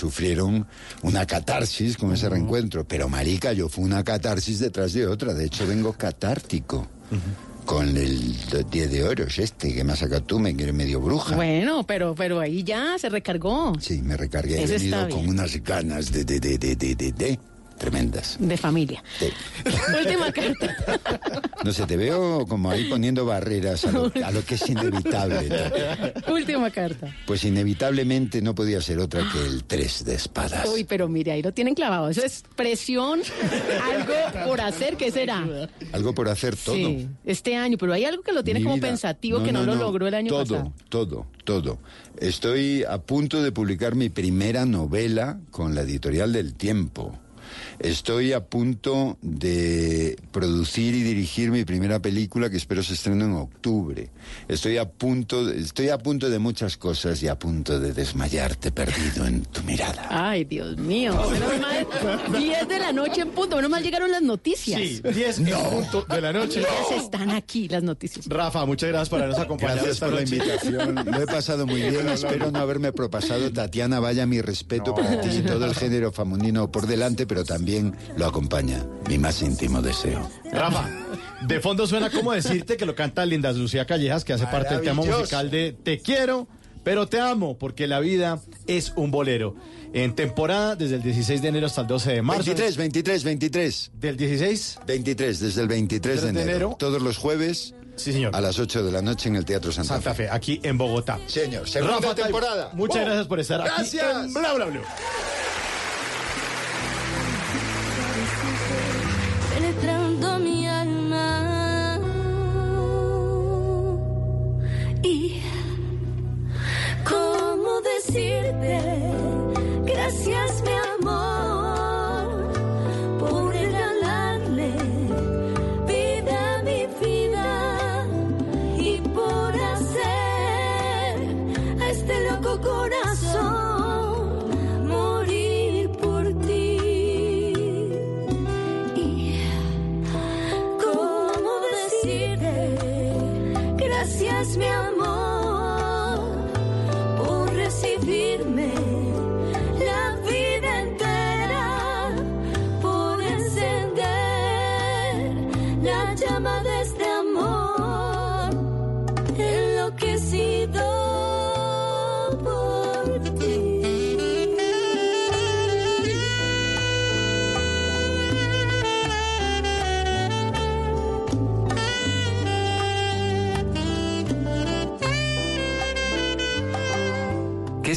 sufrieron una catarsis con ese reencuentro, pero marica, yo fue una catarsis detrás de otra, de hecho vengo catártico. Con el 10 de oro, este que me has sacado tú, me quiere medio bruja. Bueno, pero, pero ahí ya se recargó. Sí, me recargué, he Eso venido con unas ganas de, de, de, de, de, de, de tremendas. De familia. Sí. Última carta. No sé, te veo como ahí poniendo barreras a lo, a lo que es inevitable. Última carta. Pues inevitablemente no podía ser otra que el 3 de espadas. Uy, pero mire, ahí lo tienen clavado. Eso es presión, algo por hacer, ¿qué será? Algo por hacer todo. Sí, este año, pero hay algo que lo tiene Mi como vida. pensativo que no, lo logró el año todo, pasado. Todo, todo. Estoy a punto de publicar mi primera novela con la editorial del Tiempo. Estoy a punto de producir y dirigir mi primera película que espero se estrene en octubre. Estoy a punto, de- estoy a punto de muchas cosas y a punto de desmayarte perdido en tu mirada. Ay, Dios mío. Menos mal, 10 de la noche en punto. Menos mal llegaron las noticias. Sí, 10 en punto de la noche. Ellas están aquí, las noticias. Rafa, muchas gracias por habernos acompañado Gracias esta por la noche. invitación. Lo he pasado muy bien. Espero no haberme propasado. Tatiana, vaya mi respeto para ti y todo el género femenino por delante, pero también lo acompaña mi más íntimo deseo. Rafa, de fondo suena como decirte que lo canta Linda Lucía Callejas, que hace parte del tema musical de Te quiero, pero te amo, porque la vida es un bolero. En temporada desde el 16 de enero hasta el 12 de marzo. 23, 23, 23. Del 16, 23, desde el 23 de de enero. Todos los jueves sí señor. a las 8 de la noche en el Teatro Santa, Santa Fe. Fe, aquí en Bogotá. Señor, segunda Rafa temporada. Muchas ¡Wow! gracias por estar aquí Gracias. en Bla Bla y cómo decirte gracias mi amor gracias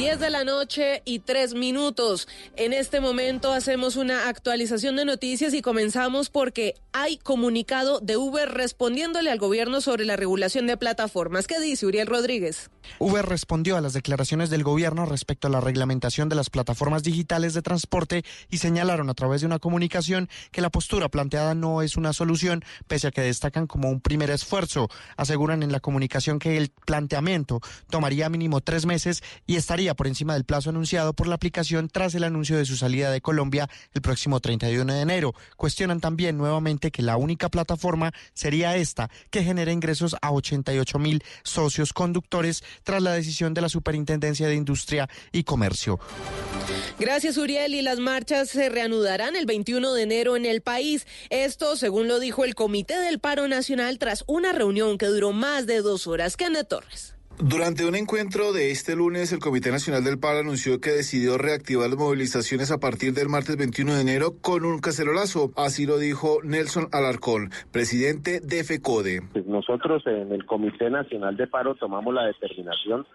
10 de la noche y 3 minutos. En este momento hacemos una actualización de noticias y comenzamos porque hay comunicado de Uber respondiéndole al gobierno sobre la regulación de plataformas. ¿Qué dice Uriel Rodríguez? Uber respondió a las declaraciones del gobierno respecto a la reglamentación de las plataformas digitales de transporte y señalaron a través de una comunicación que la postura planteada no es una solución, pese a que destacan como un primer esfuerzo. Aseguran en la comunicación que el planteamiento tomaría mínimo tres meses y estaría por encima del plazo anunciado por la aplicación tras el anuncio de su salida de Colombia el próximo 31 de enero. Cuestionan también nuevamente que la única plataforma sería esta, que genera ingresos a 88 mil socios conductores tras la decisión de la Superintendencia de Industria y Comercio. Gracias, Uriel. Y las marchas se reanudarán el 21 de enero en el país. Esto, según lo dijo el Comité del Paro Nacional, tras una reunión que duró más de dos horas. Kenneth Torres. Durante un encuentro de este lunes, el Comité Nacional del Paro anunció que decidió reactivar las movilizaciones a partir del martes 21 de enero con un cacerolazo. Así lo dijo Nelson Alarcón, presidente de FECODE. Pues nosotros en el Comité Nacional de Paro tomamos la determinación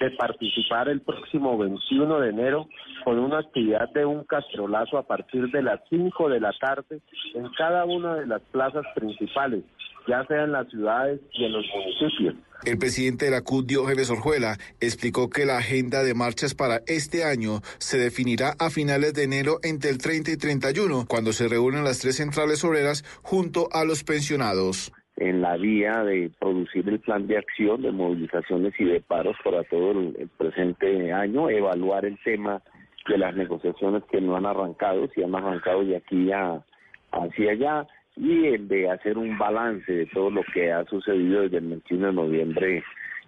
de participar el próximo 21 de enero con una actividad de un cacerolazo a partir de las 5 de la tarde en cada una de las plazas principales, ya sea en las ciudades y en los municipios. El presidente de la CUT, Diógenes Orjuela, explicó que la agenda de marchas para este año se definirá a finales de enero entre el 30 y 31, cuando se reúnen las tres centrales obreras junto a los pensionados en la vía de producir el plan de acción de movilizaciones y de paros para todo el, presente año, evaluar el tema de las negociaciones que no han arrancado, si han arrancado de aquí a, hacia allá, y el de hacer un balance de todo lo que ha sucedido desde el 21 de noviembre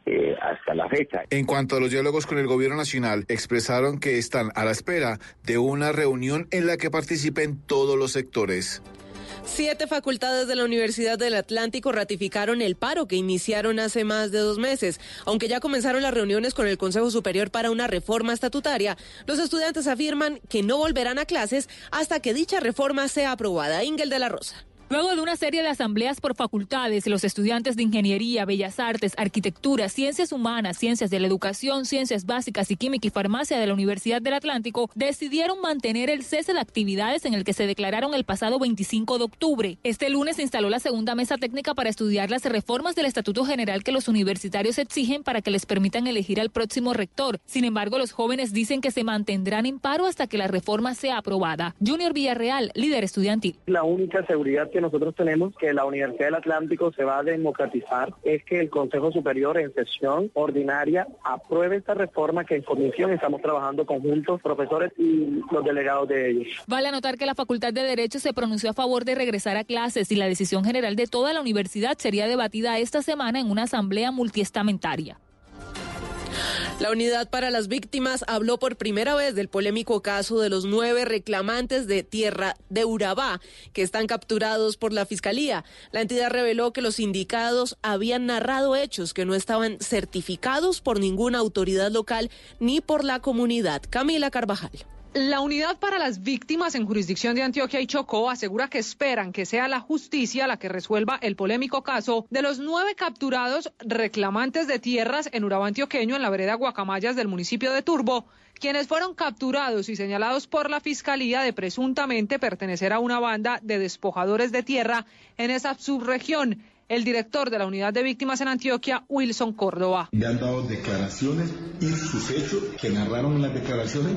eh, hasta la fecha. En cuanto a los diálogos con el gobierno nacional, expresaron que están a la espera de una reunión en la que participen todos los sectores. Siete facultades de la Universidad del Atlántico ratificaron el paro que iniciaron hace más de dos meses. Aunque ya comenzaron las reuniones con el Consejo Superior para una reforma estatutaria, los estudiantes afirman que no volverán a clases hasta que dicha reforma sea aprobada. Ingel de la Rosa. Luego de una serie de asambleas por facultades, los estudiantes de Ingeniería, Bellas Artes, Arquitectura, Ciencias Humanas, Ciencias de la Educación, Ciencias Básicas y Química y Farmacia de la Universidad del Atlántico decidieron mantener el cese de actividades en el que se declararon el pasado 25 de octubre. Este lunes se instaló la segunda mesa técnica para estudiar las reformas del Estatuto General que los universitarios exigen para que les permitan elegir al próximo rector. Sin embargo, los jóvenes dicen que se mantendrán en paro hasta que la reforma sea aprobada. Junior Villarreal, líder estudiantil. La única seguridad que nosotros tenemos que la Universidad del Atlántico se va a democratizar es que el Consejo Superior en sesión ordinaria apruebe esta reforma que en comisión estamos trabajando conjuntos, profesores y los delegados de ellos. Vale anotar que la Facultad de Derecho se pronunció a favor de regresar a clases y la decisión general de toda la universidad sería debatida esta semana en una asamblea multiestamentaria. La Unidad para las Víctimas habló por primera vez del polémico caso de los nueve reclamantes de tierra de Urabá que están capturados por la Fiscalía. La entidad reveló que los indicados habían narrado hechos que no estaban certificados por ninguna autoridad local ni por la comunidad. Camila Carvajal. La Unidad para las Víctimas en jurisdicción de Antioquia y Chocó asegura que esperan que sea la justicia la que resuelva el polémico caso de los nueve capturados reclamantes de tierras en Urabá antioqueño en la vereda Guacamayas del municipio de Turbo, quienes fueron capturados y señalados por la Fiscalía de presuntamente pertenecer a una banda de despojadores de tierra en esa subregión. El director de la Unidad de Víctimas en Antioquia, Wilson Córdoba. Me han dado declaraciones y sus hechos que narraron las declaraciones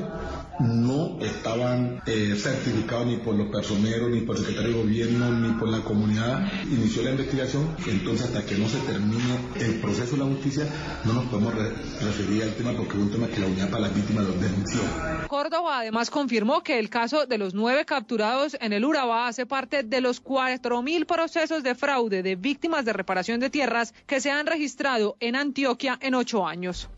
no estaban eh, certificados ni por los personeros, ni por el secretario de gobierno, ni por la comunidad. Inició la investigación, entonces hasta que no se termine el proceso de la justicia, no nos podemos re referir al tema porque es un tema que la Unidad para las Víctimas lo denunció. Córdoba además confirmó que el caso de los nueve capturados en el Urabá hace parte de los 4.000 procesos de fraude de víctimas de reparación de tierras que se han registrado en Antioquia en ocho años.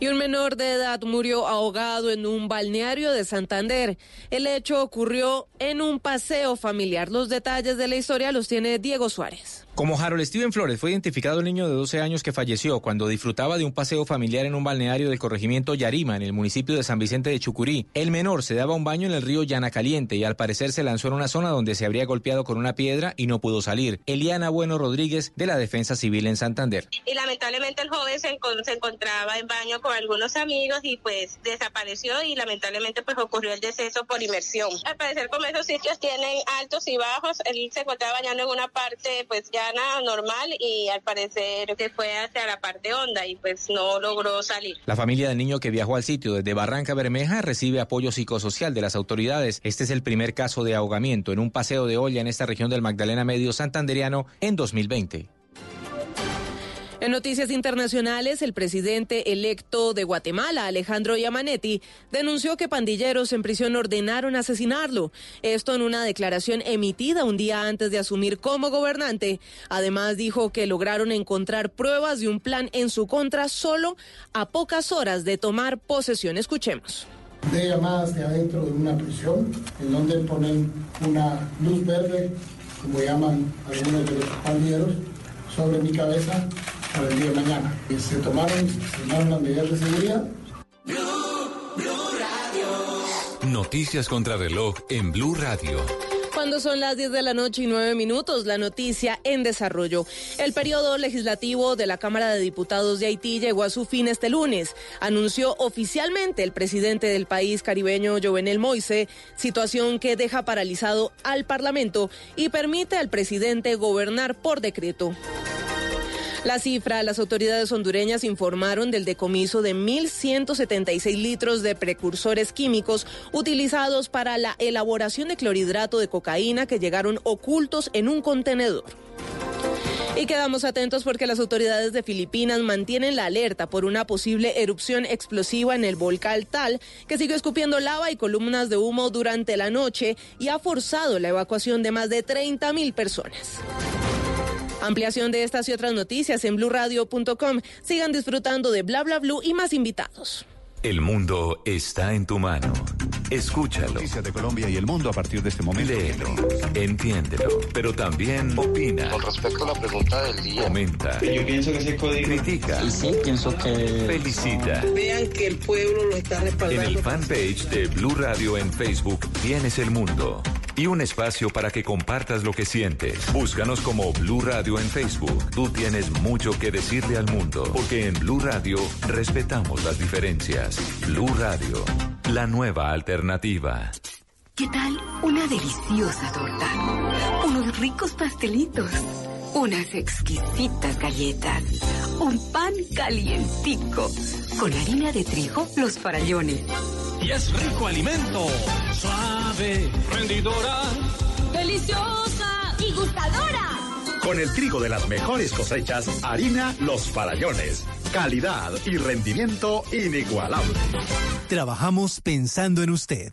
Y un menor de edad murió ahogado en un balneario de Santander. El hecho ocurrió en un paseo familiar. Los detalles de la historia los tiene Diego Suárez. Como Harold Steven Flores fue identificado el niño de 12 años que falleció cuando disfrutaba de un paseo familiar en un balneario del corregimiento Yarima, en el municipio de San Vicente de Chucurí. El menor se daba un baño en el río Llana Caliente y al parecer se lanzó en una zona donde se habría golpeado con una piedra y no pudo salir. Eliana Bueno Rodríguez, de la Defensa Civil en Santander. Y lamentablemente el joven se, encon se encontraba en baño con algunos amigos y pues desapareció y lamentablemente pues ocurrió el deceso por inmersión. Al parecer como esos sitios tienen altos y bajos, él se encontraba bañando en una parte pues ya normal y al parecer fue hacia la parte honda y pues no logró salir. La familia del niño que viajó al sitio desde Barranca Bermeja recibe apoyo psicosocial de las autoridades. Este es el primer caso de ahogamiento en un paseo de olla en esta región del Magdalena Medio Santanderiano en 2020. En noticias internacionales, el presidente electo de Guatemala, Alejandro Yamanetti, denunció que pandilleros en prisión ordenaron asesinarlo. Esto en una declaración emitida un día antes de asumir como gobernante. Además, dijo que lograron encontrar pruebas de un plan en su contra solo a pocas horas de tomar posesión. Escuchemos de llamadas de adentro de una prisión, en donde ponen una luz verde, como llaman algunos de los pandilleros, sobre mi cabeza para el día de mañana. Y se tomaron, se tomaron las medidas de seguridad. Noticias contra reloj en Blue Radio. Cuando son las 10 de la noche y 9 minutos, la noticia en desarrollo. El periodo legislativo de la Cámara de Diputados de Haití llegó a su fin este lunes. Anunció oficialmente el presidente del país caribeño, Jovenel Moise, situación que deja paralizado al Parlamento y permite al presidente gobernar por decreto. La cifra, las autoridades hondureñas informaron del decomiso de 1.176 litros de precursores químicos utilizados para la elaboración de clorhidrato de cocaína que llegaron ocultos en un contenedor. Y quedamos atentos porque las autoridades de Filipinas mantienen la alerta por una posible erupción explosiva en el volcán Tal, que sigue escupiendo lava y columnas de humo durante la noche y ha forzado la evacuación de más de 30 mil personas. Ampliación de estas y otras noticias en blurradio.com. Sigan disfrutando de Bla Bla Blue y más invitados. El mundo está en tu mano. Escúchalo. Noticias de Colombia y el mundo a partir de este momento. Léelo, entiéndelo, pero también opina. Con respecto a la pregunta del día. Comenta. Yo pienso que ese código. Critica. Y sí, pienso que. Felicita. Vean que el pueblo lo está En respaldando. el fanpage de Blue Radio en Facebook tienes el mundo. Y un espacio para que compartas lo que sientes. Búscanos como Blue Radio en Facebook. Tú tienes mucho que decirle al mundo. Porque en Blue Radio respetamos las diferencias. Blue Radio, la nueva alternativa. ¿Qué tal una deliciosa torta? Unos ricos pastelitos, unas exquisitas galletas, un pan calientico, con harina de trigo, los farallones. Y es rico alimento, suave, rendidora. ¡Deliciosa y gustadora! Con el trigo de las mejores cosechas, harina Los Farallones. Calidad y rendimiento inigualable. Trabajamos pensando en usted.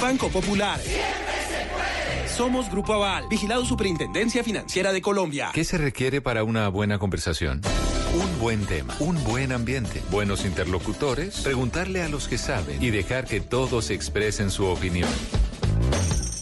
Banco Popular. Somos Grupo Aval, vigilado Superintendencia Financiera de Colombia. ¿Qué se requiere para una buena conversación? Un buen tema, un buen ambiente, buenos interlocutores, preguntarle a los que saben y dejar que todos expresen su opinión.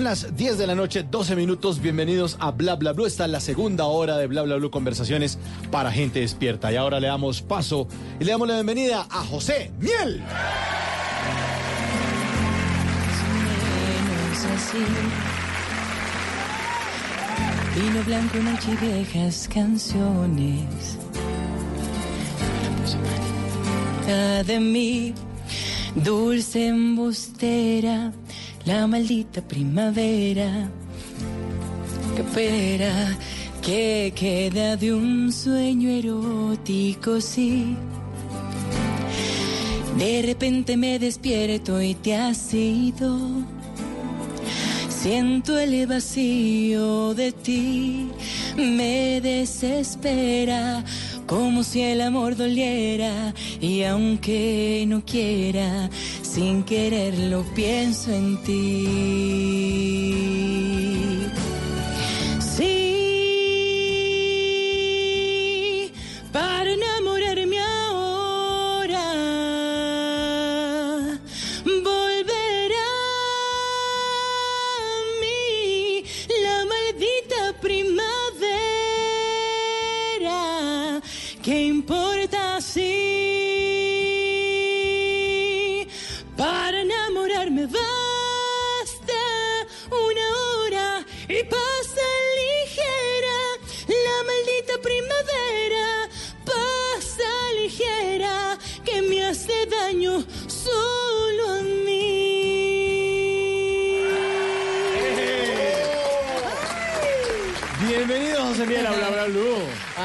Son las 10 de la noche, 12 minutos. Bienvenidos a Bla Bla Blue. Esta es la segunda hora de Bla Bla Blue Conversaciones para gente despierta. Y ahora le damos paso y le damos la bienvenida a José Miel. Vino blanco, noche viejas canciones. De mí, dulce embustera, la maldita primavera. Que espera, que queda de un sueño erótico, sí. De repente me despierto y te has ido. Siento el vacío de ti, me desespera, como si el amor doliera, y aunque no quiera, sin quererlo pienso en ti.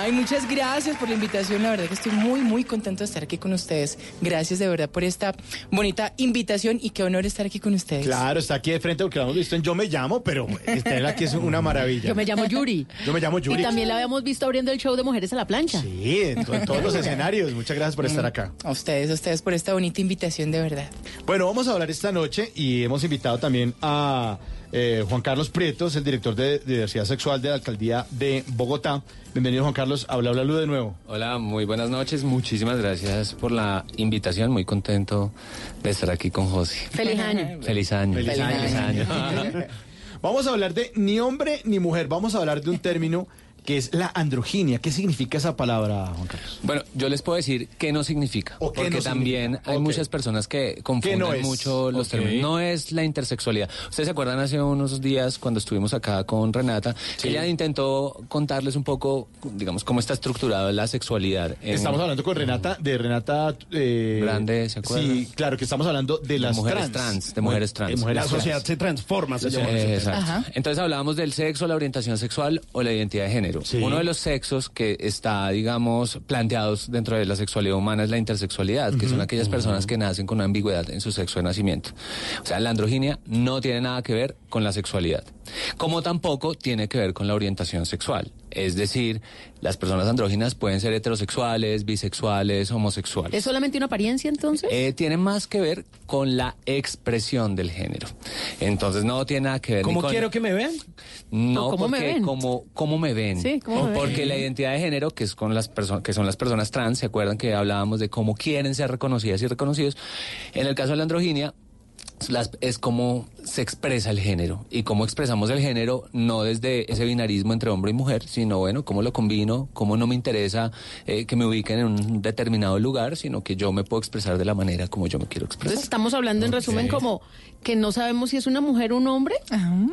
Ay, muchas gracias por la invitación. La verdad que estoy muy, muy contento de estar aquí con ustedes. Gracias de verdad por esta bonita invitación y qué honor estar aquí con ustedes. Claro, está aquí de frente porque lo hemos visto en Yo Me Llamo, pero estar aquí es una maravilla. Yo me llamo Yuri. Yo me llamo Yuri. Y también la habíamos visto abriendo el show de Mujeres a la Plancha. Sí, en, to- en todos los escenarios. Muchas gracias por estar acá. A ustedes, a ustedes por esta bonita invitación de verdad. Bueno, vamos a hablar esta noche y hemos invitado también a eh, Juan Carlos Prietos, el director de diversidad sexual de la alcaldía de Bogotá. Bienvenido, Juan Carlos, a Bla Bla Blue de nuevo. Hola, muy buenas noches. Muchísimas gracias por la invitación. Muy contento de estar aquí con José. Feliz año. Feliz año. Feliz año. Vamos a hablar de ni hombre ni mujer, vamos a hablar de un término que es la androginia. ¿Qué significa esa palabra, Juan Carlos? Bueno, yo les puedo decir qué no significa. ¿O qué porque no también significa? hay muchas personas que confunden no mucho los términos. No es la intersexualidad. Ustedes se acuerdan hace unos días cuando estuvimos acá con Renata, ella intentó contarles un poco, digamos, cómo está estructurada la sexualidad. en- Estamos hablando con Renata, de Renata... Eh, Grande, ¿se acuerdan? Sí, claro, que estamos hablando de las mujeres trans. trans, de mujeres trans. De mujeres La trans. sociedad se transforma, se llama. Eh, exacto. Ajá. Entonces hablábamos del sexo, la orientación sexual o la identidad de género. Uno de los sexos que está, digamos, planteados dentro de la sexualidad humana es la intersexualidad, que son aquellas personas que nacen con una ambigüedad en su sexo de nacimiento. O sea, la androginia no tiene nada que ver con la sexualidad, como tampoco tiene que ver con la orientación sexual. Es decir, las personas andróginas pueden ser heterosexuales, bisexuales, homosexuales. ¿Es solamente una apariencia entonces? Eh, tiene más que ver con la expresión del género. Entonces no tiene nada que ver. ¿Cómo con- quiero que me vean? No, ¿O cómo me porque ven? como cómo me ven. Sí, ¿cómo me ven? porque la identidad de género, que es con las personas, que son las personas trans, se acuerdan que hablábamos de cómo quieren ser reconocidas y reconocidos. En el caso de la androginia, las- es como se expresa el género y cómo expresamos el género no desde ese binarismo entre hombre y mujer, sino bueno, cómo lo combino, cómo no me interesa eh, que me ubiquen en un determinado lugar, sino que yo me puedo expresar de la manera como yo me quiero expresar. Entonces estamos hablando en resumen como que no sabemos si es una mujer o un hombre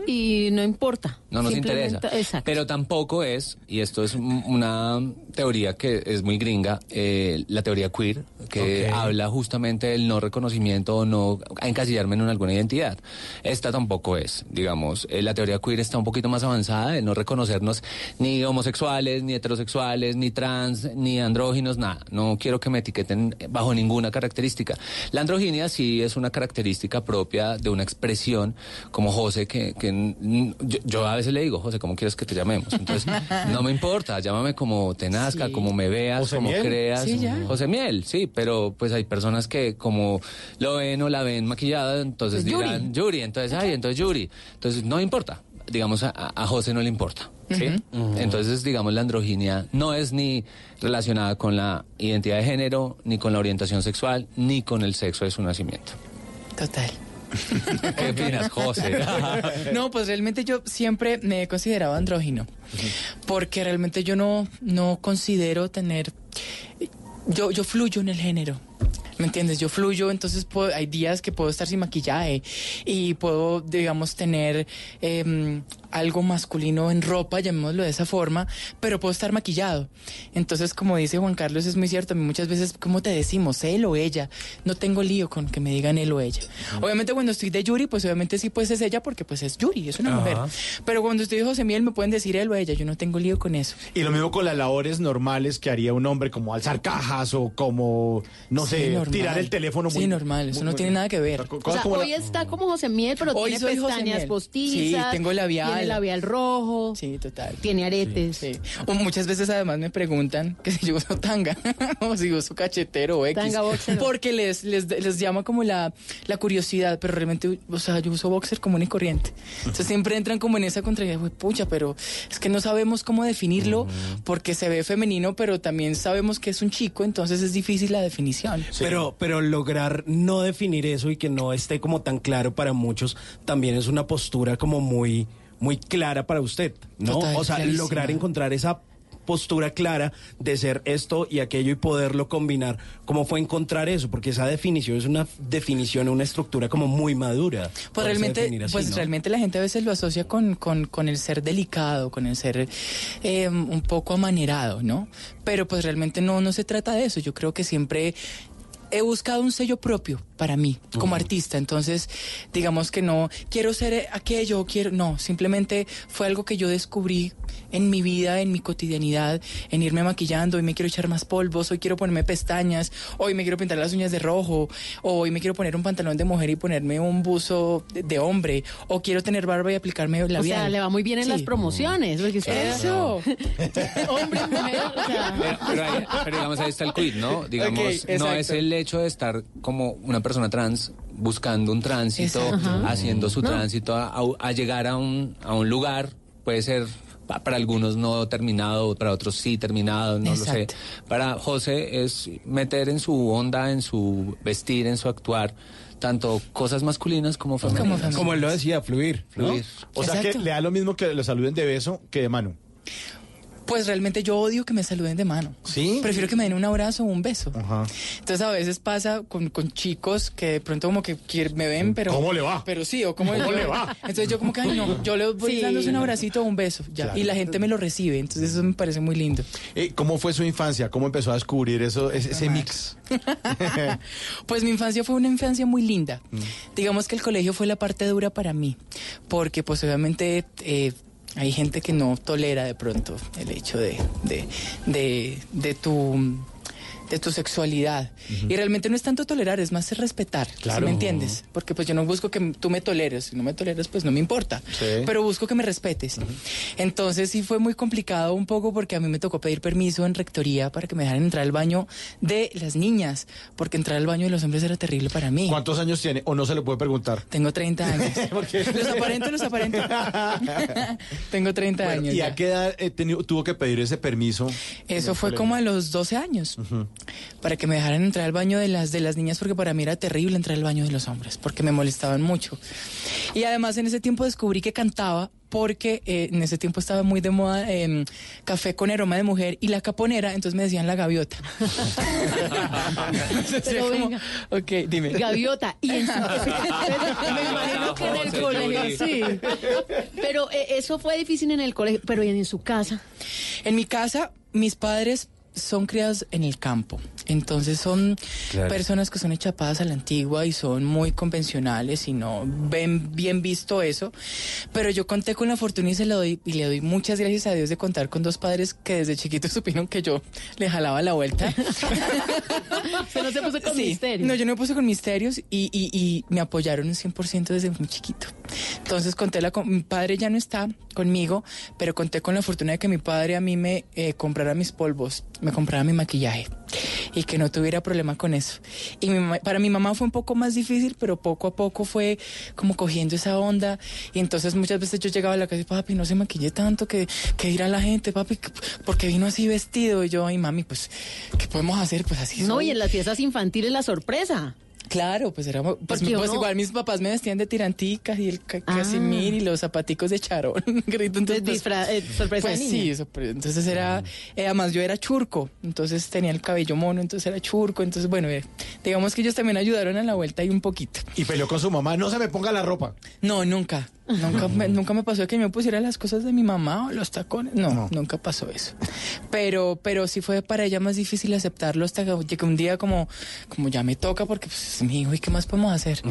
y no importa. No nos interesa. Exacto. Pero tampoco es, y esto es un- una teoría que es muy gringa, eh, la teoría queer, que habla justamente del no reconocimiento o no a encasillarme en alguna identidad. Esta tampoco es, digamos, eh, la teoría queer está un poquito más avanzada de no reconocernos ni homosexuales, ni heterosexuales, ni trans, ni andróginos, nada. No quiero que me etiqueten bajo ninguna característica. La androginia sí es una característica propia de una expresión como José, que, que yo, yo a veces le digo, José, ¿cómo quieres que te llamemos? Entonces, no me importa, llámame como te nazca, como me veas, José como Miel. creas. Sí, ya. José Miel, sí, pero pues hay personas que como lo ven o la ven maquillada, entonces Pues Yuri. dirán Yuri, entonces, ay, entonces Yuri. Entonces, no importa. Digamos, a, a José no le importa. ¿sí? Entonces, digamos, la androginia no es ni relacionada con la identidad de género, ni con la orientación sexual, ni con el sexo de su nacimiento. Total. ¿Qué opinas, José? No, pues realmente yo siempre me he considerado andrógino, porque realmente yo no, no considero tener, yo, yo fluyo en el género. ¿Me entiendes? Yo fluyo, entonces puedo- hay días que puedo estar sin maquillaje y puedo, digamos, tener em, algo masculino en ropa, llamémoslo de esa forma, pero puedo estar maquillado. Entonces, como dice Juan Carlos, es muy cierto. A mí muchas veces, como te decimos, él o ella, no tengo lío con que me digan él o ella. Obviamente cuando estoy de Yuri, pues obviamente sí, pues es ella porque pues es Yuri, es una Ajá. mujer. Pero cuando estoy de José Miel me pueden decir él o ella, yo no tengo lío con eso. Y lo mismo con las labores normales que haría un hombre, como alzar cajas o como, no Sí, normal. tirar el teléfono. Sí, muy- normal, eso muy- no muy- tiene nada que ver. O sea, la- hoy está como José Miel, pero Hoy tiene pestañas postizas. Sí, tengo labial. Tiene labial rojo. Sí, total. Tiene aretes. Sí. O muchas veces además me preguntan que si yo uso tanga o si uso cachetero o X. Tanga, boxer. Porque les, les, les llama como la, la curiosidad, pero realmente, o sea, yo uso boxer común y corriente. Entonces siempre entran como en esa contrariedad, "Güey, pucha, pero es que no sabemos cómo definirlo porque se ve femenino, pero también sabemos que es un chico, entonces es difícil la definición. Pero, pero lograr no definir eso y que no esté como tan claro para muchos también es una postura como muy, muy clara para usted, ¿no? Total, o sea, clarísima. lograr encontrar esa postura clara de ser esto y aquello y poderlo combinar. ¿Cómo fue encontrar eso? Porque esa definición es una definición, una estructura como muy madura. Pues realmente, así, pues ¿no? realmente la gente a veces lo asocia con, con, con el ser delicado, con el ser eh, un poco amanerado, ¿no? Pero pues realmente no, no se trata de eso. Yo creo que siempre he buscado un sello propio para mí como artista. Entonces, digamos que no quiero ser aquello, quiero, no, simplemente fue algo que yo descubrí en mi vida, en mi cotidianidad, en irme maquillando, hoy me quiero echar más polvos, hoy quiero ponerme pestañas, hoy me quiero pintar las uñas de rojo, o hoy me quiero poner un pantalón de mujer y ponerme un buzo de, de hombre, o quiero tener barba y aplicarme O labial. sea, le va muy bien en Sí. las promociones. porque usted- Eso. Hombre, mujer, o sea, Pero, pero ahí- pero digamos, ahí está el quid, ¿no? Digamos, Ok, no es el hecho de estar como una persona trans buscando un tránsito, Exacto. Haciendo su No. tránsito a, a- a llegar a un, a un lugar, puede ser pa- para algunos no terminado, para otros sí terminado, no lo sé. Para José es meter en su onda, en su vestir, en su actuar, tanto cosas masculinas como femeninas. Como él lo decía, fluir. ¿no? Fluir. O sea que le da lo mismo que le saluden de beso que de mano. Pues realmente yo odio que me saluden de mano. ¿Sí? Prefiero que me den un abrazo o un beso. Ajá. Entonces a veces pasa con, con chicos que de pronto como que me ven, pero... ¿Cómo le va? Pero sí, o cómo, ¿Cómo le va? Entonces yo como que, ay no, yo le voy Sí. dándose un abracito o un beso, ya. Claro. Y la gente me lo recibe, entonces eso me parece muy lindo. Eh, ¿Cómo fue su infancia? ¿Cómo empezó a descubrir eso, ese, ese mix? Pues mi infancia fue una infancia muy linda. Mm. Digamos que el colegio fue la parte dura para mí, porque pues obviamente eh, hay gente que no tolera de pronto el hecho de, de, de, de tu de tu sexualidad. Y realmente no es tanto tolerar, es más es respetar, ¿sí Claro. me entiendes? Porque pues yo no busco que tú me toleres, si no me toleres pues no me importa, Sí. pero busco que me respetes. Entonces sí fue muy complicado un poco porque a mí me tocó pedir permiso en rectoría para que me dejaran entrar al baño de las niñas, porque entrar al baño de los hombres era terrible para mí. ¿Cuántos años tiene? ¿O no se le puede preguntar? Tengo 30 años. Los aparento, los aparento. Tengo 30 Bueno, años. ¿Y ya. a qué edad eh, tuvo que pedir ese permiso? Eso fue como a los 12 años, para que me dejaran entrar al baño de las, de las niñas, porque para mí era terrible entrar al baño de los hombres, porque me molestaban mucho. Y además en ese tiempo descubrí que cantaba, porque eh, en ese tiempo estaba muy de moda em, café con aroma de mujer y la caponera, entonces me decían la gaviota. Entonces, Pero como, venga. ok, dime. Gaviota. Y en su- me imagino que en el colegio, sí. Pero eh, eso fue difícil en el colegio, pero ¿y en su casa? En mi casa, mis padres son criados en el campo. Entonces son Claro. personas que son echapadas a la antigua y son muy convencionales y no ven bien visto eso. Pero yo conté con la fortuna y se lo doy y le doy muchas gracias a Dios de contar con dos padres que desde chiquitos supieron que yo le jalaba la vuelta. Se no se puso con Sí. misterio. No, yo no me puse con misterios y, y, y me apoyaron un 100% desde muy chiquito. Entonces conté la... con- Mi padre ya no está conmigo, pero conté con la fortuna de que mi padre a mí me eh, comprara mis polvos, me comprara mi maquillaje y que no tuviera problema con eso. Y mi mamá- para mi mamá fue un poco más difícil, pero poco a poco fue como cogiendo esa onda. Y entonces muchas veces yo llegaba a la casa y papi, no se maquille tanto, que, que dirá la gente, papi, que- porque vino así vestido. Y yo, ay mami, pues, ¿qué podemos hacer? Pues así No, soy. y en las fiestas infantiles la sorpresa. Claro, pues éramos, pues, Porque pues igual mis papás me vestían de tiranticas y el ca- Ah. casimir y los zapaticos de charón. grito, entonces, pues, Disfra- eh, sorpresa pues sí, pero entonces era, eh, además yo era churco, entonces tenía el cabello mono, entonces era churco, entonces bueno, eh, digamos que ellos también ayudaron a la vuelta y un poquito. Y peleó con su mamá. No se me ponga la ropa. No, nunca. Nunca me, nunca me pasó que me pusiera las cosas de mi mamá o los tacones. No, nunca pasó eso. Pero, pero sí fue para ella más difícil aceptarlo hasta que un día como, como ya me toca porque pues, es mi hijo y qué más podemos hacer.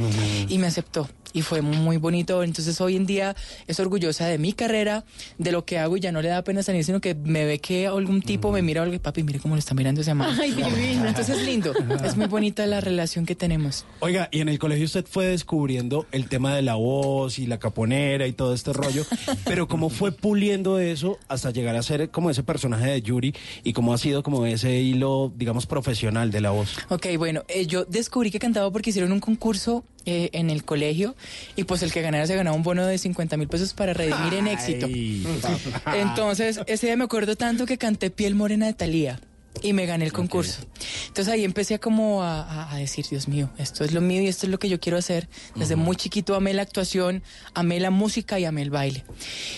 Y me aceptó. Y fue muy bonito. Entonces hoy en día es orgullosa de mi carrera, de lo que hago y ya no le da pena salir, sino que me ve que algún tipo me mira, algo, papi, mire cómo le está mirando ese man. Ay, divina. Entonces es lindo. Es muy bonita la relación que tenemos. Oiga, y en el colegio usted fue descubriendo el tema de la voz y la caponera y todo este rollo, pero cómo fue puliendo eso hasta llegar a ser como ese personaje de Yuri y cómo ha sido como ese hilo, digamos, profesional de la voz. Ok, bueno, eh, yo descubrí que cantaba porque hicieron un concurso eh, en el colegio y pues el que ganara se ganaba un bono de 50 mil pesos para redimir en éxito. Entonces, ese día me acuerdo tanto que canté Piel Morena de Thalía y me gané el concurso. Entonces ahí empecé a como a, decir, Dios mío, esto es lo mío y esto es lo que yo quiero hacer. Desde muy chiquito amé la actuación, amé la música y amé el baile.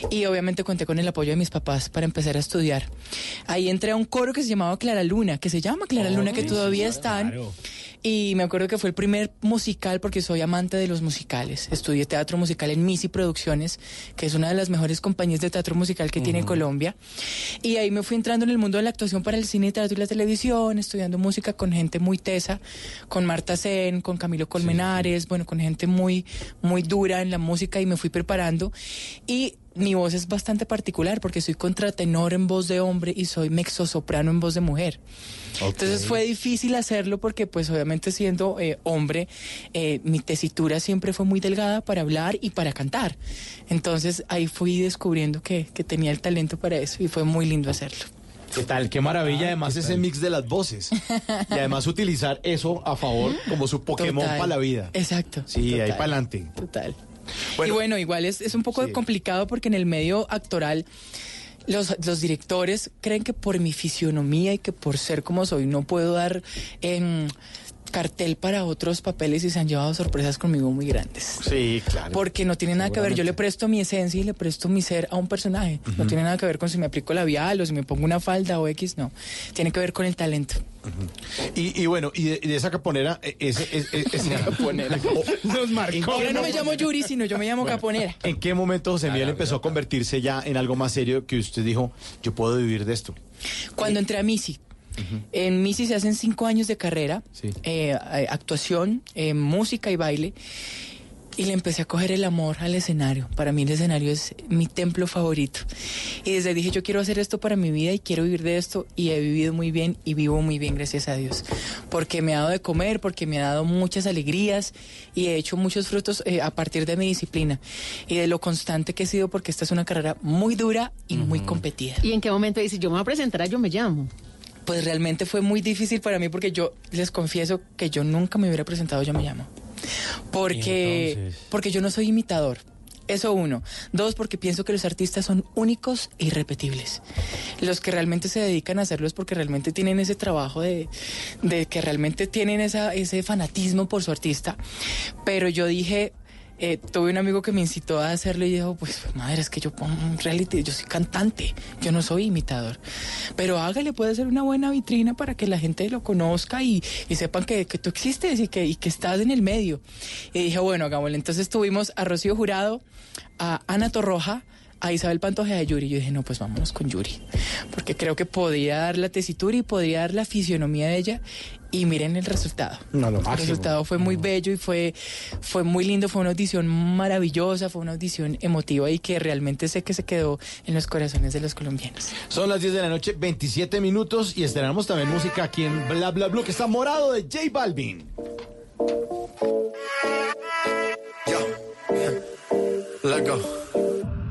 Y obviamente conté con el apoyo de mis papás para empezar a estudiar. Ahí entré a un coro que se llamaba Clara Luna, que se llama Clara Luna, que todavía están. Y me acuerdo que fue el primer musical porque soy amante de los musicales. Estudié teatro musical en Misi Producciones, que es una de las mejores compañías de teatro musical que tiene Colombia. Y ahí me fui entrando en el mundo de la actuación para el cine, teatro y la televisión, estudiando música con gente muy tesa, con Marta Sen, con Camilo Colmenares, bueno, con gente muy, muy dura en la música y me fui preparando. Y mi voz es bastante particular porque soy contratenor en voz de hombre y soy mezzosoprano en voz de mujer. Entonces fue difícil hacerlo porque pues obviamente siendo eh, hombre, eh, mi tesitura siempre fue muy delgada para hablar y para cantar. Entonces ahí fui descubriendo que, que tenía el talento para eso y fue muy lindo hacerlo. ¿Qué tal? Qué maravilla, además ese mix de las voces. Y además utilizar eso a favor como su Pokémon para la vida. Exacto. Sí, ahí para adelante. Total. Y bueno, igual es, es un poco complicado porque en el medio actoral los, los directores creen que por mi fisionomía y que por ser como soy no puedo dar em, cartel para otros papeles y se han llevado sorpresas conmigo muy grandes. Sí, claro. Porque no tiene nada que ver, yo le presto mi esencia y le presto mi ser a un personaje. No tiene nada que ver con si me aplico labial o si me pongo una falda o X, no. Tiene que ver con el talento. Y, y bueno, y de, y de esa caponera, eh, ese, ese, ese- Caponera. Nos marcó. Ahora no me llamo Yuri, sino yo me llamo Bueno, Caponera. ¿En qué momento José Miguel empezó a convertirse ya en algo más serio que usted dijo, yo puedo vivir de esto? Cuando entré a Misi. En Misi se hacen cinco años de carrera, Sí. eh, eh, actuación, eh, música y baile. Y le empecé a coger el amor al escenario. Para mí el escenario es mi templo favorito. Y desde dije, yo quiero hacer esto para mi vida y quiero vivir de esto. Y he vivido muy bien y vivo muy bien, gracias a Dios. Porque me ha dado de comer, porque me ha dado muchas alegrías y he hecho muchos frutos eh, a partir de mi disciplina y de lo constante que he sido, porque esta es una carrera muy dura y muy competida. ¿Y en qué momento dice, yo me voy a presentar a Yo Me Llamo? Pues realmente fue muy difícil para mí porque yo les confieso que yo nunca me hubiera presentado Yo Me Llamo. Porque, porque yo no soy imitador. Eso uno. Dos, porque pienso que los artistas son únicos e irrepetibles. Los que realmente se dedican a hacerlo es porque realmente tienen ese trabajo de, de que realmente tienen esa, ese fanatismo por su artista. Pero yo dije, eh, tuve un amigo que me incitó a hacerlo y dijo, pues madre, es que yo pongo un reality, yo soy cantante, yo no soy imitador. Pero hágale, puede ser una buena vitrina para que la gente lo conozca y, y sepan que, que tú existes y que, y que estás en el medio. Y dije, bueno, hagámoslo. Entonces tuvimos a Rocío Jurado, a Ana Torroja, a Isabel Pantoja a Yuri. Yo dije, no, pues vámonos con Yuri. Porque creo que podía dar la tesitura y podía dar la fisionomía de ella. Y miren el resultado. No, lo El máximo. resultado fue muy bello y fue, fue muy lindo. Fue una audición maravillosa, fue una audición emotiva y que realmente sé que se quedó en los corazones de los colombianos. Son las 10 de la noche, 27 minutos y estrenamos también música aquí en Bla Bla Blue, que está morado de J Balvin. Let go.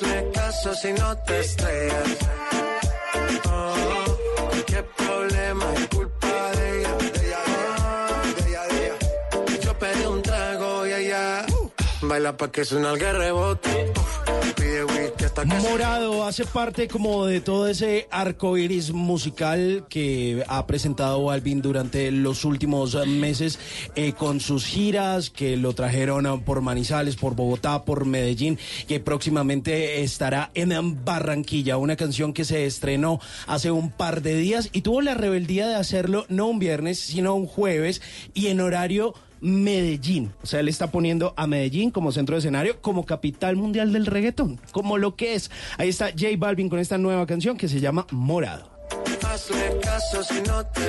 Hazle caso si no te estrellas. Oh, qué problema es culpa baila pa' que suena el rebote. Morado hace parte como de todo ese arco iris musical que ha presentado Balvin durante los últimos meses eh, con sus giras que lo trajeron por Manizales, por Bogotá, por Medellín, que próximamente estará en Barranquilla, una canción que se estrenó hace un par de días y tuvo la rebeldía de hacerlo no un viernes, sino un jueves y en horario Medellín. O sea, él está poniendo a Medellín como centro de escenario, como capital mundial del reggaetón, como lo que es. Ahí está J Balvin con esta nueva canción que se llama Morado. Caso si no te.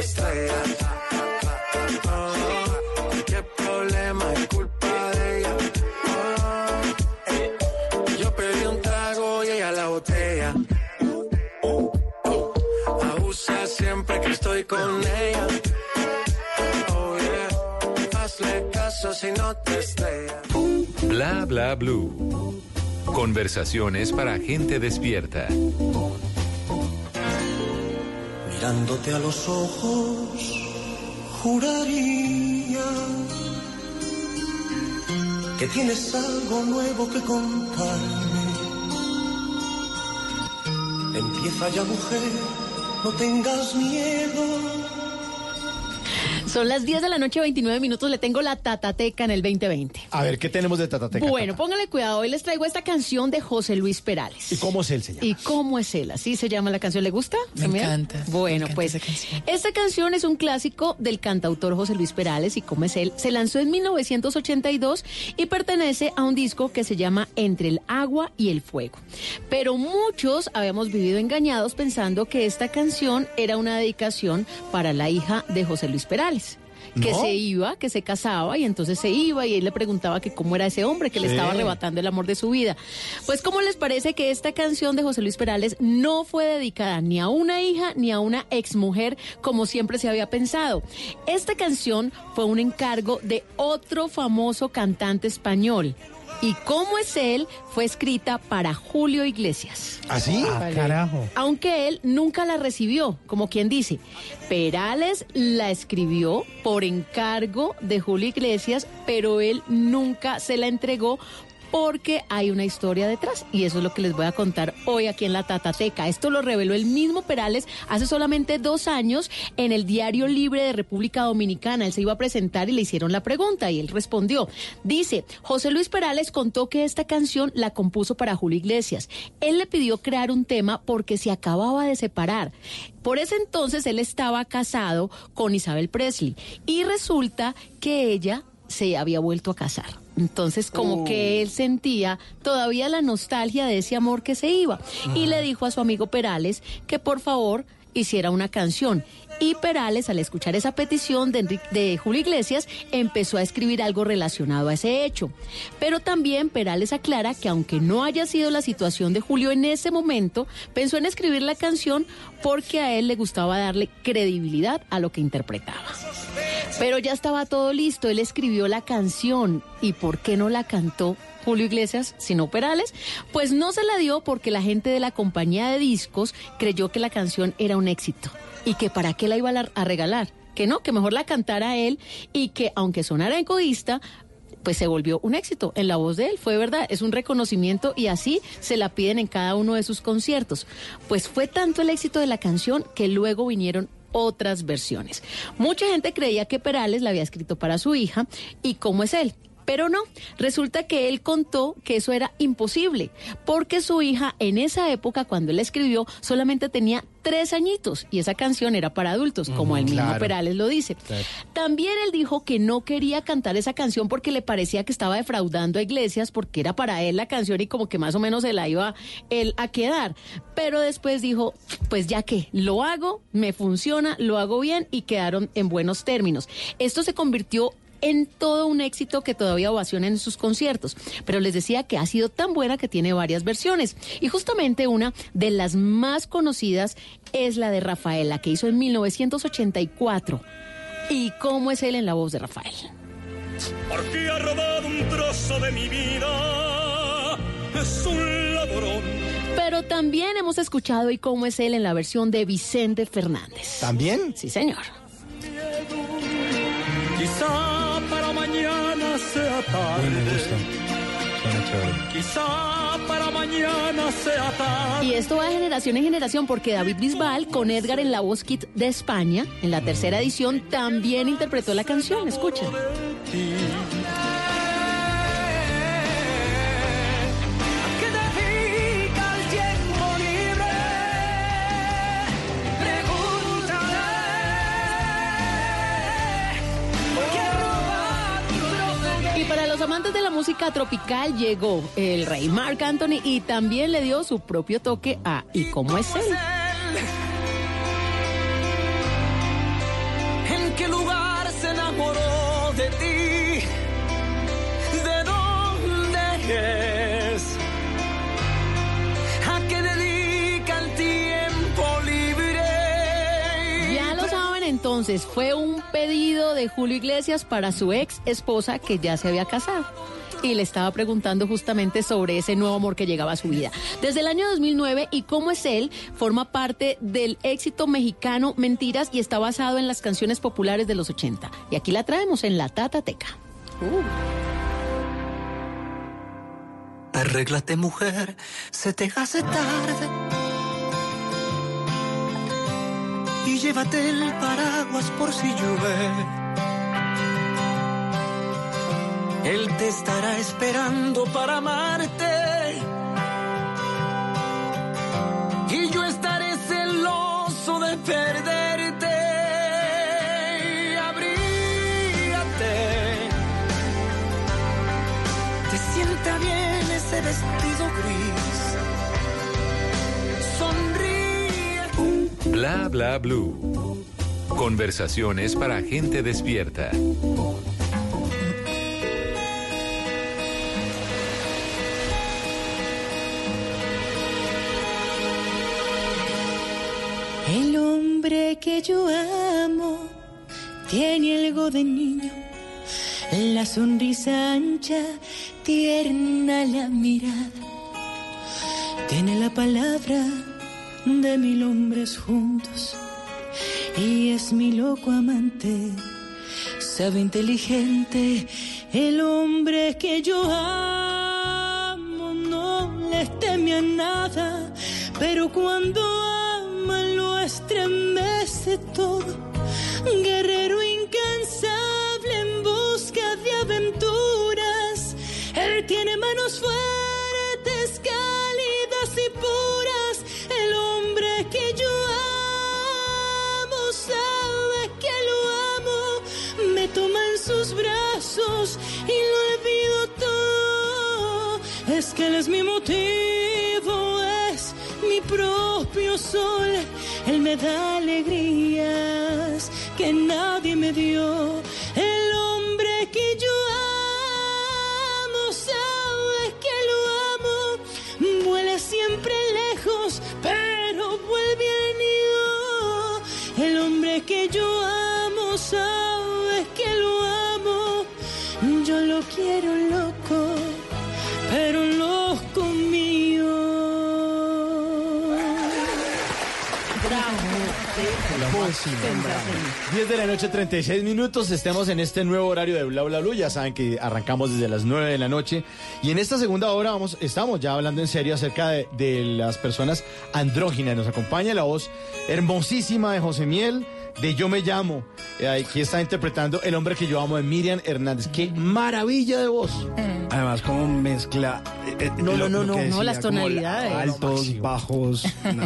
Bla bla blue. Conversaciones para gente despierta. Mirándote a los ojos, juraría que tienes algo nuevo que contarme. Empieza ya mujer, no tengas miedo. Son las 10 de la noche, 29 minutos. Le tengo la tatateca en el 2020. A ver, ¿qué tenemos de Tatateca? Bueno, póngale cuidado. Hoy les traigo esta canción de José Luis Perales. ¿Y cómo es él, se llama? ¿Y cómo es él? Así se llama la canción. ¿Le gusta? Me encanta, Bueno, me encanta pues esa canción. esta canción es un clásico del cantautor José Luis Perales y cómo es él. Se lanzó en 1982 y pertenece a un disco que se llama Entre el agua y el fuego. Pero muchos habíamos vivido engañados pensando que esta canción era una dedicación para la hija de José Luis Perales. Que ¿No? se iba, que se casaba y entonces se iba y él le preguntaba que cómo era ese hombre que le estaba arrebatando el amor de su vida. Pues ¿cómo les parece que esta canción de José Luis Perales no fue dedicada ni a una hija ni a una exmujer como siempre se había pensado? Esta canción fue un encargo de otro famoso cantante español. Y cómo es él, fue escrita para Julio Iglesias. ¿Así? Ah, carajo. Aunque él nunca la recibió, como quien dice. Perales la escribió por encargo de Julio Iglesias, pero él nunca se la entregó porque hay una historia detrás y eso es lo que les voy a contar hoy aquí en la Tatateca. Esto lo reveló el mismo Perales hace solamente dos años en el Diario Libre de República Dominicana. Él se iba a presentar y le hicieron la pregunta y él respondió. Dice, José Luis Perales contó que esta canción la compuso para Julio Iglesias. Él le pidió crear un tema porque se acababa de separar. Por ese entonces él estaba casado con Isabel Presley y resulta que ella se había vuelto a casar. Entonces, como que él sentía todavía la nostalgia de ese amor que se iba. Y le dijo a su amigo Perales que por favor hiciera una canción. Y Perales, al escuchar esa petición de, Enrique- de Julio Iglesias, empezó a escribir algo relacionado a ese hecho. Pero también Perales aclara que aunque no haya sido la situación de Julio en ese momento, pensó en escribir la canción porque a él le gustaba darle credibilidad a lo que interpretaba. Pero ya estaba todo listo, él escribió la canción. ¿Y por qué no la cantó Julio Iglesias, sino Perales? Pues no se la dio porque la gente de la compañía de discos creyó que la canción era un éxito y que para qué la iba a la- a regalar. Que no, que mejor la cantara él y que aunque sonara egoísta, pues se volvió un éxito en la voz de él, fue verdad, es un reconocimiento y así se la piden en cada uno de sus conciertos. Pues fue tanto el éxito de la canción que luego vinieron otras versiones. Mucha gente creía que Perales la había escrito para su hija y cómo es él. Pero no, resulta que él contó que eso era imposible, porque su hija en esa época, cuando él escribió, solamente tenía tres añitos y esa canción era para adultos, como el mismo claro. Perales lo dice. También él dijo que no quería cantar esa canción porque le parecía que estaba defraudando a Iglesias porque era para él la canción y como que más o menos se la iba él a quedar. Pero después dijo, pues ya que lo hago, me funciona, lo hago bien y quedaron en buenos términos. Esto se convirtió en todo un éxito que todavía ovaciona en sus conciertos. Pero les decía que ha sido tan buena que tiene varias versiones. Y justamente una de las más conocidas es la de Rafaela, que hizo en 1984. ¿Y cómo es él en la voz de Rafael? Porque ha robado un trozo de mi vida. Es un ladrón. Pero también hemos escuchado y cómo es él en la versión de Vicente Fernández. ¿También? Sí, señor. Quizá para mañana sea tarde. Quizá para mañana sea tarde. Y esto va de generación en generación porque David Bisbal con Edgar en la voz kit de España, en la tercera edición, también interpretó la canción. Escucha. Amantes de la música tropical llegó el rey Mark Anthony y también le dio su propio toque a ¿Y cómo es él? ¿En qué lugar se enamoró de ti? ¿De dónde entonces, fue un pedido de Julio Iglesias para su ex esposa que ya se había casado. Y le estaba preguntando justamente sobre ese nuevo amor que llegaba a su vida. Desde el año 2009 y cómo es él, forma parte del éxito mexicano Mentiras y está basado en las canciones populares de los 80. Y aquí la traemos en la Tatateca. Arréglate mujer, se te hace tarde. Llévate el paraguas por si llueve. Él te estará esperando para amarte. Y yo estaré celoso de perderte. Bla bla blue. Conversaciones para gente despierta. El hombre que yo amo tiene algo de niño, la sonrisa ancha, tierna la mirada, tiene la palabra de mil hombres juntos y es mi loco amante, sabe inteligente, el hombre que yo amo no le teme a nada, pero cuando ama lo estremece todo. Guerrero incansable en busca de aventuras, él tiene manos fuertes, toma en sus brazos y lo olvido todo. Es que él es mi motivo, es mi propio sol. Él me da alegrías que nadie me dio. El hombre que yo amo sabe que lo amo. Vuela siempre lejos, pero vuelve al nido. El hombre que yo amo sabe lo quiero loco, pero loco mío. Sensacional. 10 de la noche, 36 minutos. Estamos en este nuevo horario de Bla Bla Blue. Ya saben que arrancamos desde las 9 de la noche. Y en esta segunda hora vamos, estamos ya hablando en serio acerca de, de las personas andróginas. Nos acompaña la voz hermosísima de José Miel, de Yo Me Llamo. Eh, Aquí está interpretando El hombre que yo amo de Miriam Hernández. ¡Qué maravilla de voz! Además, como mezcla. eh, eh, No, lo- no, no, no, decía, las tonalidades. Altos, bajos. no,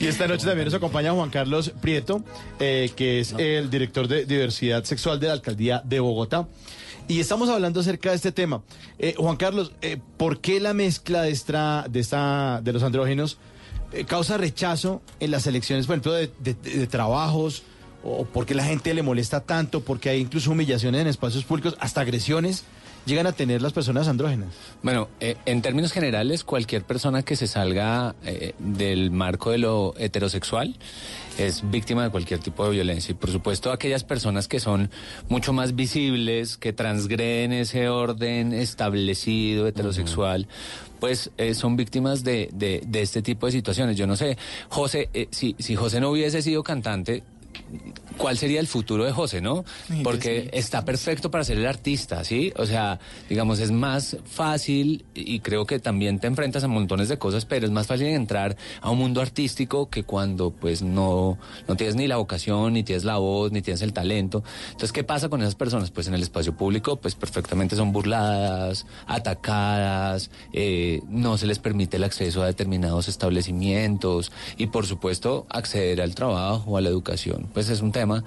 Y esta noche también nos acompaña Juan Carlos Prieto, eh, que es el director de diversidad sexual de la alcaldía de Bogotá. Y estamos hablando acerca de este tema. Eh, Juan Carlos, eh, ¿por qué la mezcla de esta, de esta, de los andrógenos eh, causa rechazo en las elecciones, por ejemplo, de, de- trabajos? ¿O por qué la gente le molesta tanto? Porque hay incluso humillaciones en espacios públicos, hasta agresiones llegan a tener las personas andrógenas. Bueno, eh, en términos generales, cualquier persona que se salga eh, del marco de lo heterosexual es víctima de cualquier tipo de violencia. Y por supuesto, aquellas personas que son mucho más visibles, que transgreden ese orden establecido heterosexual, pues eh, son víctimas de, de- de este tipo de situaciones. Yo no sé, José, eh, si, si José no hubiese sido cantante, ¿cuál sería el futuro de José, no? Porque está perfecto para ser el artista, ¿sí? O sea, digamos, es más fácil y creo que también te enfrentas a montones de cosas, pero es más fácil entrar a un mundo artístico que cuando pues no, no tienes ni la vocación, ni tienes la voz, ni tienes el talento. Entonces, ¿qué pasa con esas personas? Pues en el espacio público, pues perfectamente son burladas, atacadas, eh, no se les permite el acceso a determinados establecimientos y por supuesto acceder al trabajo, a la educación. Pues es un tema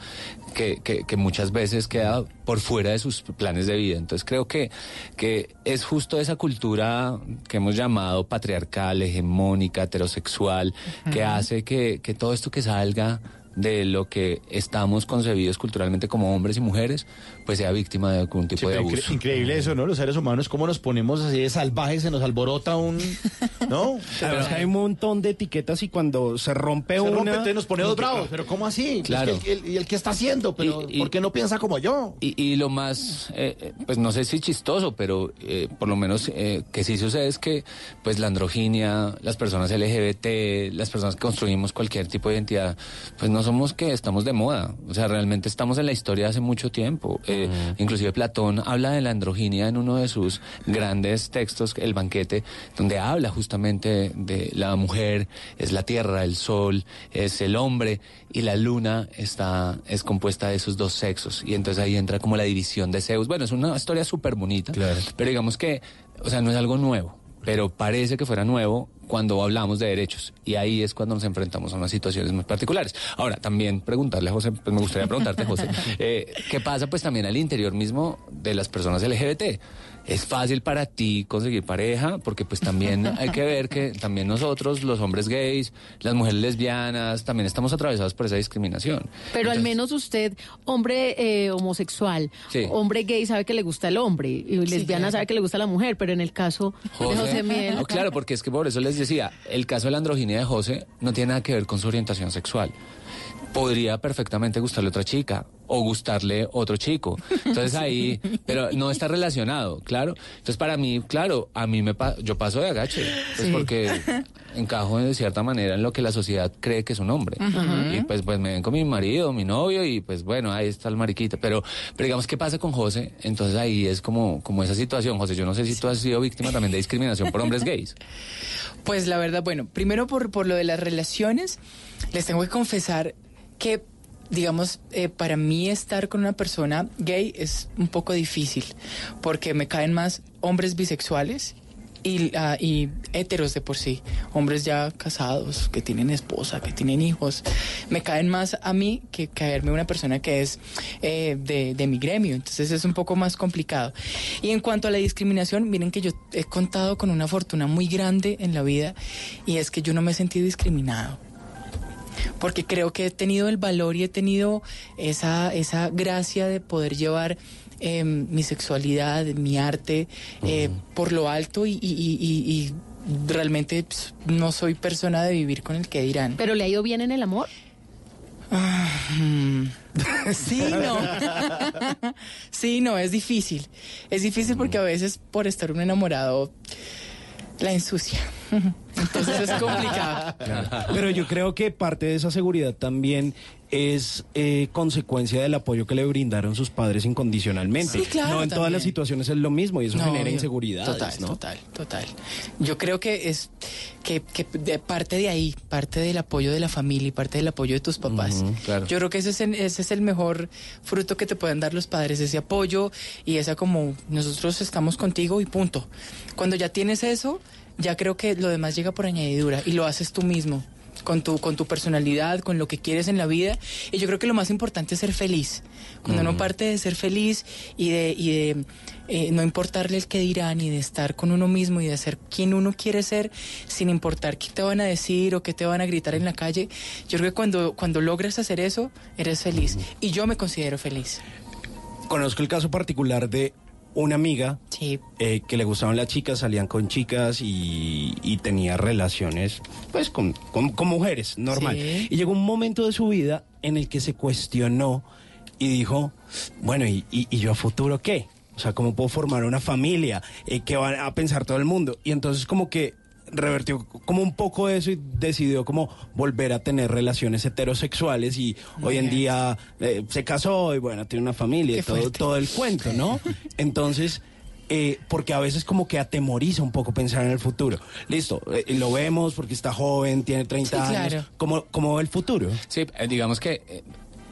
que, que- que muchas veces queda por fuera de sus planes de vida. Entonces creo que, que es justo esa cultura que hemos llamado patriarcal, hegemónica, heterosexual, que hace que, que todo esto que salga de lo que estamos concebidos culturalmente como hombres y mujeres, pues sea víctima de algún tipo Sí, de pero incre- abuso. increíble eso, ¿no? Los seres humanos, cómo nos ponemos así de salvajes, se nos alborota un... ¿No? Que hay un montón de etiquetas y cuando se rompe Se una... rompe, entonces nos ponemos que- bravos. Pero ¿cómo así? Claro. Es que el- el- ¿Y el, qué está haciendo? Pero Y- y- ¿Por qué no piensa como yo? Y, y lo más, eh, eh, pues no sé si chistoso, pero eh, por lo menos eh, que sí sucede es que pues la androginia, las personas LGBT, las personas que construimos cualquier tipo de identidad, pues no somos que estamos de moda, o sea, realmente estamos en la historia hace mucho tiempo. Eh, Inclusive Platón habla de la androginia en uno de sus grandes textos, El banquete, donde habla justamente de la mujer, es la tierra, el sol, es el hombre, y la luna está, es compuesta de esos dos sexos. Y entonces ahí entra como la división de Zeus. Bueno, es una historia súper bonita, pero digamos que, o sea, no es algo nuevo, pero parece que fuera nuevo cuando hablamos de derechos. Y ahí es cuando nos enfrentamos a unas situaciones muy particulares. Ahora, también preguntarle a José, pues me gustaría preguntarte, José, eh, ¿qué pasa pues también al interior mismo de las personas LGBT? ¿Es fácil para ti conseguir pareja? Porque pues también hay que ver que también nosotros, los hombres gays, las mujeres lesbianas, también estamos atravesados por esa discriminación. Pero al menos usted, hombre eh, homosexual, Sí. hombre gay, sabe que le gusta el hombre, y lesbiana sabe que le gusta la mujer, pero en el caso de José Miel... No, claro, porque es que por eso les decía, el caso de la androginia de José no tiene nada que ver con su orientación sexual. Podría perfectamente gustarle otra chica o gustarle otro chico. Entonces ahí, pero no está relacionado, claro. Entonces para mí, claro, a mí me pa- yo paso de agache, pues Sí. porque encajo de cierta manera en lo que la sociedad cree que es un hombre. Y pues, pues me ven con mi marido, mi novio y pues bueno, ahí está el mariquita. Pero, pero digamos, ¿qué pasa con José? Entonces ahí es como, como esa situación. José, yo no sé si tú has sido víctima también de discriminación por hombres gays. Pues la verdad, bueno, primero por, por lo de las relaciones, les tengo que confesar que, digamos, eh, para mí estar con una persona gay es un poco difícil, porque me caen más hombres bisexuales y, ah, y heteros de por sí, hombres ya casados, que tienen esposa, que tienen hijos, me caen más a mí que caerme una persona que es eh, de, de mi gremio, entonces es un poco más complicado. Y en cuanto a la discriminación, miren que yo he contado con una fortuna muy grande en la vida y es que yo no me he sentido discriminado porque creo que he tenido el valor y he tenido esa, esa gracia de poder llevar eh, mi sexualidad, mi arte eh, por lo alto y, y- y- y- y realmente pues, no soy persona de vivir con el que dirán. ¿Pero le ha ido bien en el amor? Ah, mm. sí, no. sí, no, es difícil. Es difícil porque a veces por estar un enamorado la ensucia. Entonces es complicado. Pero yo creo que parte de esa seguridad también es eh, consecuencia del apoyo que le brindaron sus padres incondicionalmente. Sí, claro, no en todas las situaciones es lo mismo y eso No, genera inseguridades, Total, ¿no? total, total. Yo creo que es que, que de parte de ahí, parte del apoyo de la familia y parte del apoyo de tus papás. Claro. Yo creo que ese es, el, ese es el mejor fruto que te pueden dar los padres, ese apoyo y esa como nosotros estamos contigo y punto. Cuando ya tienes eso, ya creo que lo demás llega por añadidura y lo haces tú mismo. Con tu, con tu personalidad, con lo que quieres en la vida. Y yo creo que lo más importante es ser feliz. Cuando uno parte de ser feliz y de, y de eh, no importarle el que dirán y de estar con uno mismo y de ser quien uno quiere ser sin importar qué te van a decir o qué te van a gritar en la calle, yo creo que cuando, cuando logras hacer eso, eres feliz. Y yo me considero feliz. Conozco el caso particular de una amiga Sí. eh, que le gustaban las chicas, salían con chicas y, y tenía relaciones pues con, con- con mujeres, normal. Sí. Y llegó un momento de su vida en el que se cuestionó y dijo, bueno, ¿y, y- y yo a futuro qué? O sea, ¿cómo puedo formar una familia? Eh, ¿Qué va a pensar todo el mundo? Y entonces como que revertió como un poco eso y decidió como volver a tener relaciones heterosexuales y hoy en día eh, se casó y bueno, tiene una familia y todo, todo el cuento, ¿no? Entonces, eh, porque a veces como que atemoriza un poco pensar en el futuro. Listo, eh, lo vemos porque está joven, tiene 30 Sí, años. claro. ¿Cómo, cómo ve el futuro? Sí, digamos que eh,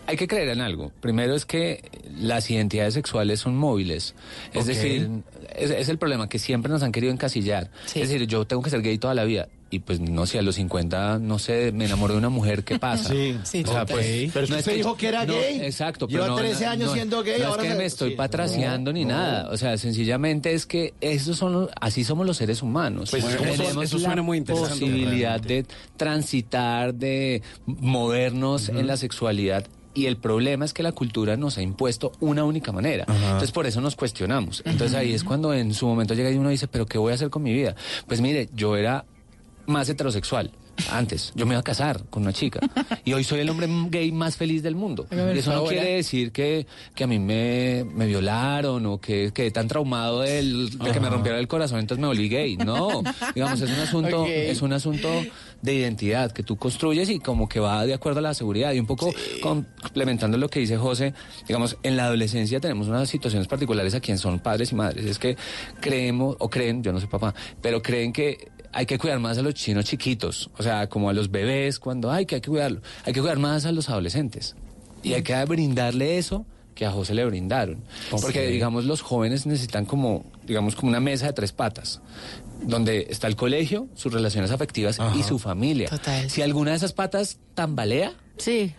hay que creer en algo. Primero es que las identidades sexuales son móviles. Es decir, es, es el problema que siempre nos han querido encasillar. Sí. Es decir, yo tengo que ser gay toda la vida. Y pues no sé, a los 50, no sé, me enamoro de una mujer, ¿qué pasa? Sí. Sí, O sea, pues, Pero es que usted dijo que era no, gay. Exacto. Lleva pero no, 13 no, años no, siendo gay, No ahora es que se- me estoy sí. patraciando ni No, nada. O sea, sencillamente es que esos son los- así somos los seres humanos. Pues, Eso la suena muy interesante, posibilidad de transitar, de movernos en la sexualidad. Y el problema es que la cultura nos ha impuesto una única manera. Entonces por eso nos cuestionamos. Entonces ahí es cuando en su momento llega y uno dice, pero ¿qué voy a hacer con mi vida? Pues mire, yo era más heterosexual. Antes, yo me iba a casar con una chica. Y hoy soy el hombre gay más feliz del mundo. Y eso no quiere decir que, que a mí me, me violaron o que quedé tan traumado del- de que me Ajá. rompieron el corazón, entonces me volví gay. No, digamos, es un asunto, es un asunto de identidad que tú construyes y como que va de acuerdo a la seguridad. Y un poco complementando lo que dice José, digamos, en la adolescencia tenemos unas situaciones particulares a quien son padres y madres. Es que creemos, o creen, yo no soy papá, pero creen que hay que cuidar más a los chinos chiquitos, o sea, como a los bebés, cuando hay que hay que cuidarlo. Hay que cuidar más a los adolescentes. Y hay que brindarle eso que a José le brindaron. Porque, digamos, los jóvenes necesitan como, digamos, como una mesa de tres patas, donde está el colegio, sus relaciones afectivas y su familia. Si alguna de esas patas tambalea, sí.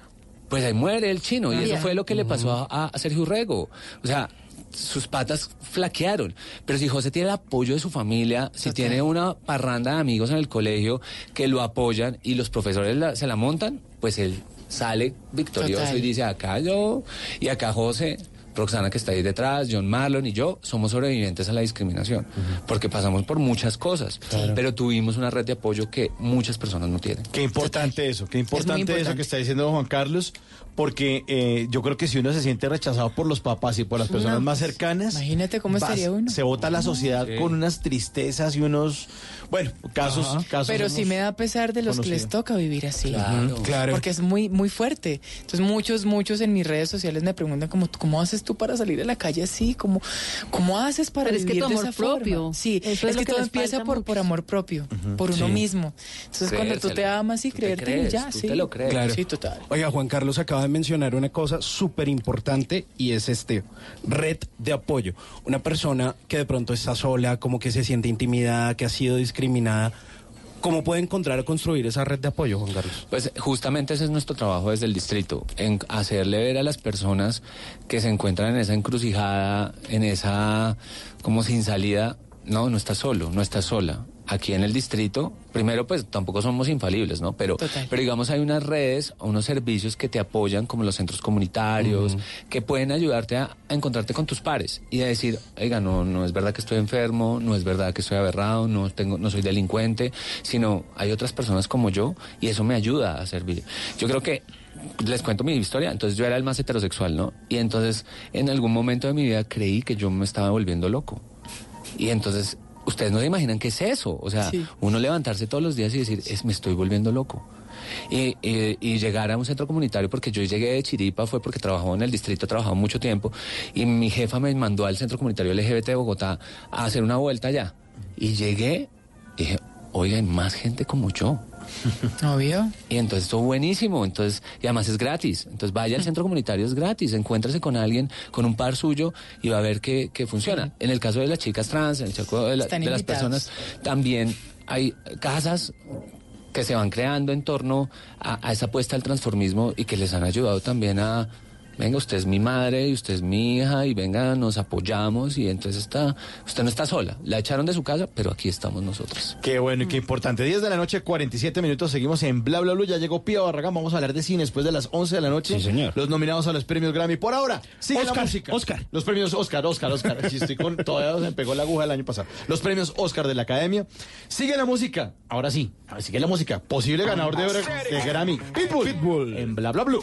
pues ahí muere el chino. Y eso fue lo que le pasó a, a Sergio Rego. O sea, sus patas flaquearon. Pero si José tiene el apoyo de su familia, si tiene una parranda de amigos en el colegio que lo apoyan y los profesores la- se la montan, pues él sale victorioso Total. y dice, acá yo y acá José. Roxana que está ahí detrás, John Marlon y yo somos sobrevivientes a la discriminación, porque pasamos por muchas cosas, pero tuvimos una red de apoyo que muchas personas no tienen. Qué importante eso, qué importante, eso importante. que está diciendo Juan Carlos, porque eh, yo creo que si uno se siente rechazado por los papás y por las personas No, más cercanas, imagínate cómo vas- estaría uno. Se vota la sociedad con unas tristezas y unos, bueno, casos, casos. Pero sí me da pesar de los que les toca vivir así. Claro. Claro. Porque es muy, muy fuerte. Entonces muchos, muchos en mis redes sociales me preguntan como, ¿cómo haces tú para salir a la calle así? ¿Cómo, cómo haces para Pero es que vivir de amor esa forma? propio. Sí, Eso es, es que, que todo empieza por, por amor propio, por uno Sí. mismo. Entonces cuando tú te amas y creerte ya, tú sí. te lo crees. Claro. Sí, total. Oiga, Juan Carlos acaba mencionar una cosa súper importante y es este, red de apoyo. Una persona que de pronto está sola, como que se siente intimidada, que ha sido discriminada. ¿Cómo puede encontrar o construir esa red de apoyo, Juan Carlos? Pues justamente ese es nuestro trabajo desde el distrito, en hacerle ver a las personas que se encuentran en esa encrucijada, en esa como sin salida, no, no estás solo, no estás sola. Aquí en el distrito, primero pues tampoco somos infalibles, ¿no? Pero, pero digamos hay unas redes, unos servicios que te apoyan como los centros comunitarios, que pueden ayudarte a, a encontrarte con tus pares y a decir, oiga, no, no es verdad que estoy enfermo, no es verdad que estoy aberrado, no tengo, no soy delincuente, sino hay otras personas como yo y eso me ayuda a servir. Yo creo que les cuento mi historia, entonces yo era el más heterosexual, ¿no? Y entonces en algún momento de mi vida creí que yo me estaba volviendo loco. Y entonces ustedes no se imaginan qué es eso, o sea, Sí. uno levantarse todos los días y decir, es, me estoy volviendo loco. Y, y- y llegar a un centro comunitario, porque yo llegué de Chiripa, fue porque trabajaba en el distrito, trabajaba mucho tiempo, y mi jefa me mandó al centro comunitario LGBT de Bogotá a hacer una vuelta allá. Y llegué y dije, oiga, hay más gente como yo. Obvio. Y entonces estuvo buenísimo, entonces, y además es gratis. Entonces vaya al centro comunitario, es gratis, encuéntrase con alguien, con un par suyo, y va a ver que, que funciona. En el caso de las chicas trans, en el caso de, la- de las personas, también hay casas que se van creando en torno a, a esa apuesta al transformismo y que les han ayudado también a, venga, usted es mi madre y usted es mi hija y venga, nos apoyamos y entonces está, usted no está sola. La echaron de su casa, pero aquí estamos nosotros. Qué bueno y qué importante. 10 de la noche, 47 minutos. Seguimos en Bla Bla Blue. Ya llegó Pía Barragán. Vamos a hablar de cine después de las 11 de la noche. Sí, señor. Los nominados a los premios Grammy. Por ahora, sigue la Oscar, música. Oscar. Los premios Oscar, Oscar, Oscar. Sí, estoy con, todavía se me pegó la aguja el año pasado. Los premios Oscar de la Academia. Sigue la música. Ahora sí, ahora sigue la música. Posible ganador de, de Grammy. Pitbull. Pitbull. En Bla Bla Blue.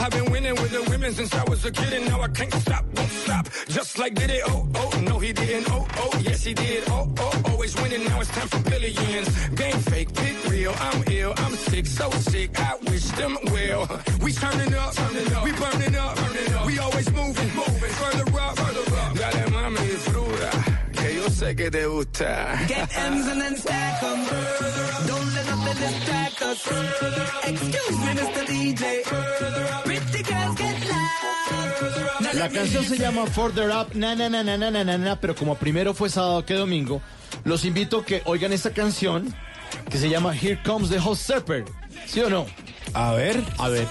I've been winning with the women since I was a kid, and now I can't stop, won't stop. Just like did it, oh, oh, no, he didn't, oh, oh, yes, he did, oh, oh, always winning, now it's time for billions. Game fake, pick real, I'm ill, I'm sick, so sick, I wish them well. We turning up, we burning up, we always moving, moving, further up, further up. Dale mami, disfruta, que yo sé que te gusta. Get M's and then stack 'em. Don't let nothing distract us. Excuse me, Mr. DJ. Loud. Now La canción se llama Further Up, na na na na na na na, na pero como primero fue sábado que domingo, los invito a que oigan esta canción que se llama Here Comes the Hot Stepper. ¿Sí o no? A ver, a ver.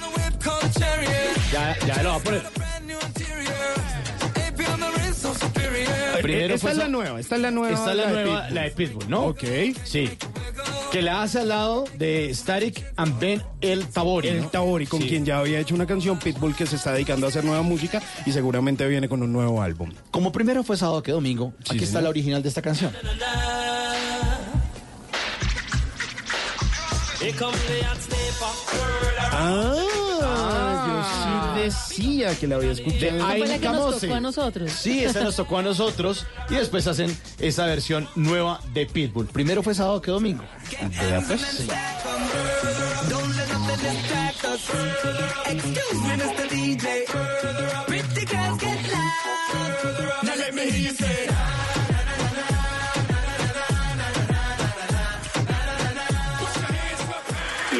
Ya, ya lo va a poner. Primero eh, esta es la nueva, esta es la nueva. Esta es la, nueva, de la de Pitbull, ¿no? Ok. Sí. Que la hace al lado de Static and Ben El Tabori. El ¿no? Tabori, con Sí. quien ya había hecho una canción, Pitbull, que se está dedicando a hacer nueva música y seguramente viene con un nuevo álbum. Como primero fue sábado que domingo, aquí está la original de esta canción. Ah, decía que la había escuchado. De fue la que nos tocó a nosotros. Sí, esa nos tocó a nosotros y después hacen esa versión nueva de Pitbull. Primero fue sábado que domingo. Vea, pues. Say.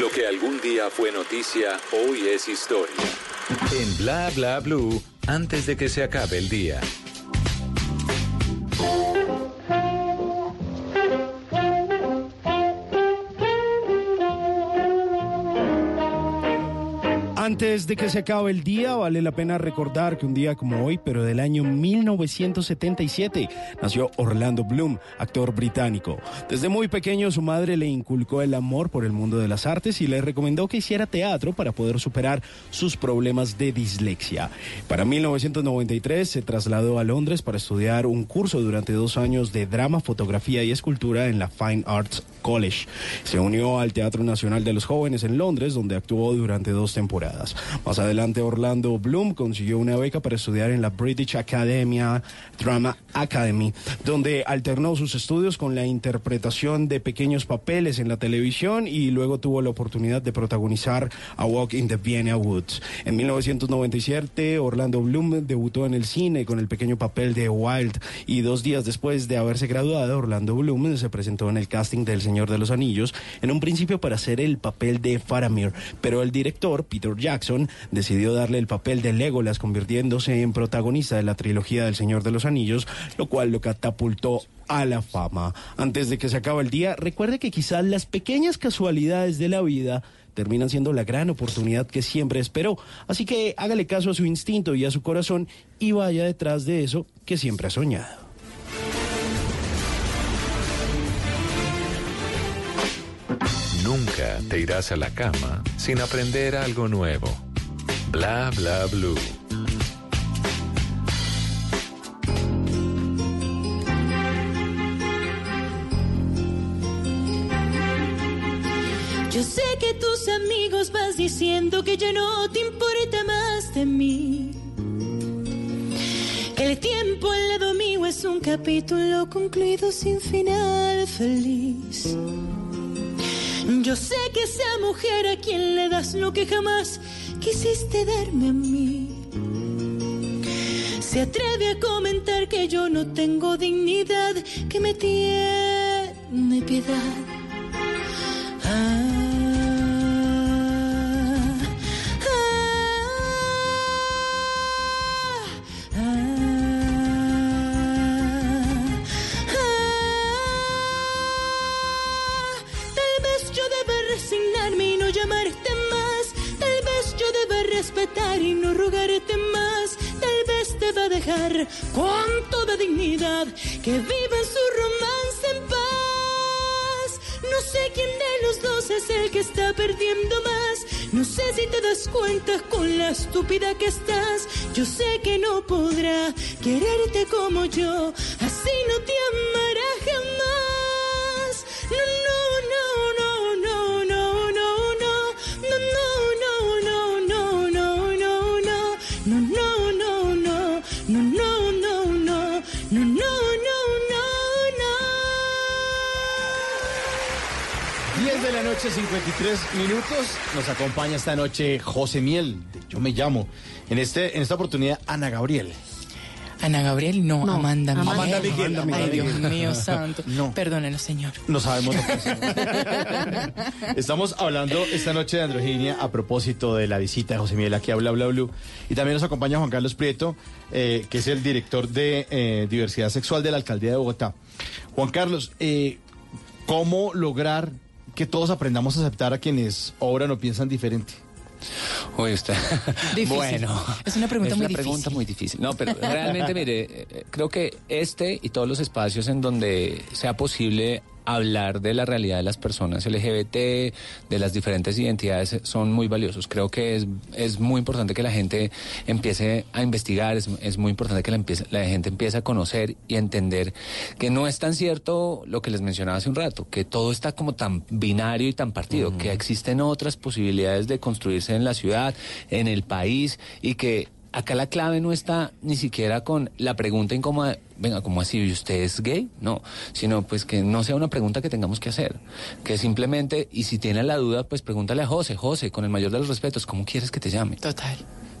Lo que algún día fue noticia, hoy es historia. En Bla Bla Blue, antes de que se acabe el día. Antes de que se acabe el día, vale la pena recordar que un día como hoy, pero del año 1977, nació Orlando Bloom, actor británico. Desde muy pequeño su madre le inculcó el amor por el mundo de las artes y le recomendó que hiciera teatro para poder superar sus problemas de dislexia. Para 1993 se trasladó a Londres para estudiar un curso durante dos años de drama, fotografía y escultura en la Fine Arts College. Se unió al Teatro Nacional de los Jóvenes en Londres, donde actuó durante dos temporadas. Más adelante, Orlando Bloom consiguió una beca para estudiar en la British Academia Drama Academy, donde alternó sus estudios con la interpretación de pequeños papeles en la televisión y luego tuvo la oportunidad de protagonizar A Walk in the Vienna Woods. En 1997, Orlando Bloom debutó en el cine con el pequeño papel de Wild y dos días después de haberse graduado, Orlando Bloom se presentó en el casting del Señor de los Anillos, en un principio para hacer el papel de Faramir, pero el director, Peter Jackson, decidió darle el papel de Legolas, convirtiéndose en protagonista de la trilogía del Señor de los Anillos, lo cual lo catapultó a la fama. Antes de que se acabe el día, recuerde que quizás las pequeñas casualidades de la vida terminan siendo la gran oportunidad que siempre esperó. Así que hágale caso a su instinto y a su corazón y vaya detrás de eso que siempre ha soñado. Nunca te irás a la cama sin aprender algo nuevo. Bla Bla Blue. Yo sé que tus amigos vas diciendo que ya no te importa más de mí. El tiempo al lado mío es un capítulo concluido sin final feliz. Yo sé que esa mujer a quien le das lo que jamás quisiste darme a mí. Se atreve a comentar que yo no tengo dignidad, que me tiene piedad. Ah, Nos acompaña esta noche José Miel. Yo me llamo. En, este, en esta oportunidad, Ana Gabriel. Ana Gabriel, no, Amanda Miguel. Amanda Miguel, Amanda Ay, Dios mío santo. No. Perdónenlo, señor. No sabemos lo que. Estamos hablando esta noche de androginia a propósito de la visita de José Miguel aquí a Bla Bla Blue. Y también nos acompaña Juan Carlos Prieto, eh, que es el director de eh, diversidad sexual de la alcaldía de Bogotá. Juan Carlos, eh, ¿cómo lograr que todos aprendamos a aceptar a quienes obran o piensan diferente? Uy, usted. Difícil. Bueno. Es una pregunta es muy una pregunta muy difícil. No, pero realmente, mire, eh, creo que este y todos los espacios en donde sea posible hablar de la realidad de las personas LGBT, de las diferentes identidades, son muy valiosos. Creo que es, es muy importante que la gente empiece a investigar, es, es muy importante que la, empiece- la gente empiece a conocer y a entender que no es tan cierto lo que les mencionaba hace un rato, que todo está como tan binario y tan partido, que existen otras posibilidades de construirse en la ciudad, en el país y que acá la clave no está ni siquiera con la pregunta incómoda, venga, ¿cómo así? ¿Y usted es gay? No, sino pues que no sea una pregunta que tengamos que hacer, que simplemente, y si tiene la duda, pues pregúntale a José, José, con el mayor de los respetos, ¿cómo quieres que te llame? Total.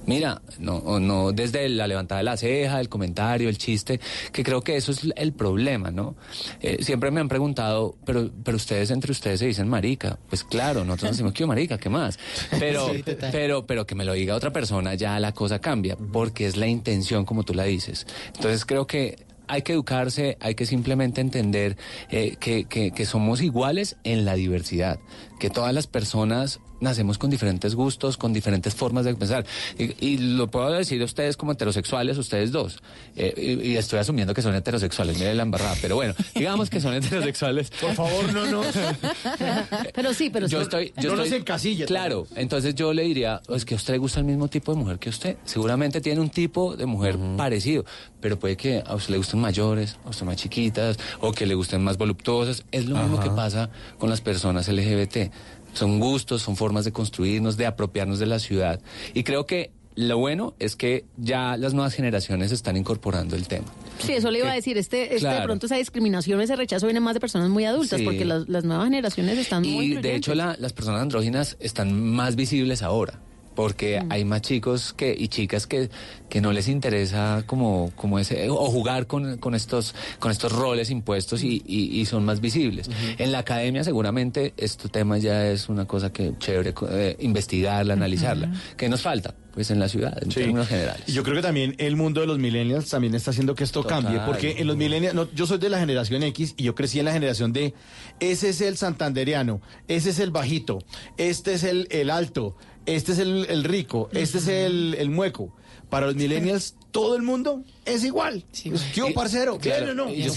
Mira, no, o no desde la levantada de la ceja, el comentario, el chiste, que creo que eso es el problema, ¿no? Eh, siempre me han preguntado, pero, pero ustedes entre ustedes se dicen marica. Pues claro, nosotros decimos que marica, ¿qué más? Pero, Sí, pero, pero que me lo diga otra persona, ya la cosa cambia, porque es la intención como tú la dices. Entonces creo que hay que educarse, hay que simplemente entender eh, que, que- que somos iguales en la diversidad, que todas las personas nacemos con diferentes gustos, con diferentes formas de pensar. Y, y lo puedo decir a ustedes como heterosexuales, ustedes dos. Eh, y, y estoy asumiendo que son heterosexuales, mire la embarrada, pero bueno, digamos que son heterosexuales. Por favor, no, no. Pero sí, pero Yo sí. estoy, yo No estoy- encasille, Claro, entonces yo le diría, es que a usted le gusta el mismo tipo de mujer que usted. Seguramente tiene un tipo de mujer parecido, pero puede que a usted le gusten mayores, a usted más chiquitas, o que le gusten más voluptuosas. Es lo mismo que pasa con las personas LGBT. Son gustos, son formas de construirnos, de apropiarnos de la ciudad. Y creo que lo bueno es que ya las nuevas generaciones están incorporando el tema. Sí, eso le iba a decir. Este, este de pronto esa discriminación, ese rechazo viene más de personas muy adultas, Sí. porque las, las nuevas generaciones están muy Y de hecho la- las personas andróginas están más visibles ahora. Porque Mm. hay más chicos que, y chicas que, que no les interesa como, como ese, o jugar con, con estos, con estos roles impuestos y, y- y son más visibles. En la academia seguramente este tema ya es una cosa que chévere eh, investigarla, analizarla. ¿Qué nos falta? Pues en la ciudad, en términos generales. Y yo creo que también el mundo de los millennials también está haciendo que esto Total. cambie, porque en los millennials, no, yo soy de la generación X y yo crecí en la generación de, ese es el santanderiano, ese es el bajito, este es el, el alto, este es el, el rico, este es el, el mueco. Para los millennials, todo el mundo es igual. Es, Yo, parcero, Claro, no, y, yo no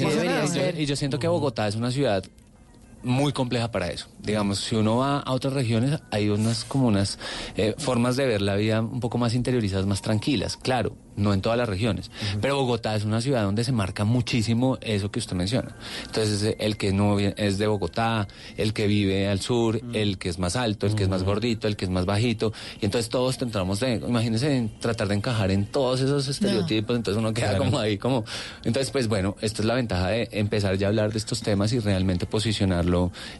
siento, y yo siento que Bogotá es una ciudad muy compleja para eso. Digamos, si uno va a otras regiones, hay unas como unas eh, formas de ver la vida un poco más interiorizadas, más tranquilas. Claro, no en todas las regiones. Pero Bogotá es una ciudad donde se marca muchísimo eso que usted menciona. Entonces, eh, el que no es de Bogotá, el que vive al sur, el que es más alto, el que es más gordito, el que es más bajito. Y entonces todos tentamos de, imagínense, en tratar de encajar en todos esos estereotipos. Entonces uno queda Claro. como ahí, como. Entonces, pues bueno, esta es la ventaja de empezar ya a hablar de estos temas y realmente posicionarlo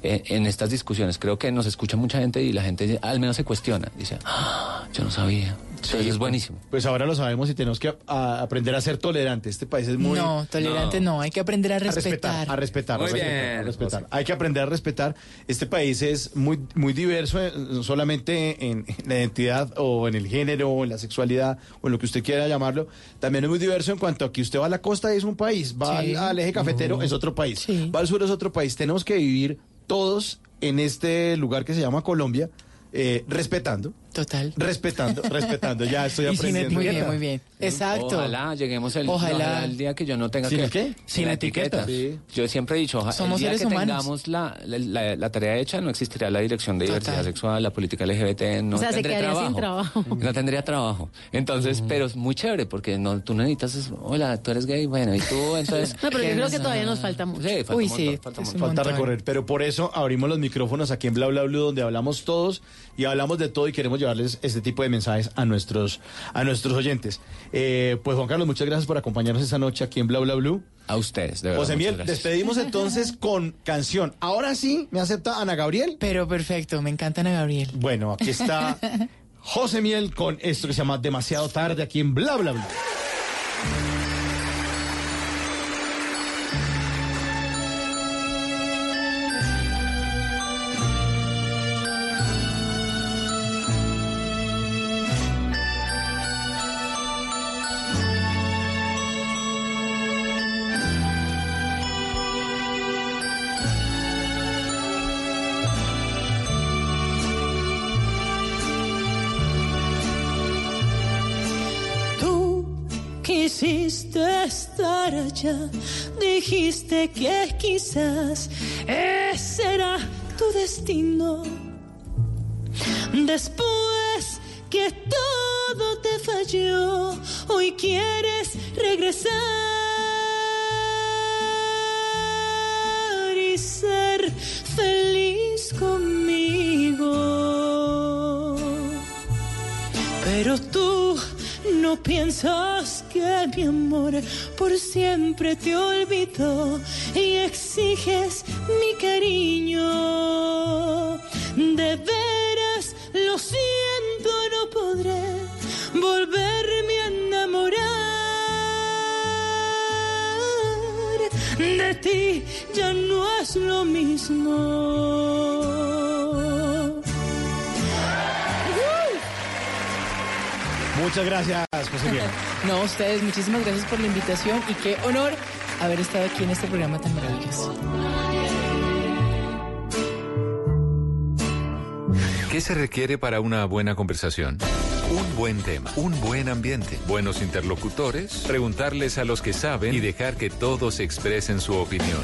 eh, en estas discusiones. Creo que nos escucha mucha gente y la gente al menos se cuestiona. Dice, "Ah, yo no sabía. Entonces es buenísimo. Pues ahora lo sabemos y tenemos que a- a aprender a ser tolerantes. Este país es muy... no, tolerante no. hay que aprender a respetar. A respetar, Muy a respetar, bien, a respetar. Hay que aprender a respetar. Este país es muy, muy diverso, eh, no solamente en, en la identidad o en el género o en la sexualidad o en lo que usted quiera llamarlo. También es muy diverso en cuanto a que usted va a la costa es un país, va Sí. al, al eje cafetero es otro país, va al sur es otro país. Tenemos que vivir todos en este lugar que se llama Colombia, eh, respetando. Total. Respetando, respetando. Ya estoy sin aprendiendo. Muy bien, muy bien. Exacto. Ojalá lleguemos el, Ojalá. ojalá el día que yo no tenga ¿Sin que... qué? Sin etiqueta. Sí. Yo siempre he dicho, ojalá Somos el día que humanos. tengamos la, la, la- la tarea hecha, no existiría la dirección de Total. diversidad sexual, la política LGBT, no O sea, se trabajo. sin trabajo. No tendría trabajo. Entonces, pero es muy chévere porque no, tú no necesitas, es, hola, tú eres gay, bueno, y tú, entonces... No, pero yo ¿qué creo que todavía nos falta mucho. Sí, falta Uy, un montón, sí, falta Falta recorrer, pero por eso abrimos los micrófonos aquí en Bla Bla Blue donde hablamos todos y hablamos de todo y queremos llevarles este tipo de mensajes a nuestros a nuestros oyentes. Eh, pues Juan Carlos, muchas gracias por acompañarnos esta noche aquí en Bla Bla Blue. A ustedes, de verdad. José Miel, despedimos entonces con canción. Ahora sí, ¿me acepta Ana Gabriel? Pero perfecto, me encanta Ana Gabriel. Bueno, aquí está José Miel con esto que se llama Demasiado Tarde aquí en Bla Bla Blue. Quisiste estar allá, dijiste que quizás ese era tu destino. Después que todo te falló, hoy quieres regresar y ser feliz conmigo. Pero tú no piensas que mi amor por siempre te olvidó y exiges mi cariño. De veras, lo siento, no podré volverme a enamorar. De ti ya no es lo mismo. Muchas gracias, José Miguel. No, ustedes, muchísimas gracias por la invitación y qué honor haber estado aquí en este programa tan maravilloso. ¿Qué se requiere para una buena conversación? Un buen tema, un buen ambiente, buenos interlocutores, preguntarles a los que saben y dejar que todos expresen su opinión.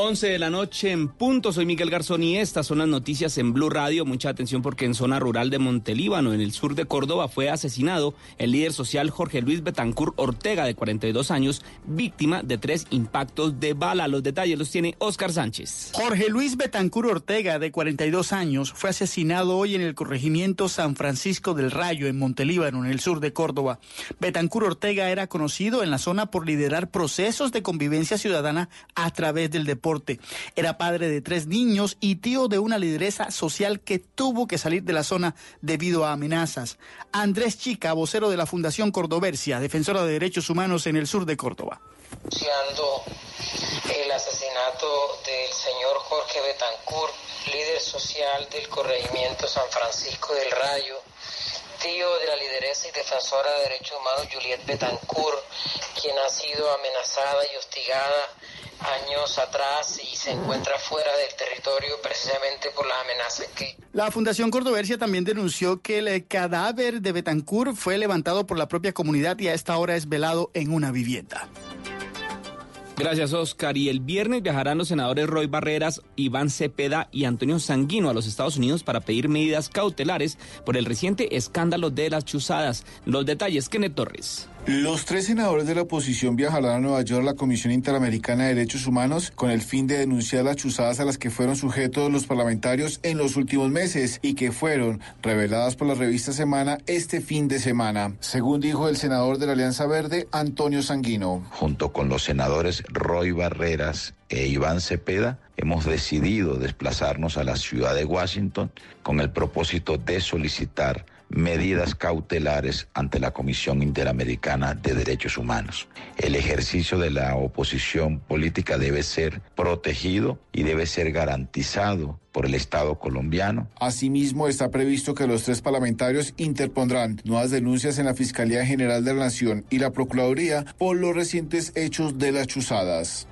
11 de la noche en punto. Soy Miguel Garzón y estas son las noticias en Blue Radio. Mucha atención porque en zona rural de Montelíbano, en el sur de Córdoba, fue asesinado el líder social Jorge Luis Betancur Ortega, de 42 años, víctima de tres impactos de bala. Los detalles los tiene Oscar Sánchez. Jorge Luis Betancur Ortega, de 42 años, fue asesinado hoy en el corregimiento San Francisco del Rayo, en Montelíbano, en el sur de Córdoba. Betancur Ortega era conocido en la zona por liderar procesos de convivencia ciudadana a través del deporte. Era padre de tres niños y tío de una lideresa social que tuvo que salir de la zona debido a amenazas. Andrés Chica, vocero de la Fundación Cordoversia, defensora de derechos humanos en el sur de Córdoba. el asesinato del señor Jorge Betancourt, líder social del corregimiento San Francisco del Rayo, tío de la lideresa y defensora de derechos humanos Juliet Betancourt, quien ha sido amenazada y hostigada años atrás y se encuentra fuera del territorio precisamente por las amenazas que... La Fundación Cordoversia también denunció que el cadáver de Betancourt fue levantado por la propia comunidad y a esta hora es velado en una vivienda. Gracias, Oscar. Y el viernes viajarán los senadores Roy Barreras, Iván Cepeda y Antonio Sanguino a los Estados Unidos para pedir medidas cautelares por el reciente escándalo de las chuzadas. Los detalles, Kenneth Torres. Los tres senadores de la oposición viajarán a Nueva York a la Comisión Interamericana de Derechos Humanos con el fin de denunciar las chuzadas a las que fueron sujetos los parlamentarios en los últimos meses y que fueron reveladas por la revista Semana este fin de semana, según dijo el senador de la Alianza Verde, Antonio Sanguino. Junto con los senadores Roy Barreras e Iván Cepeda, hemos decidido desplazarnos a la ciudad de Washington con el propósito de solicitar medidas cautelares ante la Comisión Interamericana de Derechos Humanos. El ejercicio de la oposición política debe ser protegido y debe ser garantizado por el Estado colombiano. Asimismo, está previsto que los tres parlamentarios interpondrán nuevas denuncias en la Fiscalía General de la Nación y la Procuraduría por los recientes hechos de las chuzadas.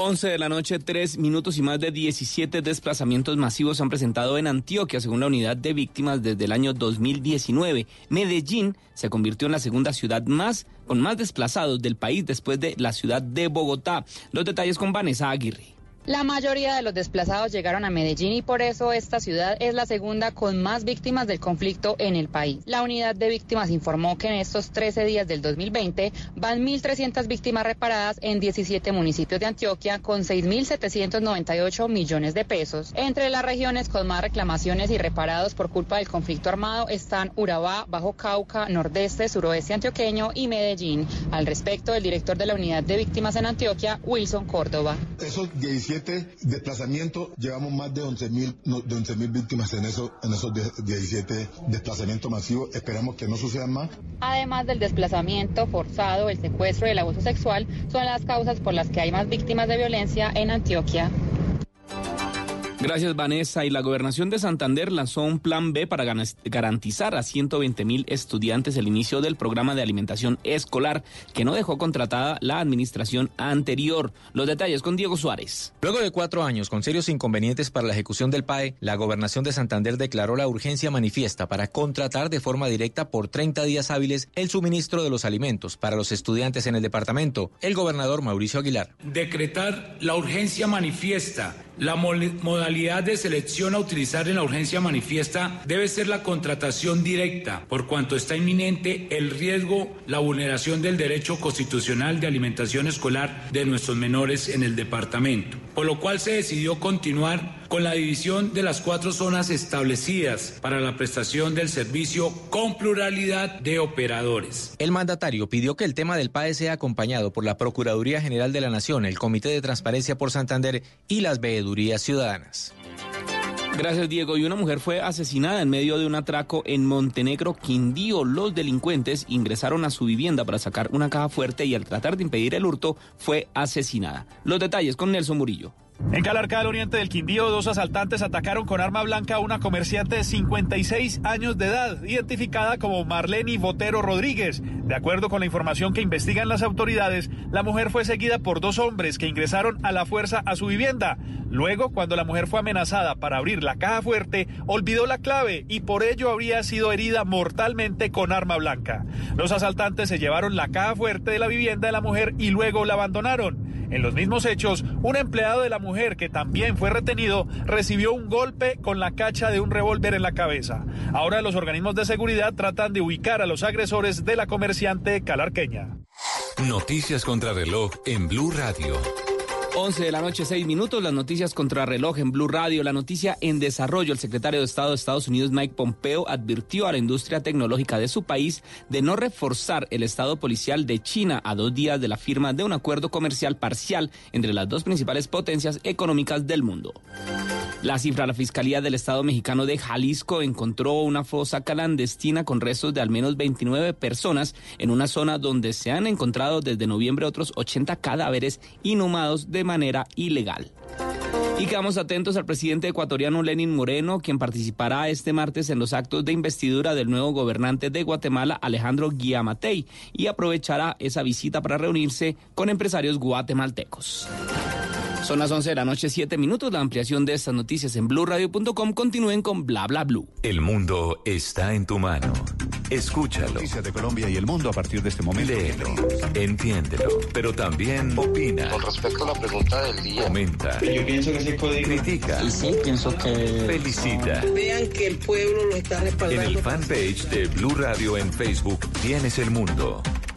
11 de la noche, 3 minutos y más de 17 desplazamientos masivos se han presentado en Antioquia, según la unidad de víctimas desde el año 2019. Medellín se convirtió en la segunda ciudad más con más desplazados del país después de la ciudad de Bogotá. Los detalles con Vanessa Aguirre. La mayoría de los desplazados llegaron a Medellín y por eso esta ciudad es la segunda con más víctimas del conflicto en el país. La unidad de víctimas informó que en estos 13 días del 2020 van 1.300 víctimas reparadas en 17 municipios de Antioquia con 6.798 millones de pesos. Entre las regiones con más reclamaciones y reparados por culpa del conflicto armado están Urabá, Bajo Cauca, Nordeste, Suroeste Antioqueño y Medellín. Al respecto, el director de la unidad de víctimas en Antioquia, Wilson Córdoba. Esos 17 17 desplazamientos, llevamos más de 11 mil de 11 víctimas en, eso, en esos 17 desplazamientos masivos. Esperamos que no sucedan más. Además del desplazamiento forzado, el secuestro y el abuso sexual son las causas por las que hay más víctimas de violencia en Antioquia. Gracias, Vanessa. Y la gobernación de Santander lanzó un plan B para garantizar a 120 mil estudiantes el inicio del programa de alimentación escolar que no dejó contratada la administración anterior. Los detalles con Diego Suárez. Luego de cuatro años con serios inconvenientes para la ejecución del PAE, la gobernación de Santander declaró la urgencia manifiesta para contratar de forma directa por 30 días hábiles el suministro de los alimentos para los estudiantes en el departamento. El gobernador Mauricio Aguilar. Decretar la urgencia manifiesta la modalidad de selección a utilizar en la urgencia manifiesta debe ser la contratación directa, por cuanto está inminente el riesgo, la vulneración del derecho constitucional de alimentación escolar de nuestros menores en el departamento, por lo cual se decidió continuar con la división de las cuatro zonas establecidas para la prestación del servicio con pluralidad de operadores. El mandatario pidió que el tema del PAE sea acompañado por la Procuraduría General de la Nación, el Comité de Transparencia por Santander y las veedurías ciudadanas. Gracias, Diego. Y una mujer fue asesinada en medio de un atraco en Montenegro, Quindío. Los delincuentes ingresaron a su vivienda para sacar una caja fuerte y al tratar de impedir el hurto fue asesinada. Los detalles con Nelson Murillo. En Calarca del Oriente del Quindío, dos asaltantes atacaron con arma blanca a una comerciante de 56 años de edad, identificada como Marlene Botero Rodríguez. De acuerdo con la información que investigan las autoridades, la mujer fue seguida por dos hombres que ingresaron a la fuerza a su vivienda. Luego, cuando la mujer fue amenazada para abrir la caja fuerte, olvidó la clave y por ello habría sido herida mortalmente con arma blanca. Los asaltantes se llevaron la caja fuerte de la vivienda de la mujer y luego la abandonaron. En los mismos hechos, un empleado de la mujer que también fue retenido recibió un golpe con la cacha de un revólver en la cabeza. Ahora los organismos de seguridad tratan de ubicar a los agresores de la comerciante calarqueña. Noticias contra reloj en Blue Radio. 11 de la noche, 6 minutos, las noticias contra reloj en Blue Radio. La noticia en desarrollo. El secretario de Estado de Estados Unidos, Mike Pompeo, advirtió a la industria tecnológica de su país de no reforzar el Estado policial de China a dos días de la firma de un acuerdo comercial parcial entre las dos principales potencias económicas del mundo. La cifra, la Fiscalía del Estado mexicano de Jalisco encontró una fosa clandestina con restos de al menos 29 personas en una zona donde se han encontrado desde noviembre otros 80 cadáveres inhumados de manera ilegal. Y quedamos atentos al presidente ecuatoriano Lenin Moreno, quien participará este martes en los actos de investidura del nuevo gobernante de Guatemala, Alejandro Guiamatei, y aprovechará esa visita para reunirse con empresarios guatemaltecos. Son las 11 de la noche, 7 minutos. La ampliación de estas noticias en blurradio.com. Continúen con bla bla blue. El mundo está en tu mano. Escúchalo. Noticias de Colombia y el mundo a partir de este momento. Léelo, entiéndelo, pero también opina. Con respecto a la pregunta del día. Comenta. Yo pienso que ese código. Critica. Y sí, pienso que. Felicita. Vean que el pueblo lo está respaldando. En el fanpage de Blue Radio en Facebook tienes el mundo.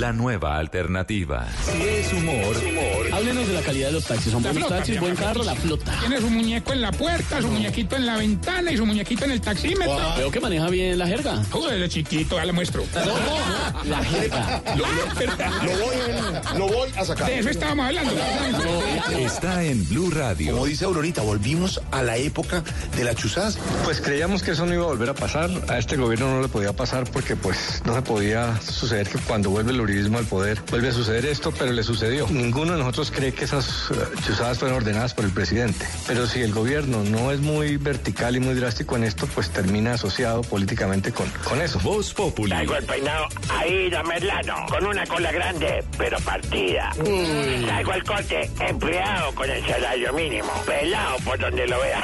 la nueva alternativa. Si es humor, háblenos de la calidad de los taxis. Son La buenos taxis, buen carro, la flota. Tiene su muñeco en la puerta, su muñequito en la ventana y su muñequito en el taxímetro. Wow, veo que maneja bien la jerga. Joder, de chiquito, ya le muestro. La jerga. Lo, voy, lo voy a sacar. De eso estábamos hablando. Está en Blue Radio. Como dice Aurorita, volvimos a la época de las chuzadas. Pues creíamos que eso no iba a volver a pasar. A este gobierno no le podía pasar porque pues no se podía suceder que cuando vuelve el uribismo al poder vuelve a suceder esto, pero le sucedió. Ninguno de nosotros cree que esas eh, chuzadas fueron ordenadas por el presidente. Pero si el gobierno no es muy vertical y muy drástico en esto, pues termina asociado políticamente con, con eso. Voz Populi. Traigo el peinado ahí de Merlano, con una cola grande, pero partida. Traigo el corte empleado con el salario mínimo, pelado por donde lo vea.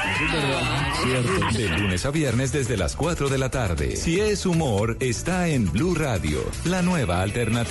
De lunes a viernes desde las 4 de la tarde. Si es humor, está en Blue Radio, la nueva alternativa.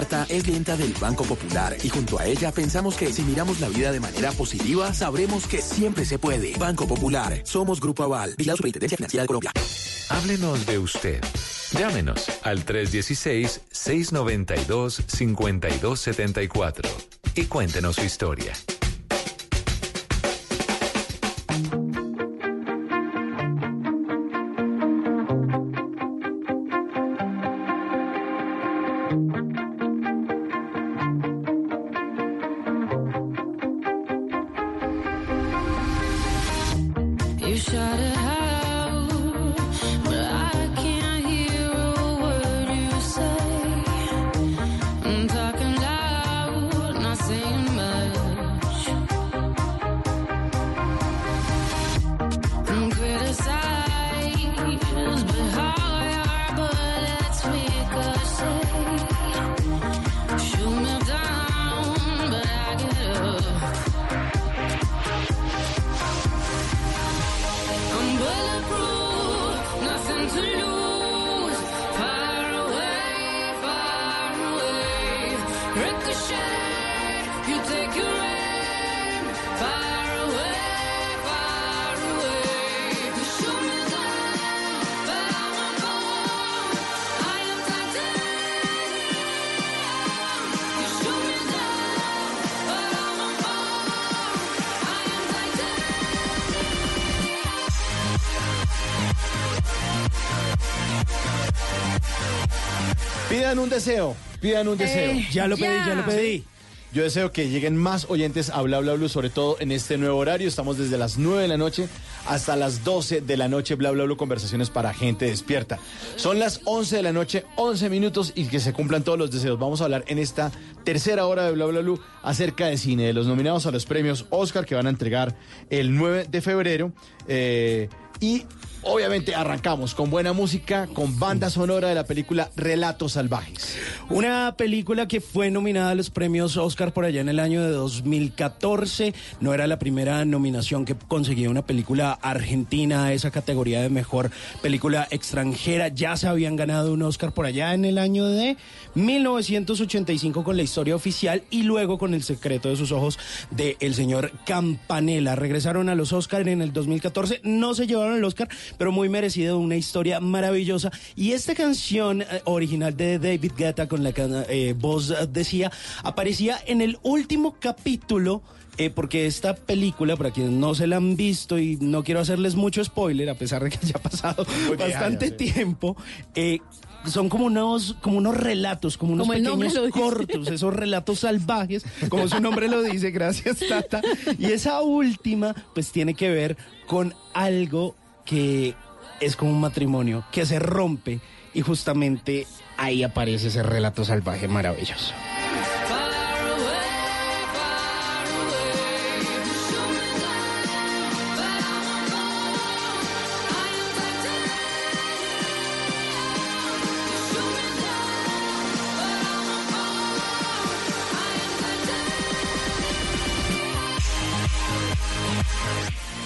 Marta es clienta del Banco Popular y junto a ella pensamos que si miramos la vida de manera positiva, sabremos que siempre se puede. Banco Popular, somos Grupo Aval, y la Superintendencia Financiera de Colombia. Háblenos de usted. Llámenos al 316-692-5274 y cuéntenos su historia. Pidan un deseo. Eh, ya lo pedí, ya. ya lo pedí. Yo deseo que lleguen más oyentes a Bla Bla Blue, sobre todo en este nuevo horario. Estamos desde las 9 de la noche hasta las 12 de la noche. Bla Bla Blue, conversaciones para gente despierta. Son las 11 de la noche, 11 minutos y que se cumplan todos los deseos. Vamos a hablar en esta tercera hora de Bla Bla Blue acerca de cine, de los nominados a los premios Oscar que van a entregar el 9 de febrero. Eh, y obviamente arrancamos con buena música, con banda sonora de la película Relatos Salvajes. Una película que fue nominada a los premios Oscar por allá en el año de 2014. No era la primera nominación que conseguía una película argentina a esa categoría de mejor película extranjera. Ya se habían ganado un Oscar por allá en el año de 1985 con la historia oficial y luego con El secreto de sus ojos de el señor Campanella. Regresaron a los Oscar en el 2014. No se llevaron el Oscar, pero muy merecido, una historia maravillosa. Y esta canción eh, original de David Guetta con la que eh, vos eh, decía, aparecía en el último capítulo. eh, porque esta película, para quienes no se la han visto y no quiero hacerles mucho spoiler, a pesar de que ya ha pasado Muy bastante tiempo, eh, son como unos, como unos relatos, como unos Como pequeños cortos, esos relatos salvajes, como su nombre lo dice, gracias Tata. Y esa última, pues tiene que ver con algo que es como un matrimonio, que se rompe y justamente ahí aparece ese relato salvaje maravilloso.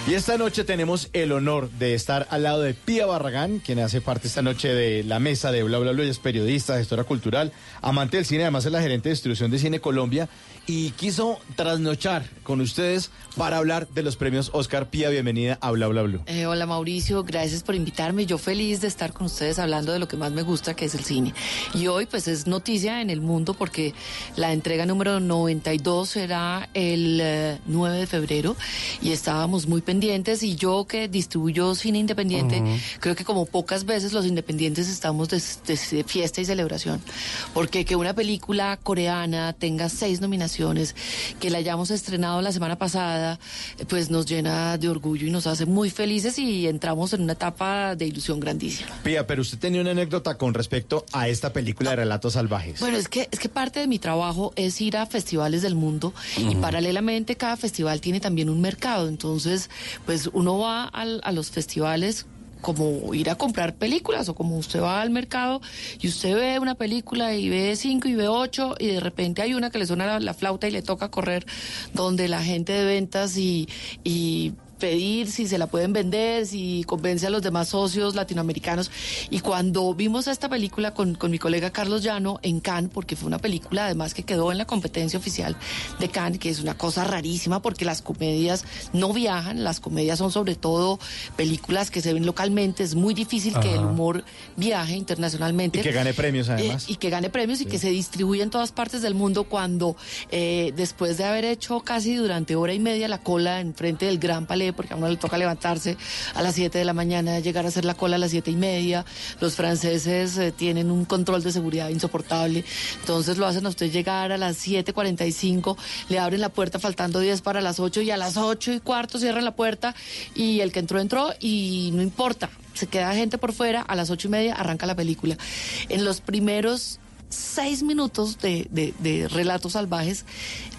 Y esta noche tenemos el honor de estar al lado de Pía Barragán, quien hace parte esta noche de la mesa de Bla Bla Bla, ella es periodista, gestora cultural, amante del cine, además es la gerente de distribución de Cine Colombia y quiso trasnochar con ustedes para hablar de los premios Oscar. Pía, bienvenida a Bla Bla Bla. Eh, hola Mauricio, gracias por invitarme. Yo feliz de estar con ustedes hablando de lo que más me gusta, que es el cine. Y hoy pues es noticia en el mundo porque la entrega número 92 será el eh, 9 de febrero y estábamos muy pendientes y yo que distribuyo cine independiente, Ujú. creo que como pocas veces los independientes estamos de, de fiesta y celebración. Porque que una película coreana tenga seis nominaciones, que la hayamos estrenado la semana pasada, pues nos llena de orgullo y nos hace muy felices y entramos en una etapa de ilusión grandísima. Pía, pero usted tenía una anécdota con respecto a esta película de Relatos Salvajes. Bueno, es que, es que parte de mi trabajo es ir a festivales del mundo y paralelamente cada festival tiene también un mercado. Entonces, pues uno va al- a los festivales como ir a comprar películas o como usted va al mercado y usted ve una película y ve cinco y ve ocho y de repente hay una que le suena la, la flauta y le toca correr donde la gente de ventas y pedir si se la pueden vender, si convence a los demás socios latinoamericanos. Y cuando vimos esta película con, con mi colega Carlos Llano en Cannes, porque fue una película además que quedó en la competencia oficial de Cannes, que es una cosa rarísima porque las comedias no viajan, las comedias son sobre todo películas que se ven localmente, es muy difícil que el humor viaje internacionalmente. Y que gane premios, además. Eh, y que gane premios y que se distribuya en todas partes del mundo cuando eh, después de haber hecho casi durante hora y media la cola en frente del Gran Palais, porque a uno le toca levantarse a las 7 de la mañana, llegar a hacer la cola a las siete y media, los franceses eh, tienen un control de seguridad insoportable, entonces lo hacen a usted llegar a las 7.45, le abren la puerta faltando 10 para las 8 y a las 8 y cuarto cierran la puerta y el que entró entró y no importa, se queda gente por fuera, a las ocho y media arranca la película. En los primeros seis minutos de relatos salvajes,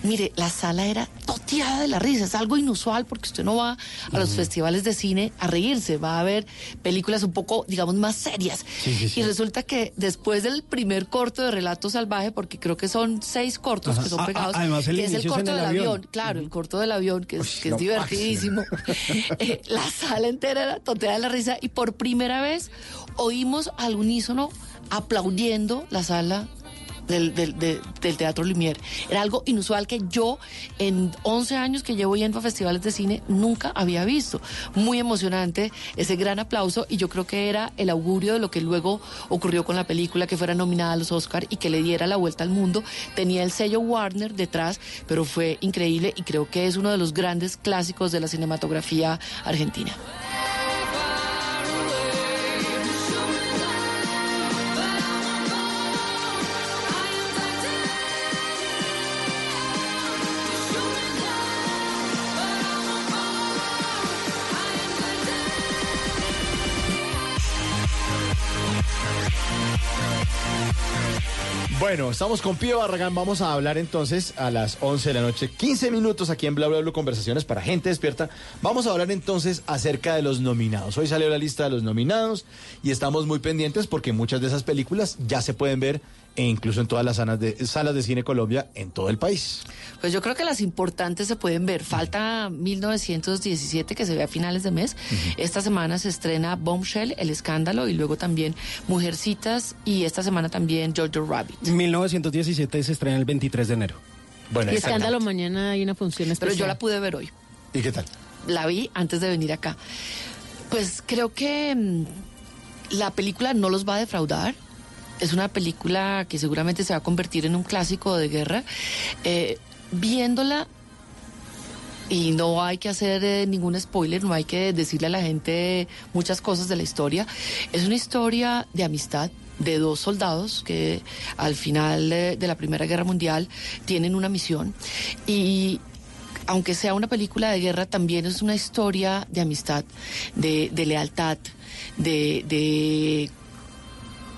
mire, la sala era toteada de la risa, es algo inusual porque usted no va a los festivales de cine a reírse, va a ver películas un poco, digamos, más serias. Sí, sí, sí. Y resulta que después del primer corto de relato salvaje, porque creo que son seis cortos Ajá. que son A- a- pegados, además, el que es el corto el del avión. avión, claro, el corto del avión, que es, que es lo divertidísimo. Eh, la sala entera era toteada de la risa y por primera vez oímos al unísono aplaudiendo la sala del, del- de- del Teatro Lumière. Era algo inusual que yo en 11 años que llevo yendo a festivales de cine nunca había visto. Muy emocionante ese gran aplauso y yo creo que era el augurio de lo que luego ocurrió con la película, que fuera nominada a los Oscar y que le diera la vuelta al mundo. Tenía el sello Warner detrás, pero fue increíble y creo que es uno de los grandes clásicos de la cinematografía argentina. Bueno, estamos con Pío Barragán. Vamos a hablar entonces a las 11 de la noche, 15 minutos aquí en Bla Bla Bla Conversaciones para gente despierta. Vamos a hablar entonces acerca de los nominados. Hoy salió la lista de los nominados y estamos muy pendientes porque muchas de esas películas ya se pueden ver e incluso en todas las salas de, salas de cine Colombia en todo el país. Pues yo creo que las importantes se pueden ver. Falta 1917 que se ve a finales de mes. Esta semana se estrena Bombshell, El Escándalo y luego también Mujercitas y esta semana también Jojo Rabbit. 1917 se estrena el 23 de enero. Bueno, y escándalo, mañana hay una función Pero especial. yo la pude ver hoy. ¿Y qué tal? La vi antes de venir acá. Pues creo que mm, la película no los va a defraudar. Es una película que seguramente se va a convertir en un clásico de guerra. Eh, viéndola, y no hay que hacer eh, ningún spoiler, no hay que decirle a la gente muchas cosas de la historia. Es una historia de amistad de dos soldados que al final eh, de la Primera Guerra Mundial tienen una misión y aunque sea una película de guerra, también es una historia de amistad, de, lealtad, de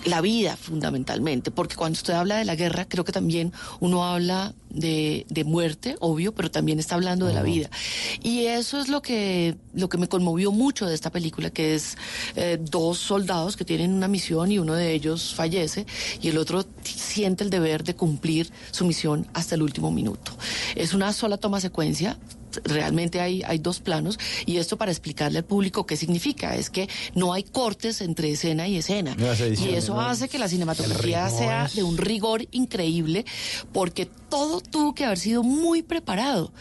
la vida fundamentalmente, porque cuando usted habla de la guerra, creo que también uno habla de, de muerte, obvio, pero también está hablando de la vida. Y eso es lo que, lo que me conmovió mucho de esta película, que es eh, dos soldados que tienen una misión y uno de ellos fallece y el otro siente el deber de cumplir su misión hasta el último minuto. Es una sola toma secuencia, realmente hay, hay dos planos y esto para explicarle al público qué significa. Es que no hay cortes entre escena y escena. Y eso ¿no? hace que la cinematografía sea es- de un rigor increíble porque todo tuvo que haber sido muy preparado.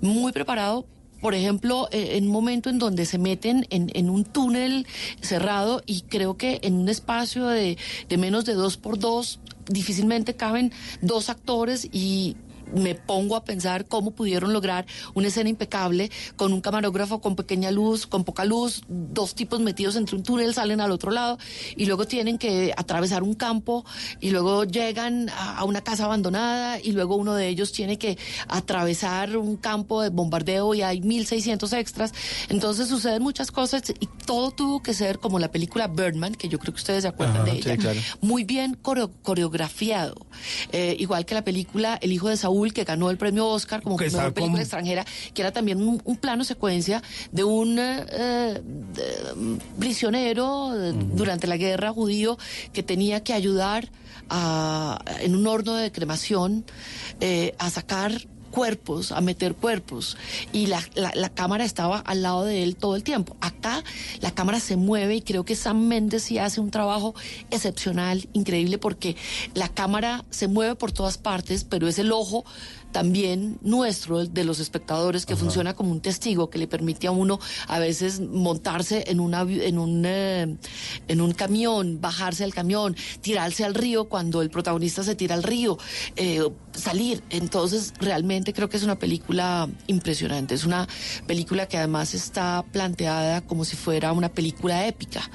Muy preparado por ejemplo, eh, en un momento en donde se meten en, en un túnel cerrado y creo que en un espacio de, de menos de dos por dos difícilmente caben dos actores y me pongo a pensar cómo pudieron lograr una escena impecable con un camarógrafo con pequeña luz, con poca luz, dos tipos metidos entre un túnel, salen al otro lado y luego tienen que atravesar un campo y luego llegan a, a una casa abandonada y luego uno de ellos tiene que atravesar un campo de bombardeo y hay 1600 extras. Entonces suceden muchas cosas y todo tuvo que ser como la película Birdman, que yo creo que ustedes se acuerdan Ajá, de sí, ella, claro. muy bien coreo- coreografiado. Eh, igual que la película El hijo de Saúl, que ganó el premio Oscar como Que mejor película como- extranjera, que era también un, un plano secuencia de un eh, de- prisionero eh, durante la guerra judío que tenía que ayudar a, en un horno de cremación eh, a sacar cuerpos, a meter cuerpos. Y la, la- la cámara estaba al lado de él todo el tiempo. Acá la cámara se mueve y creo que Sam Mendes sí hace un trabajo excepcional, increíble, porque la cámara se mueve por todas partes, pero es el ojo también nuestro, el de los espectadores, que funciona como un testigo que le permite a uno a veces montarse en, una, en, un, eh, en un camión, bajarse del camión, tirarse al río cuando el protagonista se tira al río, eh, salir. Entonces, realmente creo que es una película impresionante. Es una película que además está planteada como si fuera una película épica,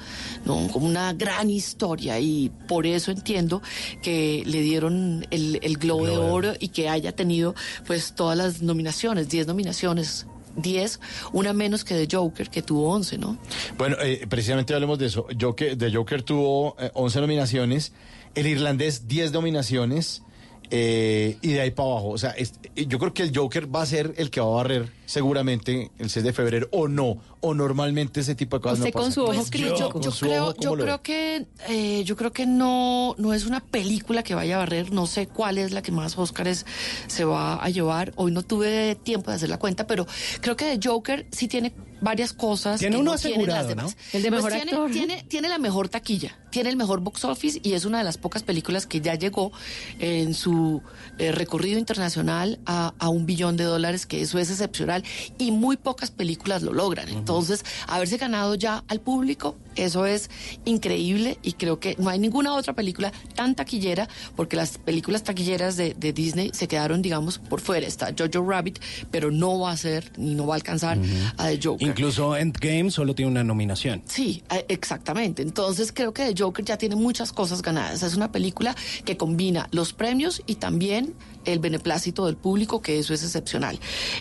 ¿no? como una gran historia. Y por eso entiendo que le dieron el, el Globo de Oro y que haya tenido pues todas las nominaciones, 10 nominaciones. 10, una menos que de Joker, que tuvo 11, ¿no? Bueno, eh, precisamente hablemos de eso. Joker, de Joker tuvo eh, 11 nominaciones, el irlandés 10 nominaciones eh, y de ahí para abajo. O sea, es- eh, yo creo que el Joker va a ser el que va a barrer seguramente el 6 de febrero o no, o normalmente ese tipo de cosas Usted no con su ojo Pues, crítico. yo, yo su creo, yo ¿cómo lo creo que eh, yo creo que no no es una película que vaya a barrer. No sé cuál es la que más Óscares se va a llevar. Hoy no tuve tiempo de hacer la cuenta, pero creo que de Joker sí tiene varias cosas. Tiene que uno no tienen las asegurado, demás. ¿no? El de Pues mejor tiene, tiene tiene la mejor taquilla, tiene el mejor box office y es una de las pocas películas que ya llegó en su eh, recorrido internacional a, a un billón de dólares, que eso es excepcional y muy pocas películas lo logran. Entonces, haberse ganado ya al público, eso es increíble y creo que no hay ninguna otra película tan taquillera, porque las películas taquilleras de, de Disney se quedaron, digamos, por fuera. Está Jojo Rabbit, pero no va a ser ni no va a alcanzar a The Joker. Incluso Endgame solo tiene una nominación. Sí, eh, exactamente. Entonces creo que The Joker ya tiene muchas cosas ganadas. Es una película que combina los premios y también el beneplácito del público, que eso es excepcional.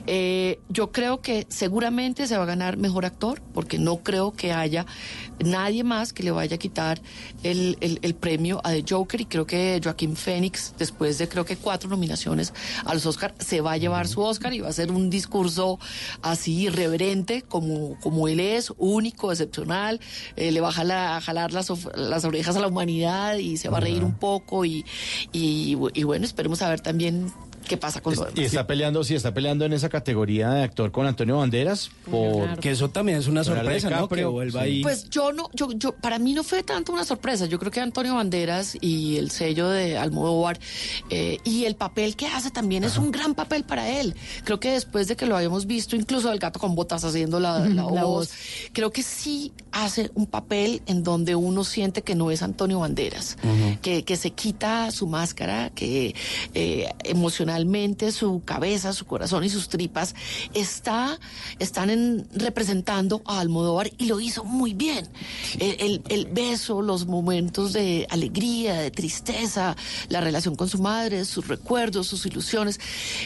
Eh, yo creo que seguramente se va a ganar mejor actor, porque no creo que haya nadie más que le vaya a quitar el, el- el premio a The Joker y creo que Joaquín Phoenix, después de creo que cuatro nominaciones a los Oscar, se va a llevar su Oscar y va a hacer un discurso así irreverente como, como él es, único, excepcional, eh, le va a jalar, a jalar las, las orejas a la humanidad y se va a reír un poco y, y, y bueno, esperemos a ver también Bye. Qué pasa con lo Y está peleando, sí, está peleando en esa categoría de actor con Antonio Banderas por Que eso también es una sorpresa, ¿no? Que vuelva sí. ahí. Pues yo no, yo, yo, para mí no fue tanto una sorpresa. Yo creo que Antonio Banderas y el sello de Almodóvar eh, y el papel que hace también es un gran papel para él. Creo que después de que lo habíamos visto, incluso el gato con botas haciendo la, la La voz, voz. creo que sí hace un papel en donde uno siente que no es Antonio Banderas, que, que se quita su máscara, que eh, emocionalmente su cabeza, su corazón y sus tripas está, están en- representando a Almodóvar y lo hizo muy bien. El, el- el beso, los momentos de alegría, de tristeza, la relación con su madre, sus recuerdos, sus ilusiones.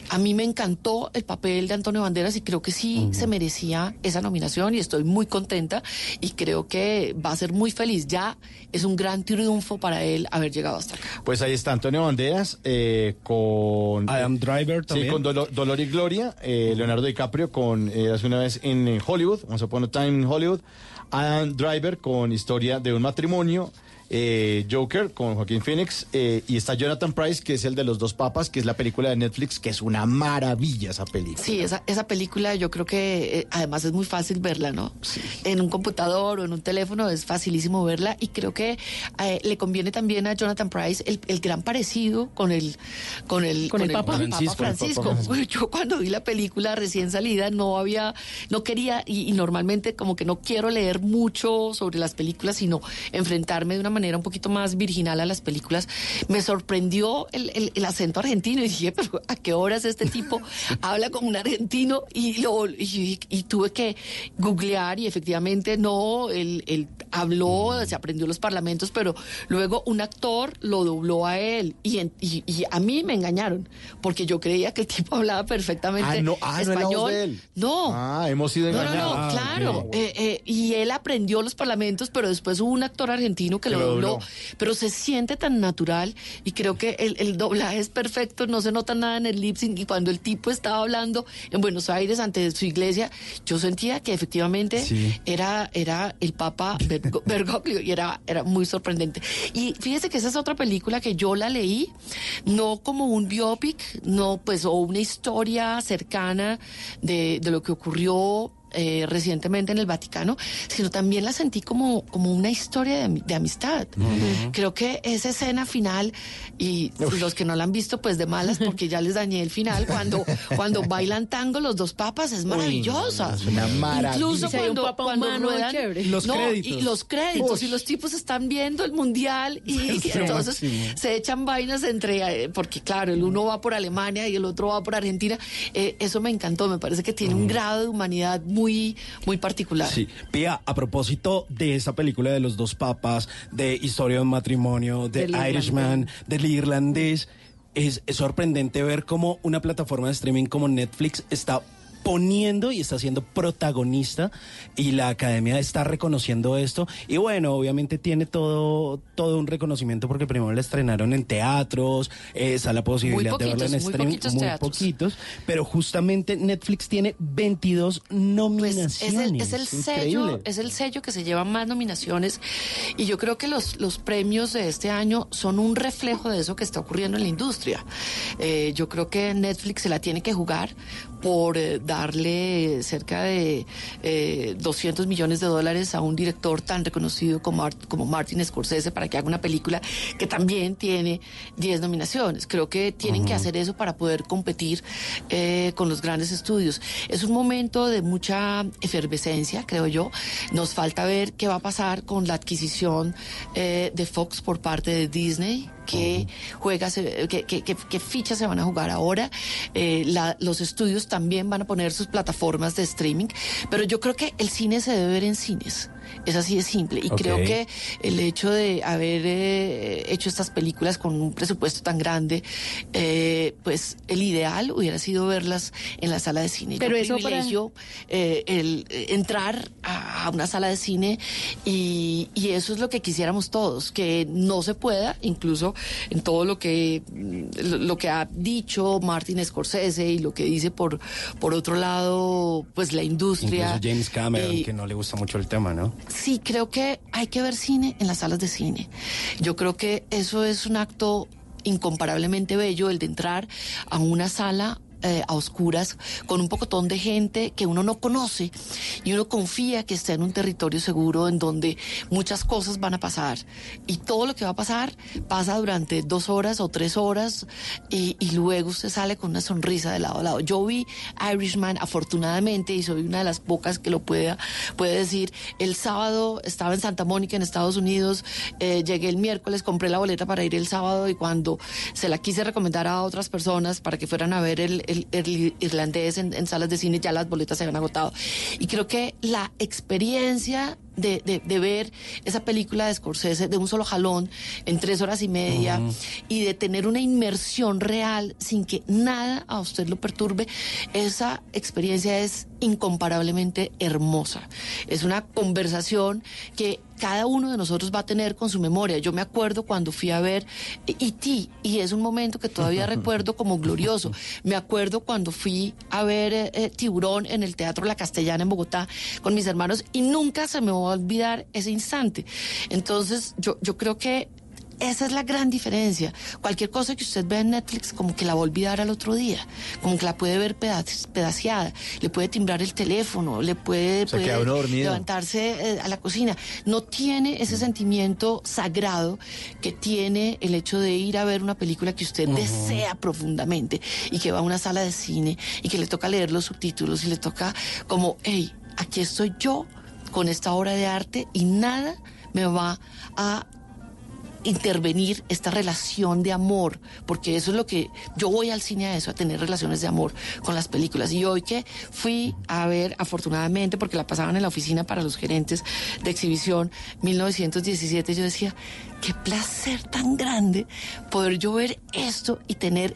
A mí me encantó el papel de Antonio Banderas y creo que sí se merecía esa nominación y estoy muy contenta y creo que va a ser muy feliz. Ya es un gran triunfo para él haber llegado hasta acá. Pues ahí está Antonio Banderas eh, con Adam Driver Sí, también. con Dolo- Dolor y Gloria, eh, Leonardo DiCaprio con eh, hace una vez en Hollywood, Once Upon a Time in Hollywood, Adam Driver con Historia de un matrimonio, eh, Joker con Joaquín Phoenix eh, y está Jonathan Price que es el de los dos papas, que es la película de Netflix, que es una maravilla esa película. Sí, esa, esa película yo creo que eh, además es muy fácil verla, ¿no? En un computador o en un teléfono es facilísimo verla y creo que eh, le conviene también a Jonathan Price el, el gran parecido con el con el, ¿Con el Papa? Francisco, el Papa Francisco. Francisco. Yo cuando vi la película recién salida no había, no quería y, y normalmente como que no quiero leer mucho sobre las películas, sino enfrentarme de una manera un poquito más virginal a las películas. Me sorprendió el, el- el acento argentino y dije, pero ¿a qué horas este tipo habla como un argentino? Y, lo, y, y tuve que googlear y efectivamente no, él, él habló, se aprendió los parlamentos, pero luego un actor lo dobló a él y, en- y, y a mí me engañaron porque yo creía que el tipo hablaba perfectamente Ah, no, ah, no español. él. No. Ah, hemos sido No, no, engañados. no, Ah, claro. Eh, eh, y él aprendió los parlamentos, pero después hubo un actor argentino que, Que lo, dobló, pero se siente tan natural y creo que el, el doblaje es perfecto, no se nota nada en el lip sync y cuando el tipo estaba hablando en Buenos Aires ante su iglesia, yo sentía que efectivamente Sí. era, era el Papa Bergo- Bergoglio y era, era muy sorprendente. Y fíjese que esa es otra película que yo la leí, no como un biopic, no pues o una historia cercana de, de lo que ocurrió eh, recientemente en el Vaticano, sino también la sentí como, como una historia de, ami- de amistad. Creo que esa escena final, y los que no la han visto, pues de malas, porque ya les dañé el final, cuando, cuando bailan tango los dos papas, es maravillosa. es una maravilla. Incluso cuando, papa cuando humano ruedan. Los no, créditos. Y los créditos, y los tipos están viendo el mundial y, entonces máximo. se echan vainas entre, eh, porque claro, el uno va por Alemania y el otro va por Argentina. Eh, eso me encantó, me parece que tiene un grado de humanidad muy, muy particular. Sí, Pía, a propósito de esa película de los dos papas, de Historia de un matrimonio, de Del Irishman, del irlandés, es, es sorprendente ver cómo una plataforma de streaming como Netflix está poniendo y está siendo protagonista y la academia está reconociendo esto. Y bueno obviamente tiene todo todo un reconocimiento porque primero la estrenaron en teatros eh, está la posibilidad de verla en poquitos, muy streaming poquitos muy poquitos. Pero justamente Netflix tiene 22 nominaciones Pues es el, es el sello, es el sello que se lleva más nominaciones y yo creo que los, los premios de este año son un reflejo de eso que está ocurriendo en la industria. Eh, yo creo que Netflix se la tiene que jugar por eh, darle cerca de eh, 200 millones de dólares a un director tan reconocido como, Art- como Martin Scorsese para que haga una película que también tiene 10 nominaciones. Creo que tienen que hacer eso para poder competir eh, con los grandes estudios. Es un momento de mucha efervescencia, creo yo. Nos falta ver qué va a pasar con la adquisición eh, de Fox por parte de Disney. ¿Qué, juega se- qué, qué- qué- qué fichas se van a jugar ahora? Eh, la- los estudios también van a poner sus plataformas de streaming, pero yo creo que el cine se debe ver en cines. Es así de simple. Y creo que el hecho de haber eh, hecho estas películas con un presupuesto tan grande, eh, pues el ideal hubiera sido verlas en la sala de cine. Pero Yo eso para- privilegio eh, el eh, entrar a, a una sala de cine y, y eso es lo que quisiéramos todos, que no se pueda, incluso en todo lo que lo, lo que ha dicho Martin Scorsese y lo que dice por por otro lado, pues la industria. Incluso James Cameron, y- que no le gusta mucho el tema, ¿no? Sí, creo que hay que ver cine en las salas de cine. Yo creo que eso es un acto incomparablemente bello, el de entrar a una sala eh, a oscuras con un pocotón de gente que uno no conoce y uno confía que está en un territorio seguro en donde muchas cosas van a pasar y todo lo que va a pasar pasa durante dos horas o tres horas y, luego usted sale con una sonrisa de lado a lado. Yo vi Irishman afortunadamente y soy una de las pocas que lo pueda puede decir. El sábado estaba en Santa Mónica en Estados Unidos, eh, llegué el miércoles, compré la boleta para ir el sábado y cuando se la quise recomendar a otras personas para que fueran a ver el, el- irlandés en, en salas de cine, ya las boletas se habían agotado. Y creo que la experiencia de, de- de ver esa película de Scorsese de un solo jalón en tres horas y media y de tener una inmersión real sin que nada a usted lo perturbe, esa experiencia es incomparablemente hermosa. Es una conversación que cada uno de nosotros va a tener con su memoria. Yo me acuerdo cuando fui a ver E.T. y es un momento que todavía recuerdo como glorioso. Me acuerdo cuando fui a ver eh, eh, Tiburón en el Teatro La Castellana en Bogotá con mis hermanos y nunca se me va a olvidar ese instante. Entonces, yo, yo creo que esa es la gran diferencia. Cualquier cosa que usted ve en Netflix, como que la va a olvidar al otro día, como que la puede ver peda- pedaceada, le puede timbrar el teléfono, le puede, levantarse eh, a la cocina. No tiene ese sentimiento sagrado que tiene el hecho de ir a ver una película que usted desea profundamente y que va a una sala de cine y que le toca leer los subtítulos y le toca como, hey, aquí estoy yo con esta obra de arte y nada me va a intervenir esta relación de amor, porque eso es lo que yo voy al cine a eso, a tener relaciones de amor con las películas. Y hoy que fui a ver, afortunadamente, porque la pasaban en la oficina para los gerentes de exhibición 1917, yo decía, qué placer tan grande poder yo ver esto y tener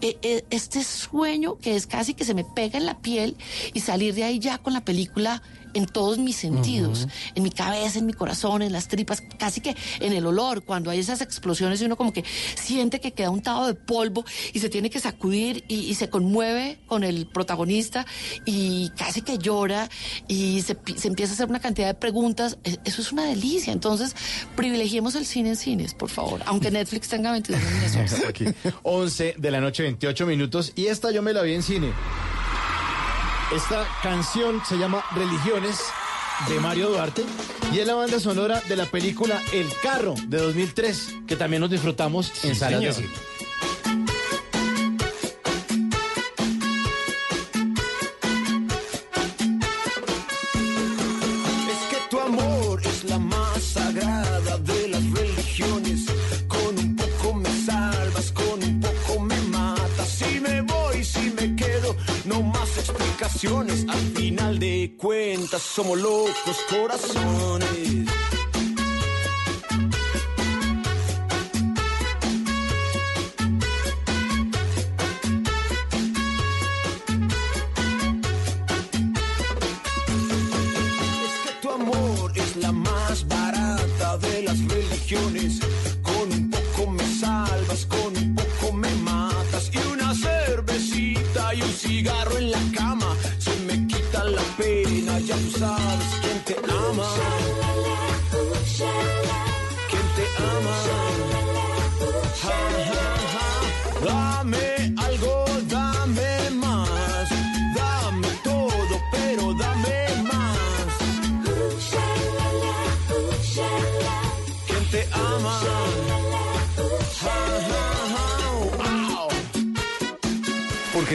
eh, eh, este sueño que es casi que se me pega en la piel y salir de ahí ya con la película en todos mis sentidos, en mi cabeza, en mi corazón, en las tripas, casi que en el olor, cuando hay esas explosiones y uno como que siente que queda untado de polvo y se tiene que sacudir y, y se conmueve con el protagonista y casi que llora y se, se empieza a hacer una cantidad de preguntas, e- eso es una delicia. Entonces, privilegiemos el cine en cines, por favor, aunque Netflix tenga 22 nominaciones. Aquí. 11 de la noche, 28 minutos. Y esta yo me la vi en cine. Esta canción se llama Religiones de Mario Duarte y es la banda sonora de la película El Carro de 2003 que también nos disfrutamos en salas de cine. Al final de cuentas, somos locos corazones. Es que tu amor es la más barata de las religiones. Con un poco me salvas, con un poco me matas. Y una cervecita y un cigarro en la cama. Pena, ya tú sabes quién te ama. ¿Quién te ama? Ja, ja, ja. Dame algo,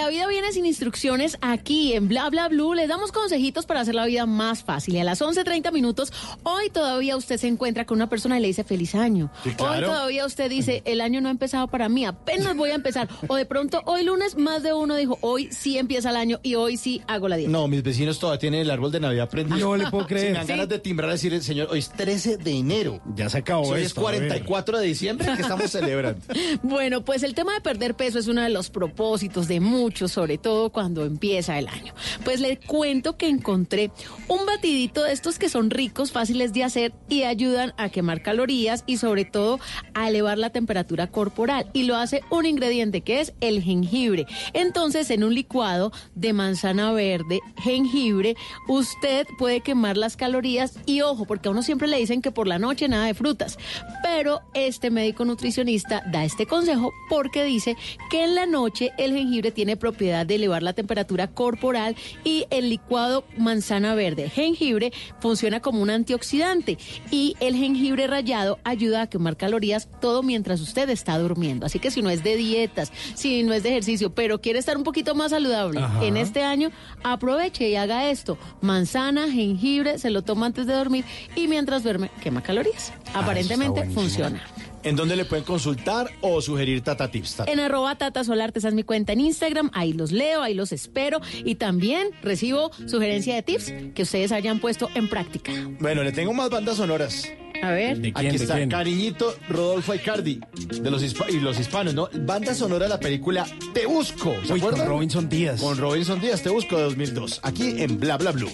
la vida viene sin instrucciones aquí en Bla Bla Blue. Le damos consejitos para hacer la vida más fácil. Y a las 11.30 minutos, hoy todavía usted se encuentra con una persona y le dice feliz año. Sí, Hoy todavía usted dice, el año no ha empezado para mí, apenas voy a empezar. O de pronto, hoy lunes, más de uno dijo, hoy sí empieza el año y hoy sí hago la dieta. No, mis vecinos todavía tienen el árbol de Navidad prendido. No le puedo creer. Si me dan Sí. ganas de timbrar y decir, señor, hoy es 13 de enero. Ya se acabó Hoy es esto, a ver. 44 de diciembre que estamos celebrando. Bueno, pues el tema de perder peso es uno de los propósitos de muchos, sobre todo cuando empieza el año. Pues le cuento que encontré un batidito de estos que son ricos, fáciles de hacer y ayudan a quemar calorías y sobre todo a elevar la temperatura corporal. Y lo hace un ingrediente que es el jengibre. Entonces, en un licuado de manzana verde, jengibre, usted puede quemar las calorías y ojo, porque a uno siempre le dicen que por la noche nada de frutas. Pero este médico nutricionista da este consejo porque dice que en la noche el jengibre tiene propiedad de elevar la temperatura corporal y el licuado manzana verde jengibre funciona como un antioxidante y el jengibre rallado ayuda a quemar calorías todo mientras usted está durmiendo. Así que si no es de dietas, si no es de ejercicio, pero quiere estar un poquito más saludable Ajá. en este año, aproveche y haga esto. Manzana, jengibre, se lo toma antes de dormir y mientras duerme quema calorías. Aparentemente buenísimo. funciona. ¿En dónde le pueden consultar o sugerir Tata Tips? Tata? En arroba Tata Solarte, esa es mi cuenta en Instagram, ahí los leo, ahí los espero y también recibo sugerencia de tips que ustedes hayan puesto en práctica. Bueno, le tengo más bandas sonoras. A ver. ¿De quién, Aquí de está quién? Cariñito Rodolfo Icardi de los hispa- y los hispanos, ¿no? Banda sonora de la película Te Busco. ¿Se Uy, con acuerdan? Robinson Díaz. Con Robinson Díaz, Te Busco de 2002. Aquí en Bla Bla Blue.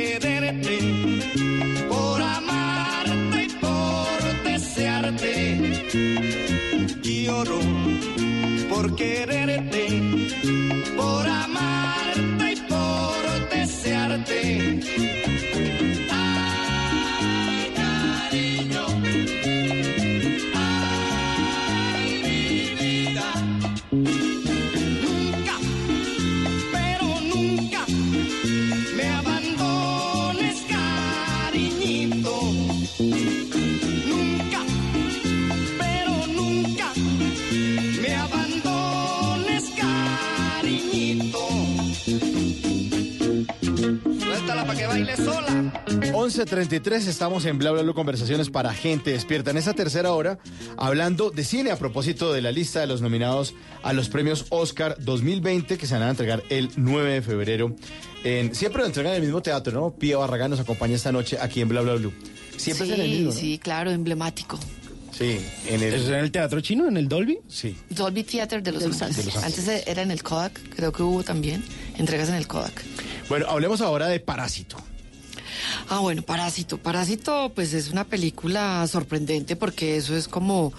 Por quererte, por amarte y por desearte. Lloro por quererte, por amarte y por desearte. 11.33 estamos en Bla Bla Bla Conversaciones para gente despierta. En esta tercera hora, hablando de cine a propósito de la lista de los nominados a los premios Oscar 2020 que se van a entregar el 9 de febrero. En, siempre lo entregan en el mismo teatro, ¿no? Pía Barragán nos acompaña esta noche aquí en Bla Bla Bla. Siempre sí, es en el mismo, ¿no? sí, claro, emblemático. Sí, en el... ¿Es en el teatro chino, en el Dolby? Sí. Dolby Theater de Los, De Los Ángeles. Ángeles. Antes era en el Kodak, creo que hubo también entregas en el Kodak. Bueno, hablemos ahora de Parásito. Ah, bueno, Parásito. Parásito, pues es una película sorprendente porque eso es como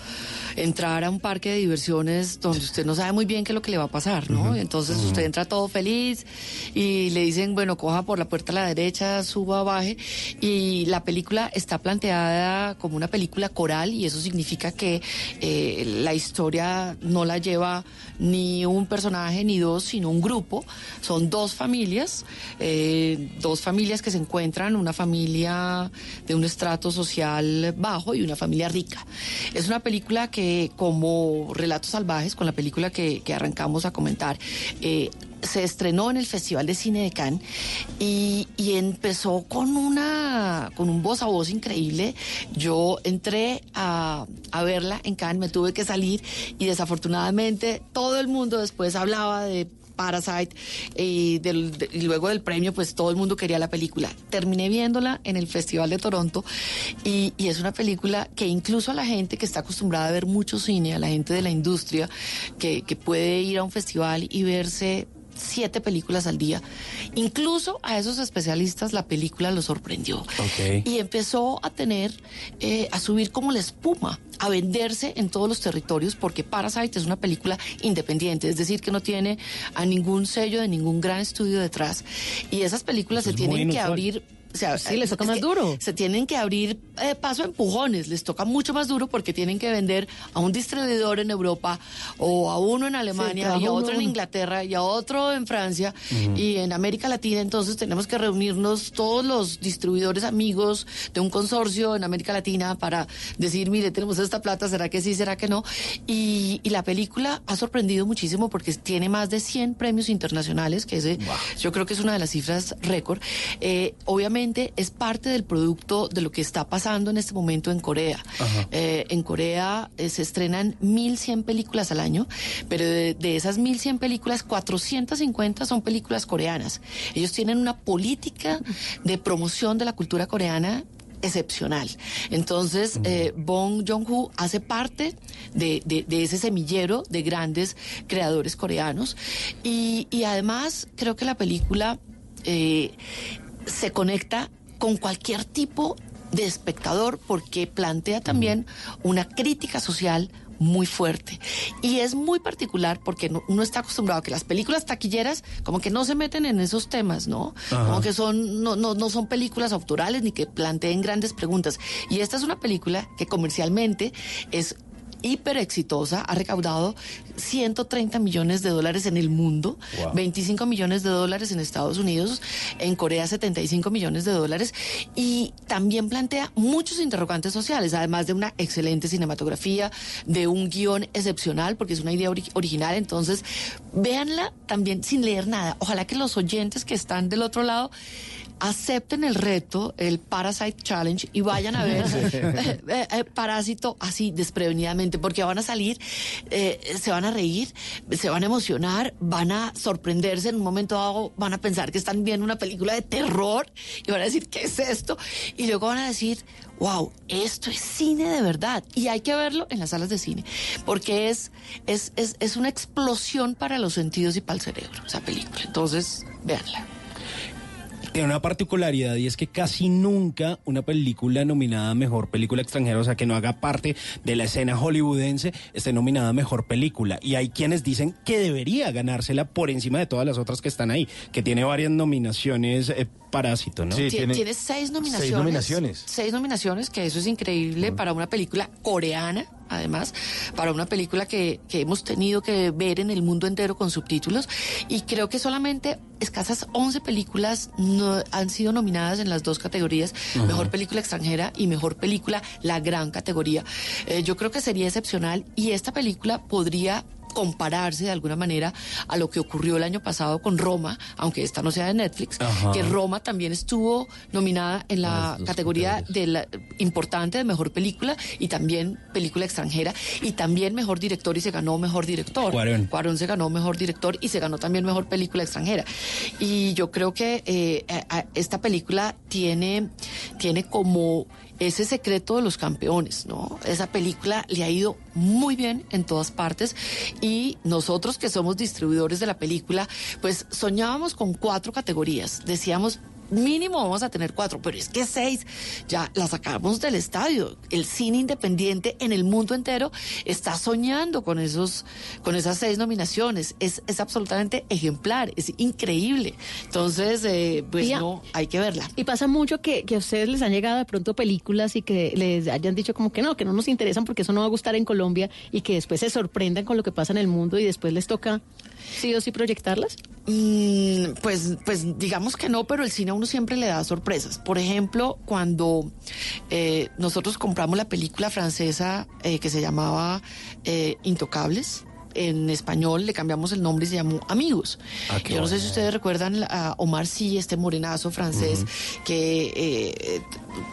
entrar a un parque de diversiones donde usted no sabe muy bien qué es lo que le va a pasar, ¿no? Entonces usted entra todo feliz y le dicen, bueno, coja por la puerta a la derecha, suba, baje. Y la película está planteada como una película coral y eso significa que eh, la historia no la lleva ni un personaje ni dos, sino un grupo. Son dos familias, eh, dos familias que se encuentran, una familia de un estrato social bajo y una familia rica. Es una película que, como Relatos Salvajes, con la película que, que arrancamos a comentar, eh, se estrenó en el Festival de Cine de Cannes y, y empezó con una con un voz a voz increíble. Yo entré a, a verla en Cannes, me tuve que salir y desafortunadamente todo el mundo después hablaba de Parasite y, del- de- y luego del premio pues todo el mundo quería la película. Terminé viéndola en el Festival de Toronto y, es una película que incluso a la gente que está acostumbrada a ver mucho cine, a la gente de la industria que puede ir a un festival y verse siete películas al día. Incluso a esos especialistas la película los sorprendió. Y empezó a tener, eh, a subir como la espuma, a venderse en todos los territorios, porque Parasite es una película independiente, es decir, que no tiene a ningún sello de ningún gran estudio detrás. Y esas películas se es tienen que abrir. O sea, Sí, les toca más duro. Se tienen que abrir eh, paso a empujones, les toca mucho más duro porque tienen que vender a un distribuidor en Europa o a uno en Alemania y a uno otro a en uno. Inglaterra y a otro en Francia y en América Latina. Entonces tenemos que reunirnos todos los distribuidores amigos de un consorcio en América Latina para decir, mire, tenemos esta plata, ¿será que sí, será que no? Y, y la película ha sorprendido muchísimo porque tiene más de 100 premios internacionales, que ese, yo creo que es una de las cifras récord. Eh, obviamente es parte del producto de lo que está pasando en este momento en Corea. Eh, en Corea eh, se estrenan 1.100 películas al año, pero de, de esas 1.100 películas, 450 son películas coreanas. Ellos tienen una política de promoción de la cultura coreana excepcional. Entonces, eh, Bong Joon-ho hace parte de, de- de ese semillero de grandes creadores coreanos y, y además creo que la película eh, se conecta con cualquier tipo de espectador porque plantea también una crítica social muy fuerte y es muy particular porque no- uno está acostumbrado a que las películas taquilleras como que no se meten en esos temas, ¿no? Ajá. Como que son no, no, no son películas autorales ni que planteen grandes preguntas y esta es una película que comercialmente es hiper exitosa, ha recaudado 130 millones de dólares en el mundo, Wow. 25 millones de dólares en Estados Unidos, en Corea 75 millones de dólares y también plantea muchos interrogantes sociales, además de una excelente cinematografía, de un guion excepcional, porque es una idea ori- original, entonces véanla también sin leer nada. Ojalá que los oyentes que están del otro lado acepten el reto, el Parasite Challenge, y vayan a ver eh, eh, eh, Parásito así desprevenidamente, porque van a salir, eh, se van a reír, se van a emocionar, van a sorprenderse en un momento dado, van a pensar que están viendo una película de terror y van a decir, ¿qué es esto? Y luego van a decir, wow, esto es cine de verdad. Y hay que verlo en las salas de cine, porque es, es, es, es una explosión para los sentidos y para el cerebro, esa película. Entonces, véanla. Tiene una particularidad y es que casi nunca una película nominada a mejor película extranjera, o sea, que no haga parte de la escena hollywoodense, esté nominada a mejor película. Y hay quienes dicen que debería ganársela por encima de todas las otras que están ahí, que tiene varias nominaciones eh, Parásito, ¿no? Tie- tiene, seis nominaciones. Seis nominaciones. Seis nominaciones, que eso es increíble para una película coreana, además, para una película que, que hemos tenido que ver en el mundo entero con subtítulos. Y creo que solamente escasas 11 películas no, han sido nominadas en las dos categorías, mejor película extranjera y mejor película, la gran categoría. Eh, yo creo que sería excepcional y esta película podría compararse de alguna manera a lo que ocurrió el año pasado con Roma, aunque esta no sea de Netflix, Ajá. que Roma también estuvo nominada en la categoría de la, importante de mejor película y también película extranjera y también mejor director y se ganó mejor director. Cuarón. Cuarón se ganó mejor director y se ganó también mejor película extranjera. Y yo creo que eh, esta película tiene, tiene como ese secreto de los campeones, ¿no? Esa película le ha ido muy bien en todas partes y nosotros que somos distribuidores de la película, pues soñábamos con cuatro categorías. Decíamos, mínimo vamos a tener cuatro, pero es que seis ya la sacamos del estadio. El cine independiente en el mundo entero está soñando con esos, con esas seis nominaciones. Es, es absolutamente ejemplar, es increíble. Entonces, eh, pues Pía, no, hay que verla. Y pasa mucho que, que a ustedes les han llegado de pronto películas y que les hayan dicho como que no, que no nos interesan porque eso no va a gustar en Colombia y que después se sorprendan con lo que pasa en el mundo y después les toca sí o sí proyectarlas. Mm, pues, pues digamos que no, pero el cine a uno siempre le da sorpresas. Por ejemplo, cuando eh, nosotros compramos la película francesa eh, que se llamaba eh, Intocables. En español le cambiamos el nombre y se llamó Amigos. Ah, Yo no sé si ustedes recuerdan a Omar Sy, este morenazo francés que eh,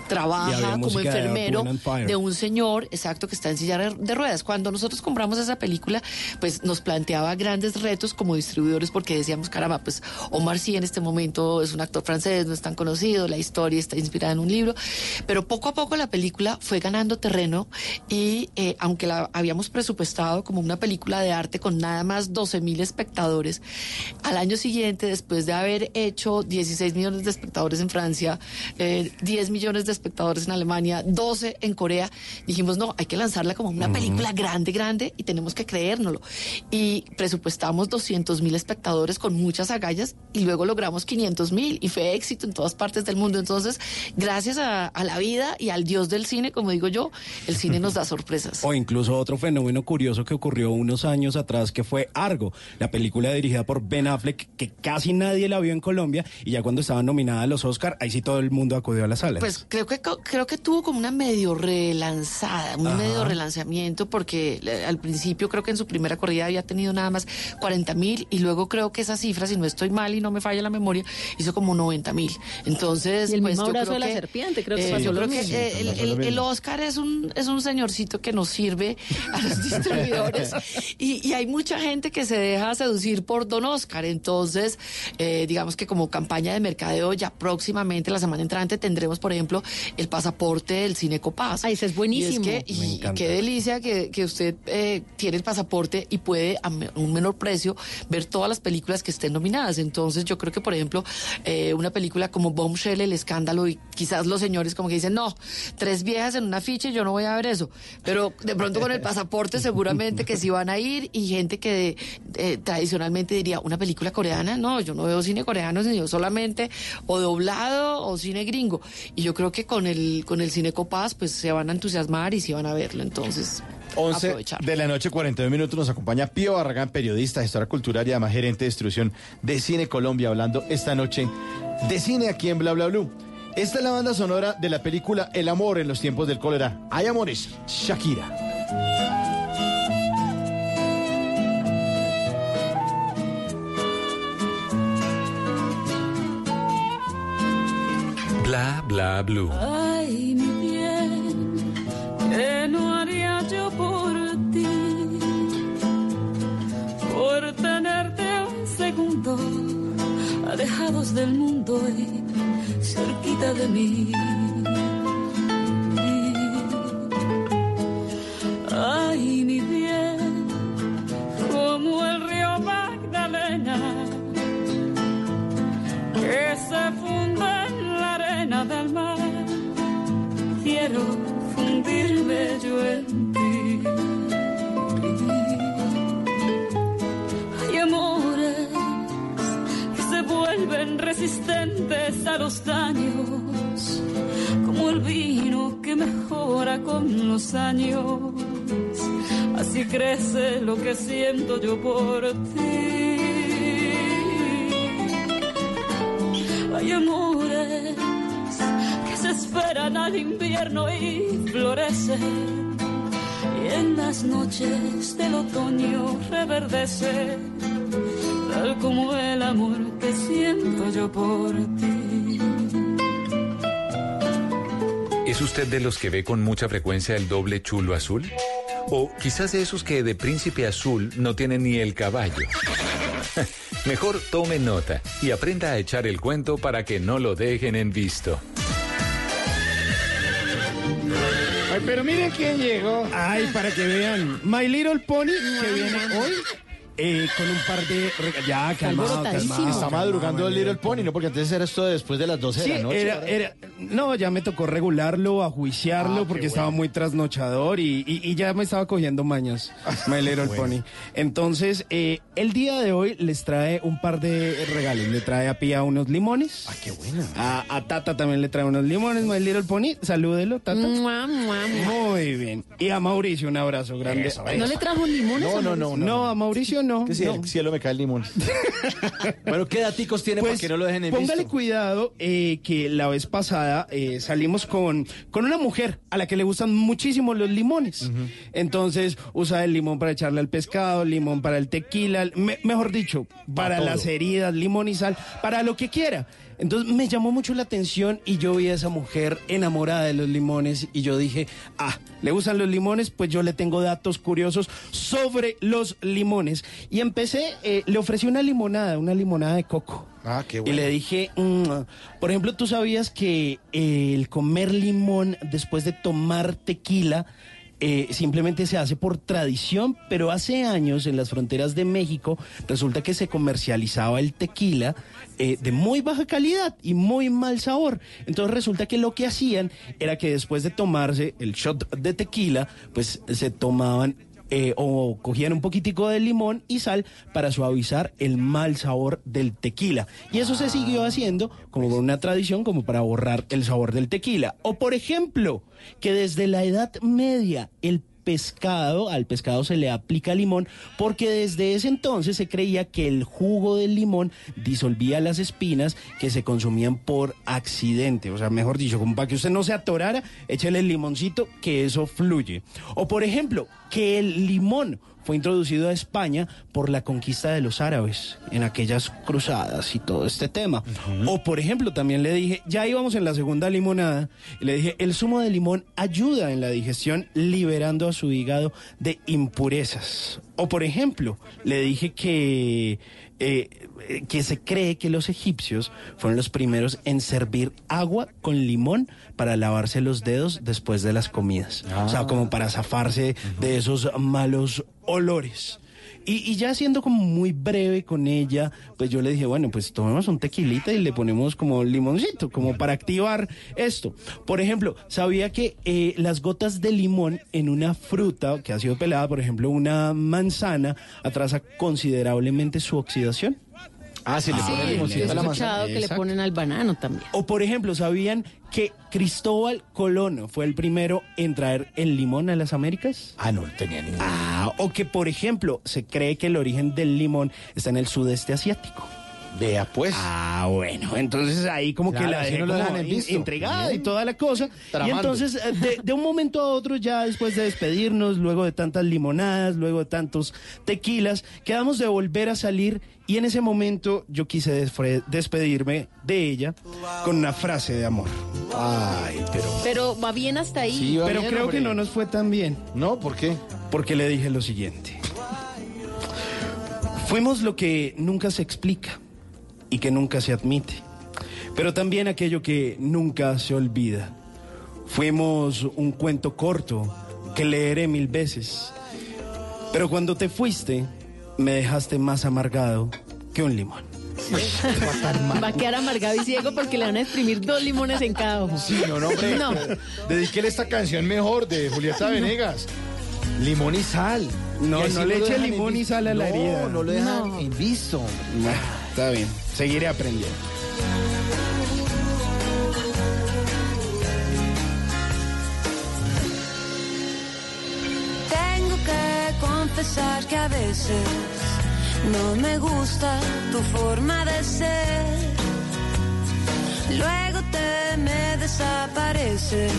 trabaja como de enfermero de un señor, exacto, que está en silla de- ruedas. Cuando nosotros compramos esa película, pues nos planteaba grandes retos como distribuidores porque decíamos, caramba, pues Omar sí en este momento es un actor francés, no es tan conocido, la historia está inspirada en un libro, pero poco a poco la película fue ganando terreno y eh, aunque la habíamos presupuestado como una película de arte con nada más 12 mil espectadores, al año siguiente, después de haber hecho 16 millones de espectadores en Francia, eh, 10 millones de espectadores en Alemania, 12 en Corea, dijimos, no, hay que lanzarla como una película grande, grande y tenemos que creérnoslo. Y presupuestamos 200 mil espectadores con muchas agallas y luego logramos 500 mil y fue éxito en todas partes del mundo. Entonces, gracias a, a la vida y al Dios del cine, como digo yo, el cine nos da sorpresas. O incluso otro fenómeno curioso que ocurrió unos años atrás, que fue Argo, la película dirigida por Ben Affleck, que casi nadie la vio en Colombia, y ya cuando estaba nominada a los Oscar, ahí sí todo el mundo acudió a las salas. Pues creo que creo que tuvo como una medio relanzada, un Ajá. medio relanzamiento, porque eh, al principio creo que en su primera corrida había tenido nada más 40 mil y luego creo que esa cifra, si no estoy mal y no me falla la memoria, hizo como 90 mil. Entonces, Y el pues mismo yo creo de la que, serpiente, creo que eh, pasó yo lo creo que mismo. eh, el, el-. Oscar es un es un señorcito que nos sirve a los distribuidores y, y hay mucha gente que se deja seducir por Don Oscar. Entonces, eh, digamos que como campaña de mercadeo ya próximamente la semana entrante tendremos, por ejemplo, el pasaporte del Cine Copaz. Ay, ese es buenísimo. Y, es que- y- y qué delicia que, que usted eh, tiene el pasaporte y puede a un menor precio ver todas las películas que estén nominadas. Entonces yo creo que, por ejemplo, eh, una película como Bombshell, El Escándalo, y quizás los señores como que dicen, no, tres viejas en una ficha y yo no voy a ver eso. Pero de pronto con el pasaporte seguramente que sí van a ir y gente que eh, tradicionalmente diría, una película coreana, no, yo no veo cine coreano, sino solamente o doblado o cine gringo. Y yo creo que con el, con el cine Copaz pues se van a entusiasmar y sí van a verlo. Entonces, 11 aprovechar. de la noche, 49 minutos, nos acompaña Pío Barragán, periodista, gestora cultural y además gerente de distribución de Cine Colombia, hablando esta noche de cine aquí en Bla Bla Blue. Esta es la banda sonora de la película El amor en los tiempos del cólera. Hay amores, Shakira. Bla bla blue. Ay, mi bien, ¿qué no haría yo por ti? Por tenerte un segundo, alejados del mundo y cerquita de mí. Ay, mi bien, como el río Magdalena que se funde en arena del mar. Quiero fundirme yo en ti. Hay amores que se vuelven resistentes a los daños, como el vino que mejora con los años. Así crece lo que siento yo por ti. Hay amores esperan al invierno y florecen. Y en las noches del otoño reverdece, tal como el amor que siento yo por ti. ¿Es usted de los que ve con mucha frecuencia el doble chulo azul? O quizás de esos que de príncipe azul no tienen ni el caballo. Mejor tome nota y aprenda a echar el cuento para que no lo dejen en visto. Pero miren quién llegó. Ay, para que vean. My Little Pony, que viene hoy eh, con un par de... rega- Ya, calmado, calmado. Está madrugando el Little Pony, ¿no? Porque antes era esto de después de las 12 Sí, de la noche. era, era- no, ya me tocó regularlo, ajuiciarlo, Ah, qué porque estaba bueno. muy trasnochador y, y- y ya me estaba cogiendo mañas, My Little Bueno. Pony. Entonces, eh, el día de hoy les trae un par de regalos. Le trae a Pía unos limones. Ah, qué bueno. A, a Tata también le trae unos limones, My Little Pony. Salúdelo, Tata. Mua, mua, mua. Muy bien. Y a Mauricio un abrazo grande. Eso, ¿No le trajo limones? No, a no, no, No, a Mauricio no. Que si no. el cielo me cae el limón. bueno, ¿qué daticos tiene para Pues, que no lo dejen en póngale visto? cuidado eh, que la vez pasada eh, salimos con, con una mujer a la que le gustan muchísimo los limones. Entonces usa el limón para echarle al pescado, limón para el tequila, me- mejor dicho, para todo. las heridas, limón y sal, para lo que quiera. Entonces me llamó mucho la atención y yo vi a esa mujer enamorada de los limones y yo dije, ah, ¿le gustan los limones? Pues yo le tengo datos curiosos sobre los limones. Y empecé, eh, le ofrecí una limonada, una limonada de coco. Ah, qué Y bueno. le dije, mm, por ejemplo, ¿tú sabías que eh, el comer limón después de tomar tequila eh, simplemente se hace por tradición? Pero hace años en las fronteras de México resulta que se comercializaba el tequila eh, de muy baja calidad y muy mal sabor. Entonces resulta que lo que hacían era que después de tomarse el shot de tequila, pues se tomaban eh, o cogían un poquitico de limón y sal para suavizar el mal sabor del tequila. Y eso se siguió haciendo como una tradición, como para borrar el sabor del tequila. O por ejemplo, que desde la Edad Media el pescado, al pescado se le aplica limón, porque desde ese entonces se creía que el jugo del limón disolvía las espinas que se consumían por accidente. O sea, mejor dicho, como para que usted no se atorara, échale el limoncito, que eso fluye. O por ejemplo, que el limón fue introducido a España por la conquista de los árabes en aquellas cruzadas y todo este tema. O por ejemplo, también le dije, ya íbamos en la segunda limonada, y le dije, el zumo de limón ayuda en la digestión liberando a su hígado de impurezas. O por ejemplo, le dije que, eh, eh, que se cree que los egipcios fueron los primeros en servir agua con limón para lavarse los dedos después de las comidas. O sea, como para zafarse de esos malos olores. Y, y ya siendo como muy breve con ella, pues yo le dije, bueno, pues tomemos un tequilita y le ponemos como limoncito, como para activar esto. Por ejemplo, ¿sabía que eh, las gotas de limón en una fruta que ha sido pelada, por ejemplo, una manzana, atrasa considerablemente su oxidación? Ah, si le Sí, pone he limoncito a la escuchado manzana. que le ponen al banano también. O por ejemplo, ¿sabían que Cristóbal Colón fue el primero en traer el limón a las Américas? Ah, no tenía ni Ah, o que por ejemplo, se cree que el origen del limón está en el sudeste asiático. Vea, pues. Ah, bueno, entonces ahí como que la dejé no como entregada y toda la cosa. Y entonces, eh, de, de un momento a otro, ya después de despedirnos, luego de tantas limonadas, luego de tantos tequilas, quedamos de volver a salir y en ese momento yo quise despedirme de ella con una frase de amor. Ay, pero. Pero va bien hasta ahí. Sí, va Pero bien, creo hombre. que no nos fue tan bien. No, ¿por qué? Porque le dije lo siguiente. Fuimos lo que nunca se explica y que nunca se admite, pero también aquello que nunca se olvida. Fuimos un cuento corto que leeré mil veces, pero cuando te fuiste me dejaste más amargado que un limón. Va a quedar amargado y ciego porque le van a exprimir dos limones en cada ojo. Sí, no, no, hombre. No. Dedíquele esta canción mejor de Julieta Venegas. Limón y sal. No, Y no le eche limón y sal a la No, herida. No, lo dejan No. en visto. Está bien, seguiré aprendiendo. Tengo que confesar que a veces no me gusta tu forma de ser. Luego te me desapareces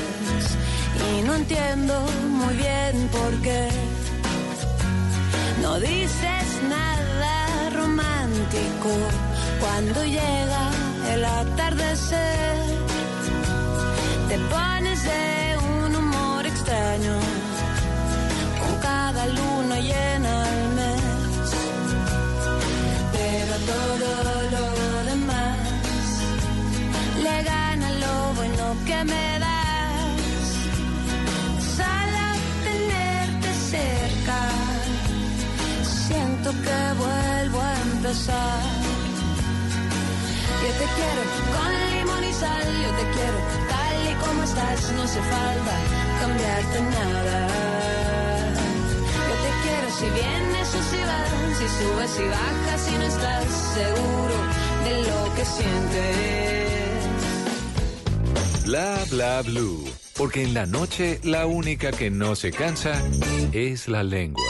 y no entiendo muy bien por qué. No dices nada romántico cuando llega el atardecer. Te pones de un humor extraño con cada luna llena al mes. Pero todo lo demás le gana lo bueno que me das. Solo tenerte cerca, siento que vuelvo a empezar. Quiero con limón y sal, yo te quiero tal y como estás, no hace falta cambiarte nada. Yo te quiero si vienes o si vas, si subes y bajas y no estás seguro de lo que sientes. Bla bla blue. Porque en la noche la única que no se cansa es la lengua.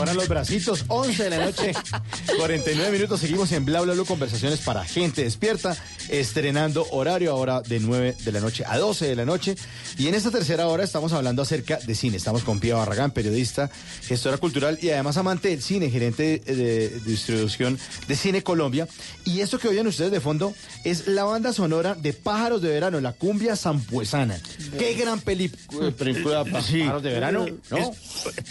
Abran los bracitos, 11 de la noche, 49 minutos, seguimos en Bla Bla Bla, conversaciones para gente despierta, estrenando horario ahora de 9 de la noche a 12 de la noche, y en esta tercera hora estamos hablando acerca de cine, estamos con Pía Barragán, periodista, gestora cultural y además amante del cine, gerente de, de distribución de Cine Colombia, y esto que oyen ustedes de fondo es la banda sonora de Pájaros de Verano, la cumbia zampuesana. Qué gran peli- película, Pájaros de Verano, ¿no? Es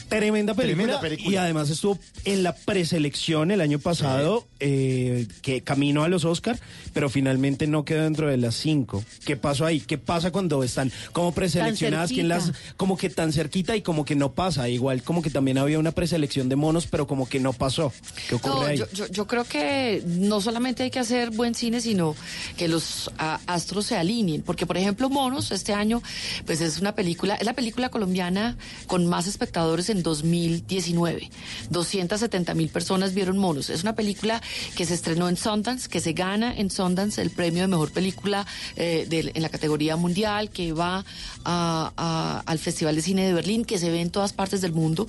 tremenda película, Tremenda película. Y además estuvo en la preselección el año pasado, eh, que camino a los Oscar, pero finalmente no quedó dentro de las cinco. ¿Qué pasó ahí? ¿Qué pasa cuando están como preseleccionadas? ¿Quién las, como que tan cerquita y como que no pasa? Igual como que también había una preselección de monos, pero como que no pasó. ¿Qué ocurre No, ahí? yo, yo- yo creo que no solamente hay que hacer buen cine, sino que los astros se alineen. Porque, por ejemplo, Monos, este año, pues es una película, es la película colombiana con más espectadores en 2019. 270 mil personas vieron Monos. Es una película que se estrenó en Sundance, que se gana en Sundance el premio de mejor película eh, del- en la categoría mundial, que va a- a- al Festival de Cine de Berlín, que se ve en todas partes del mundo.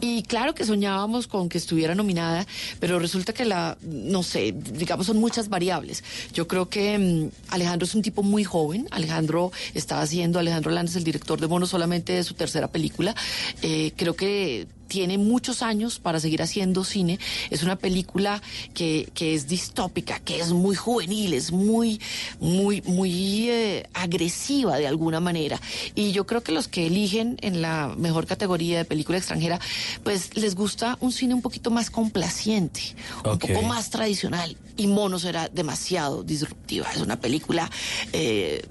Y claro que soñábamos con que estuviera nominada, pero resulta que la, no sé, digamos, son muchas variables. Yo creo que mm, Alejandro es un tipo muy joven. Alejandro está haciendo, Alejandro Landes, el director de Mono, solamente de su tercera película. Eh, creo que tiene muchos años para seguir haciendo cine. Es una película que, que es distópica, que es muy juvenil, es muy, muy, muy eh, agresiva de alguna manera. Y yo creo que los que eligen en la mejor categoría de película extranjera, pues les gusta un cine un poquito más complaciente, un poco más tradicional. Y Monos era demasiado disruptiva. Es una película... eh,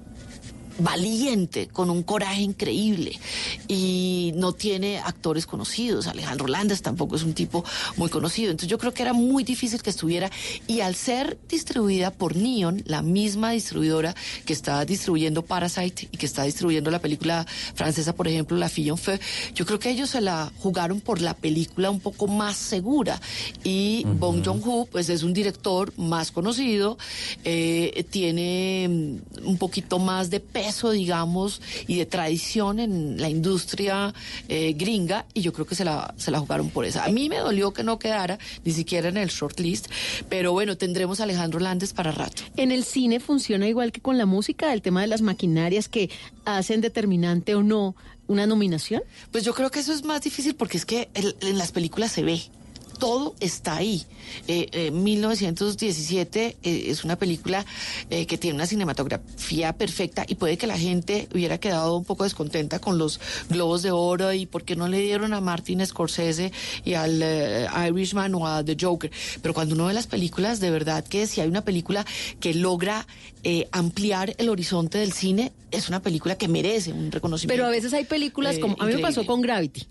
valiente, con un coraje increíble y no tiene actores conocidos. Alejandro Landes tampoco es un tipo muy conocido. Entonces yo creo que era muy difícil que estuviera y al ser distribuida por Neon, la misma distribuidora que está distribuyendo Parasite y que está distribuyendo la película francesa, por ejemplo, La Fille en Feu, yo creo que ellos se la jugaron por la película un poco más segura y Bong Joon-ho pues es un director más conocido, eh, tiene mm, un poquito más de peso, digamos, y de tradición en la industria eh, gringa, y yo creo que se la, se la jugaron por esa. A mí me dolió que no quedara ni siquiera en el shortlist, pero bueno, tendremos a Alejandro Landes para rato. En el cine funciona igual que con la música, el tema de las maquinarias que hacen determinante o no una nominación. Pues yo creo que eso es más difícil porque es que el- en las películas se ve. Todo está ahí. Eh, eh, 1917 eh, es una película eh, que tiene una cinematografía perfecta y puede que la gente hubiera quedado un poco descontenta con los globos de oro y por qué no le dieron a Martin Scorsese y al eh, Irishman o a The Joker. Pero cuando uno ve las películas, de verdad que si hay una película que logra eh, ampliar el horizonte del cine, es una película que merece un reconocimiento. Pero a veces hay películas como, a mí me pasó con Gravity.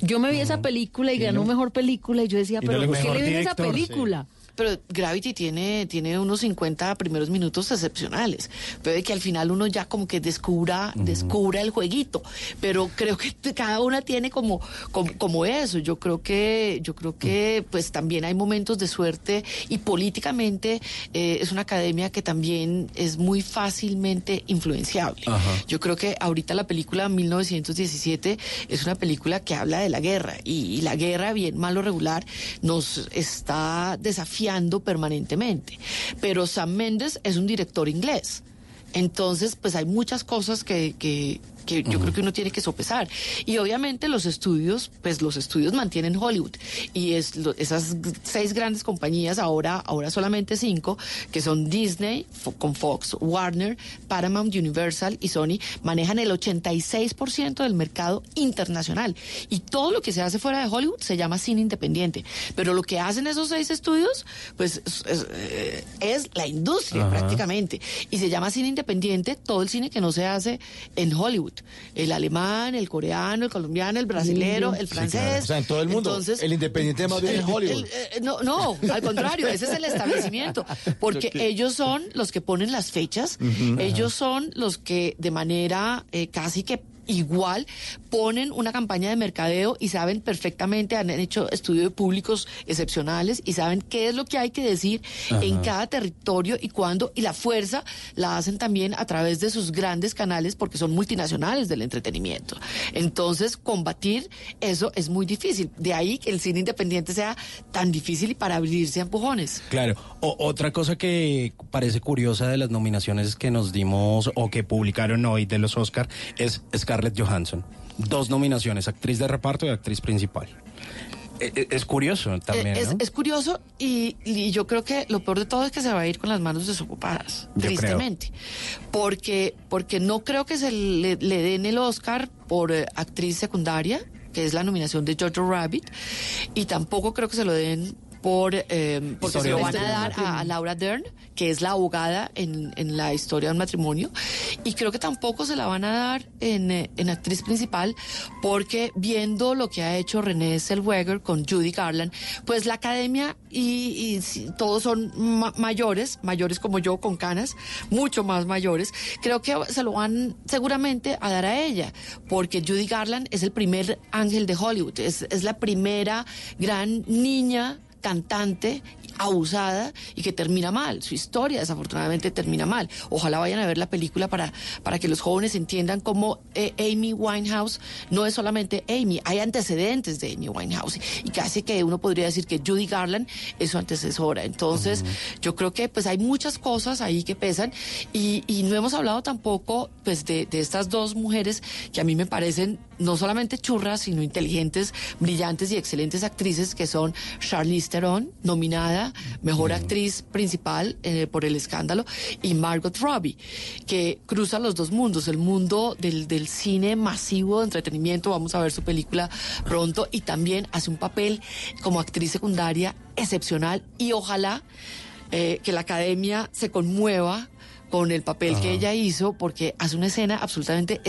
Yo me vi esa película y ganó mejor película y yo decía, no pero ¿por qué le ven esa película? Pero Gravity tiene, tiene unos 50 primeros minutos excepcionales. Puede que al final uno ya como que descubra, descubra el jueguito. Pero creo que cada una tiene como, como, como eso. Yo creo que, yo creo que pues también hay momentos de suerte y políticamente eh, es una academia que también es muy fácilmente influenciable. Yo creo que ahorita la película 1917 es una película que habla de la guerra y, y la guerra, bien, mal o regular, nos está desafiando permanentemente. Pero Sam Mendes es un director inglés. Entonces, pues hay muchas cosas que, que, que yo creo que uno tiene que sopesar. Y obviamente los estudios, pues los estudios mantienen Hollywood. Y es lo- esas seis grandes compañías, ahora, ahora solamente cinco, que son Disney, Fo- con Fox, Warner, Paramount, Universal y Sony, manejan el 86% del mercado internacional. Y todo lo que se hace fuera de Hollywood se llama cine independiente. Pero lo que hacen esos seis estudios, pues es, es, eh, es la industria prácticamente. Y se llama cine independiente todo el cine que no se hace en Hollywood. El alemán, el coreano, el colombiano, el brasilero, el Sí, francés. claro. O sea, en todo el mundo. Entonces, el independiente más bien en el- Hollywood. el- eh, no, no, al contrario, ese es el establecimiento, porque ellos son los que ponen las fechas, ellos son los que de manera eh, casi que igual ponen una campaña de mercadeo y saben perfectamente, han hecho estudios de públicos excepcionales y saben qué es lo que hay que decir Ajá. en cada territorio y cuándo, y la fuerza la hacen también a través de sus grandes canales porque son multinacionales del entretenimiento. Entonces, combatir eso es muy difícil. De ahí que el cine independiente sea tan difícil y para abrirse a empujones. Claro. O- otra cosa que parece curiosa de las nominaciones que nos dimos o que publicaron hoy de los Oscar es Scarlett Johansson. Dos nominaciones, actriz de reparto y actriz principal. E- e- Es, curioso también, Eh, es, ¿no? es curioso y, y yo creo que lo peor de todo es que se va a ir con las manos desocupadas, Yo creo. tristemente. Porque, porque no creo que se le, le den el Oscar por eh, actriz secundaria, que es la nominación de Jojo Rabbit, y tampoco creo que se lo den por eh, porque se lo de van a dar a, a Laura Dern, que es la abogada en, en la historia de un matrimonio, y creo que tampoco se la van a dar en, eh, en actriz principal, porque viendo lo que ha hecho René Zellweger con Judy Garland, pues la academia y, y todos son ma- mayores, mayores como yo con canas, mucho más mayores, creo que se lo van seguramente a dar a ella, porque Judy Garland es el primer ángel de Hollywood, es, es la primera gran niña cantante abusada y que termina mal. Su historia desafortunadamente termina mal. Ojalá vayan a ver la película para, para que los jóvenes entiendan cómo eh, Amy Winehouse no es solamente Amy, hay antecedentes de Amy Winehouse y casi que uno podría decir que Judy Garland es su antecesora. Entonces yo creo que pues hay muchas cosas ahí que pesan y, y no hemos hablado tampoco pues de, de estas dos mujeres que a mí me parecen no solamente churras, sino inteligentes, brillantes y excelentes actrices que son Charlize Theron, nominada Mejor Actriz Principal eh, por El Escándalo, y Margot Robbie, que cruza los dos mundos, el mundo del, del cine masivo de entretenimiento, vamos a ver su película pronto, y también hace un papel como actriz secundaria excepcional y ojalá eh, que la academia se conmueva con el papel que ella hizo, porque hace una escena absolutamente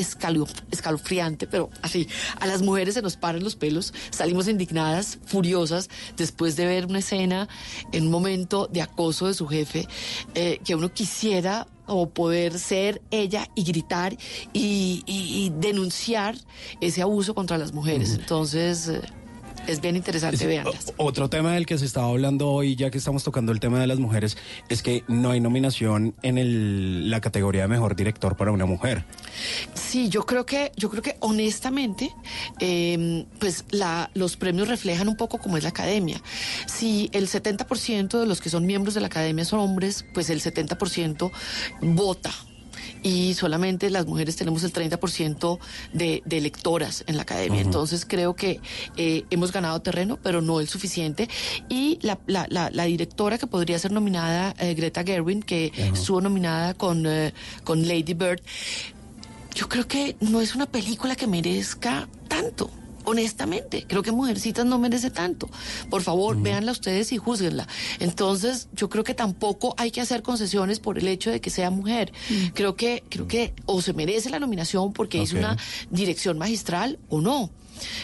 escalofriante, pero así, a las mujeres se nos paran los pelos, salimos indignadas, furiosas, después de ver una escena en un momento de acoso de su jefe, eh, que uno quisiera o poder ser ella y gritar y, y- y denunciar ese abuso contra las mujeres. Entonces, eh, es bien interesante, Sí, veanlas. Otro tema del que se estaba hablando hoy, ya que estamos tocando el tema de las mujeres, es que no hay nominación en el- la categoría de mejor director para una mujer. Sí, yo creo que, yo creo que honestamente, eh, pues la, los premios reflejan un poco cómo es la academia. Si el 70% de los que son miembros de la academia son hombres, pues el 70% vota. Y solamente las mujeres tenemos el 30% de, de electoras en la academia. Entonces creo que eh, hemos ganado terreno, pero no el suficiente. Y la, la, la, la directora que podría ser nominada, eh, Greta Gerwin, que estuvo nominada con, eh, con Lady Bird, yo creo que no es una película que merezca tanto. Honestamente, creo que Mujercitas no merece tanto. Por favor, véanla ustedes y juzguenla. Entonces, yo creo que tampoco hay que hacer concesiones por el hecho de que sea mujer. Creo que, creo que o se merece la nominación porque hizo Ok. una dirección magistral o no.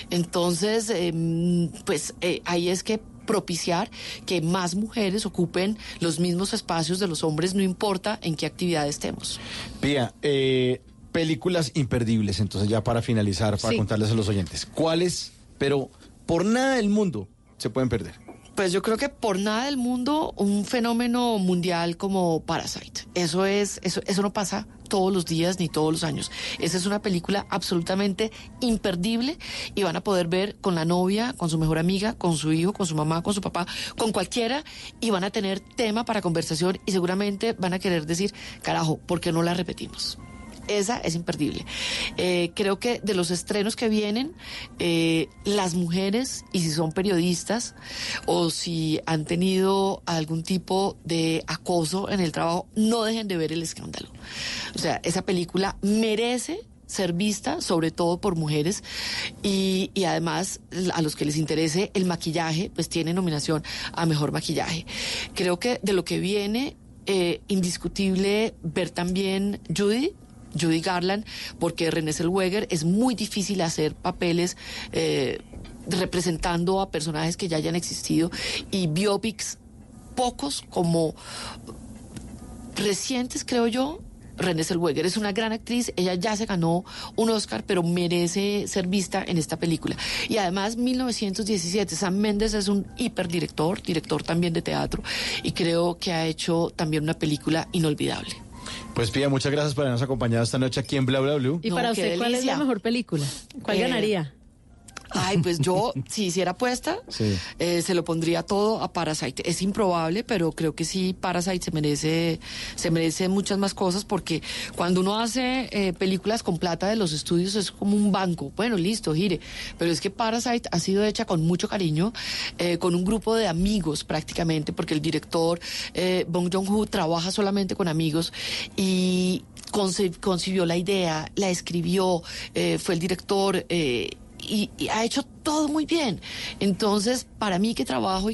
Entonces, em, pues eh, ahí es que propiciar que más mujeres ocupen los mismos espacios de los hombres, no importa en qué actividad estemos. Pía, eh, películas imperdibles, entonces ya para finalizar, para Sí. contarles a los oyentes. ¿Cuáles, pero por nada del mundo, se pueden perder? Pues yo creo que por nada del mundo un fenómeno mundial como Parasite. Eso es, eso, eso no pasa todos los días ni todos los años. Esa es una película absolutamente imperdible y van a poder ver con la novia, con su mejor amiga, con su hijo, con su mamá, con su papá, con cualquiera y van a tener tema para conversación y seguramente van a querer decir, carajo, ¿por qué no la repetimos? Esa es imperdible. Eh, creo que de los estrenos que vienen, eh, las mujeres, y si son periodistas o si han tenido algún tipo de acoso en el trabajo, no dejen de ver el escándalo. O sea, esa película merece ser vista sobre todo por mujeres y, y además a los que les interese el maquillaje pues tiene nominación a mejor maquillaje creo que de lo que viene eh, indiscutible ver también Judy Judy Garland, porque René Zellweger es muy difícil hacer papeles eh, representando a personajes que ya hayan existido y biopics pocos como recientes, creo yo. René Zellweger es una gran actriz, ella ya se ganó un Oscar, pero merece ser vista en esta película. Y además, 1917, Sam Mendes es un hiperdirector, director también de teatro, y creo que ha hecho también una película inolvidable. Pues Pía, muchas gracias por habernos acompañado esta noche aquí en Bla Bla Blue. Y No, para usted, ¿cuál es la mejor película? ¿Cuál Eh, ganaría? Ay, pues yo, si hiciera apuesta, Sí. eh, se lo pondría todo a Parasite. Es improbable, pero creo que sí, Parasite se merece, se merece muchas más cosas porque cuando uno hace eh, películas con plata de los estudios es como un banco. Bueno, listo, gire. Pero es que Parasite ha sido hecha con mucho cariño, eh, con un grupo de amigos prácticamente, porque el director eh, Bong Joon-ho trabaja solamente con amigos y concibió la idea, la escribió, eh, fue el director. eh, y, y ha hecho todo muy bien. Entonces, para mí que trabajo y que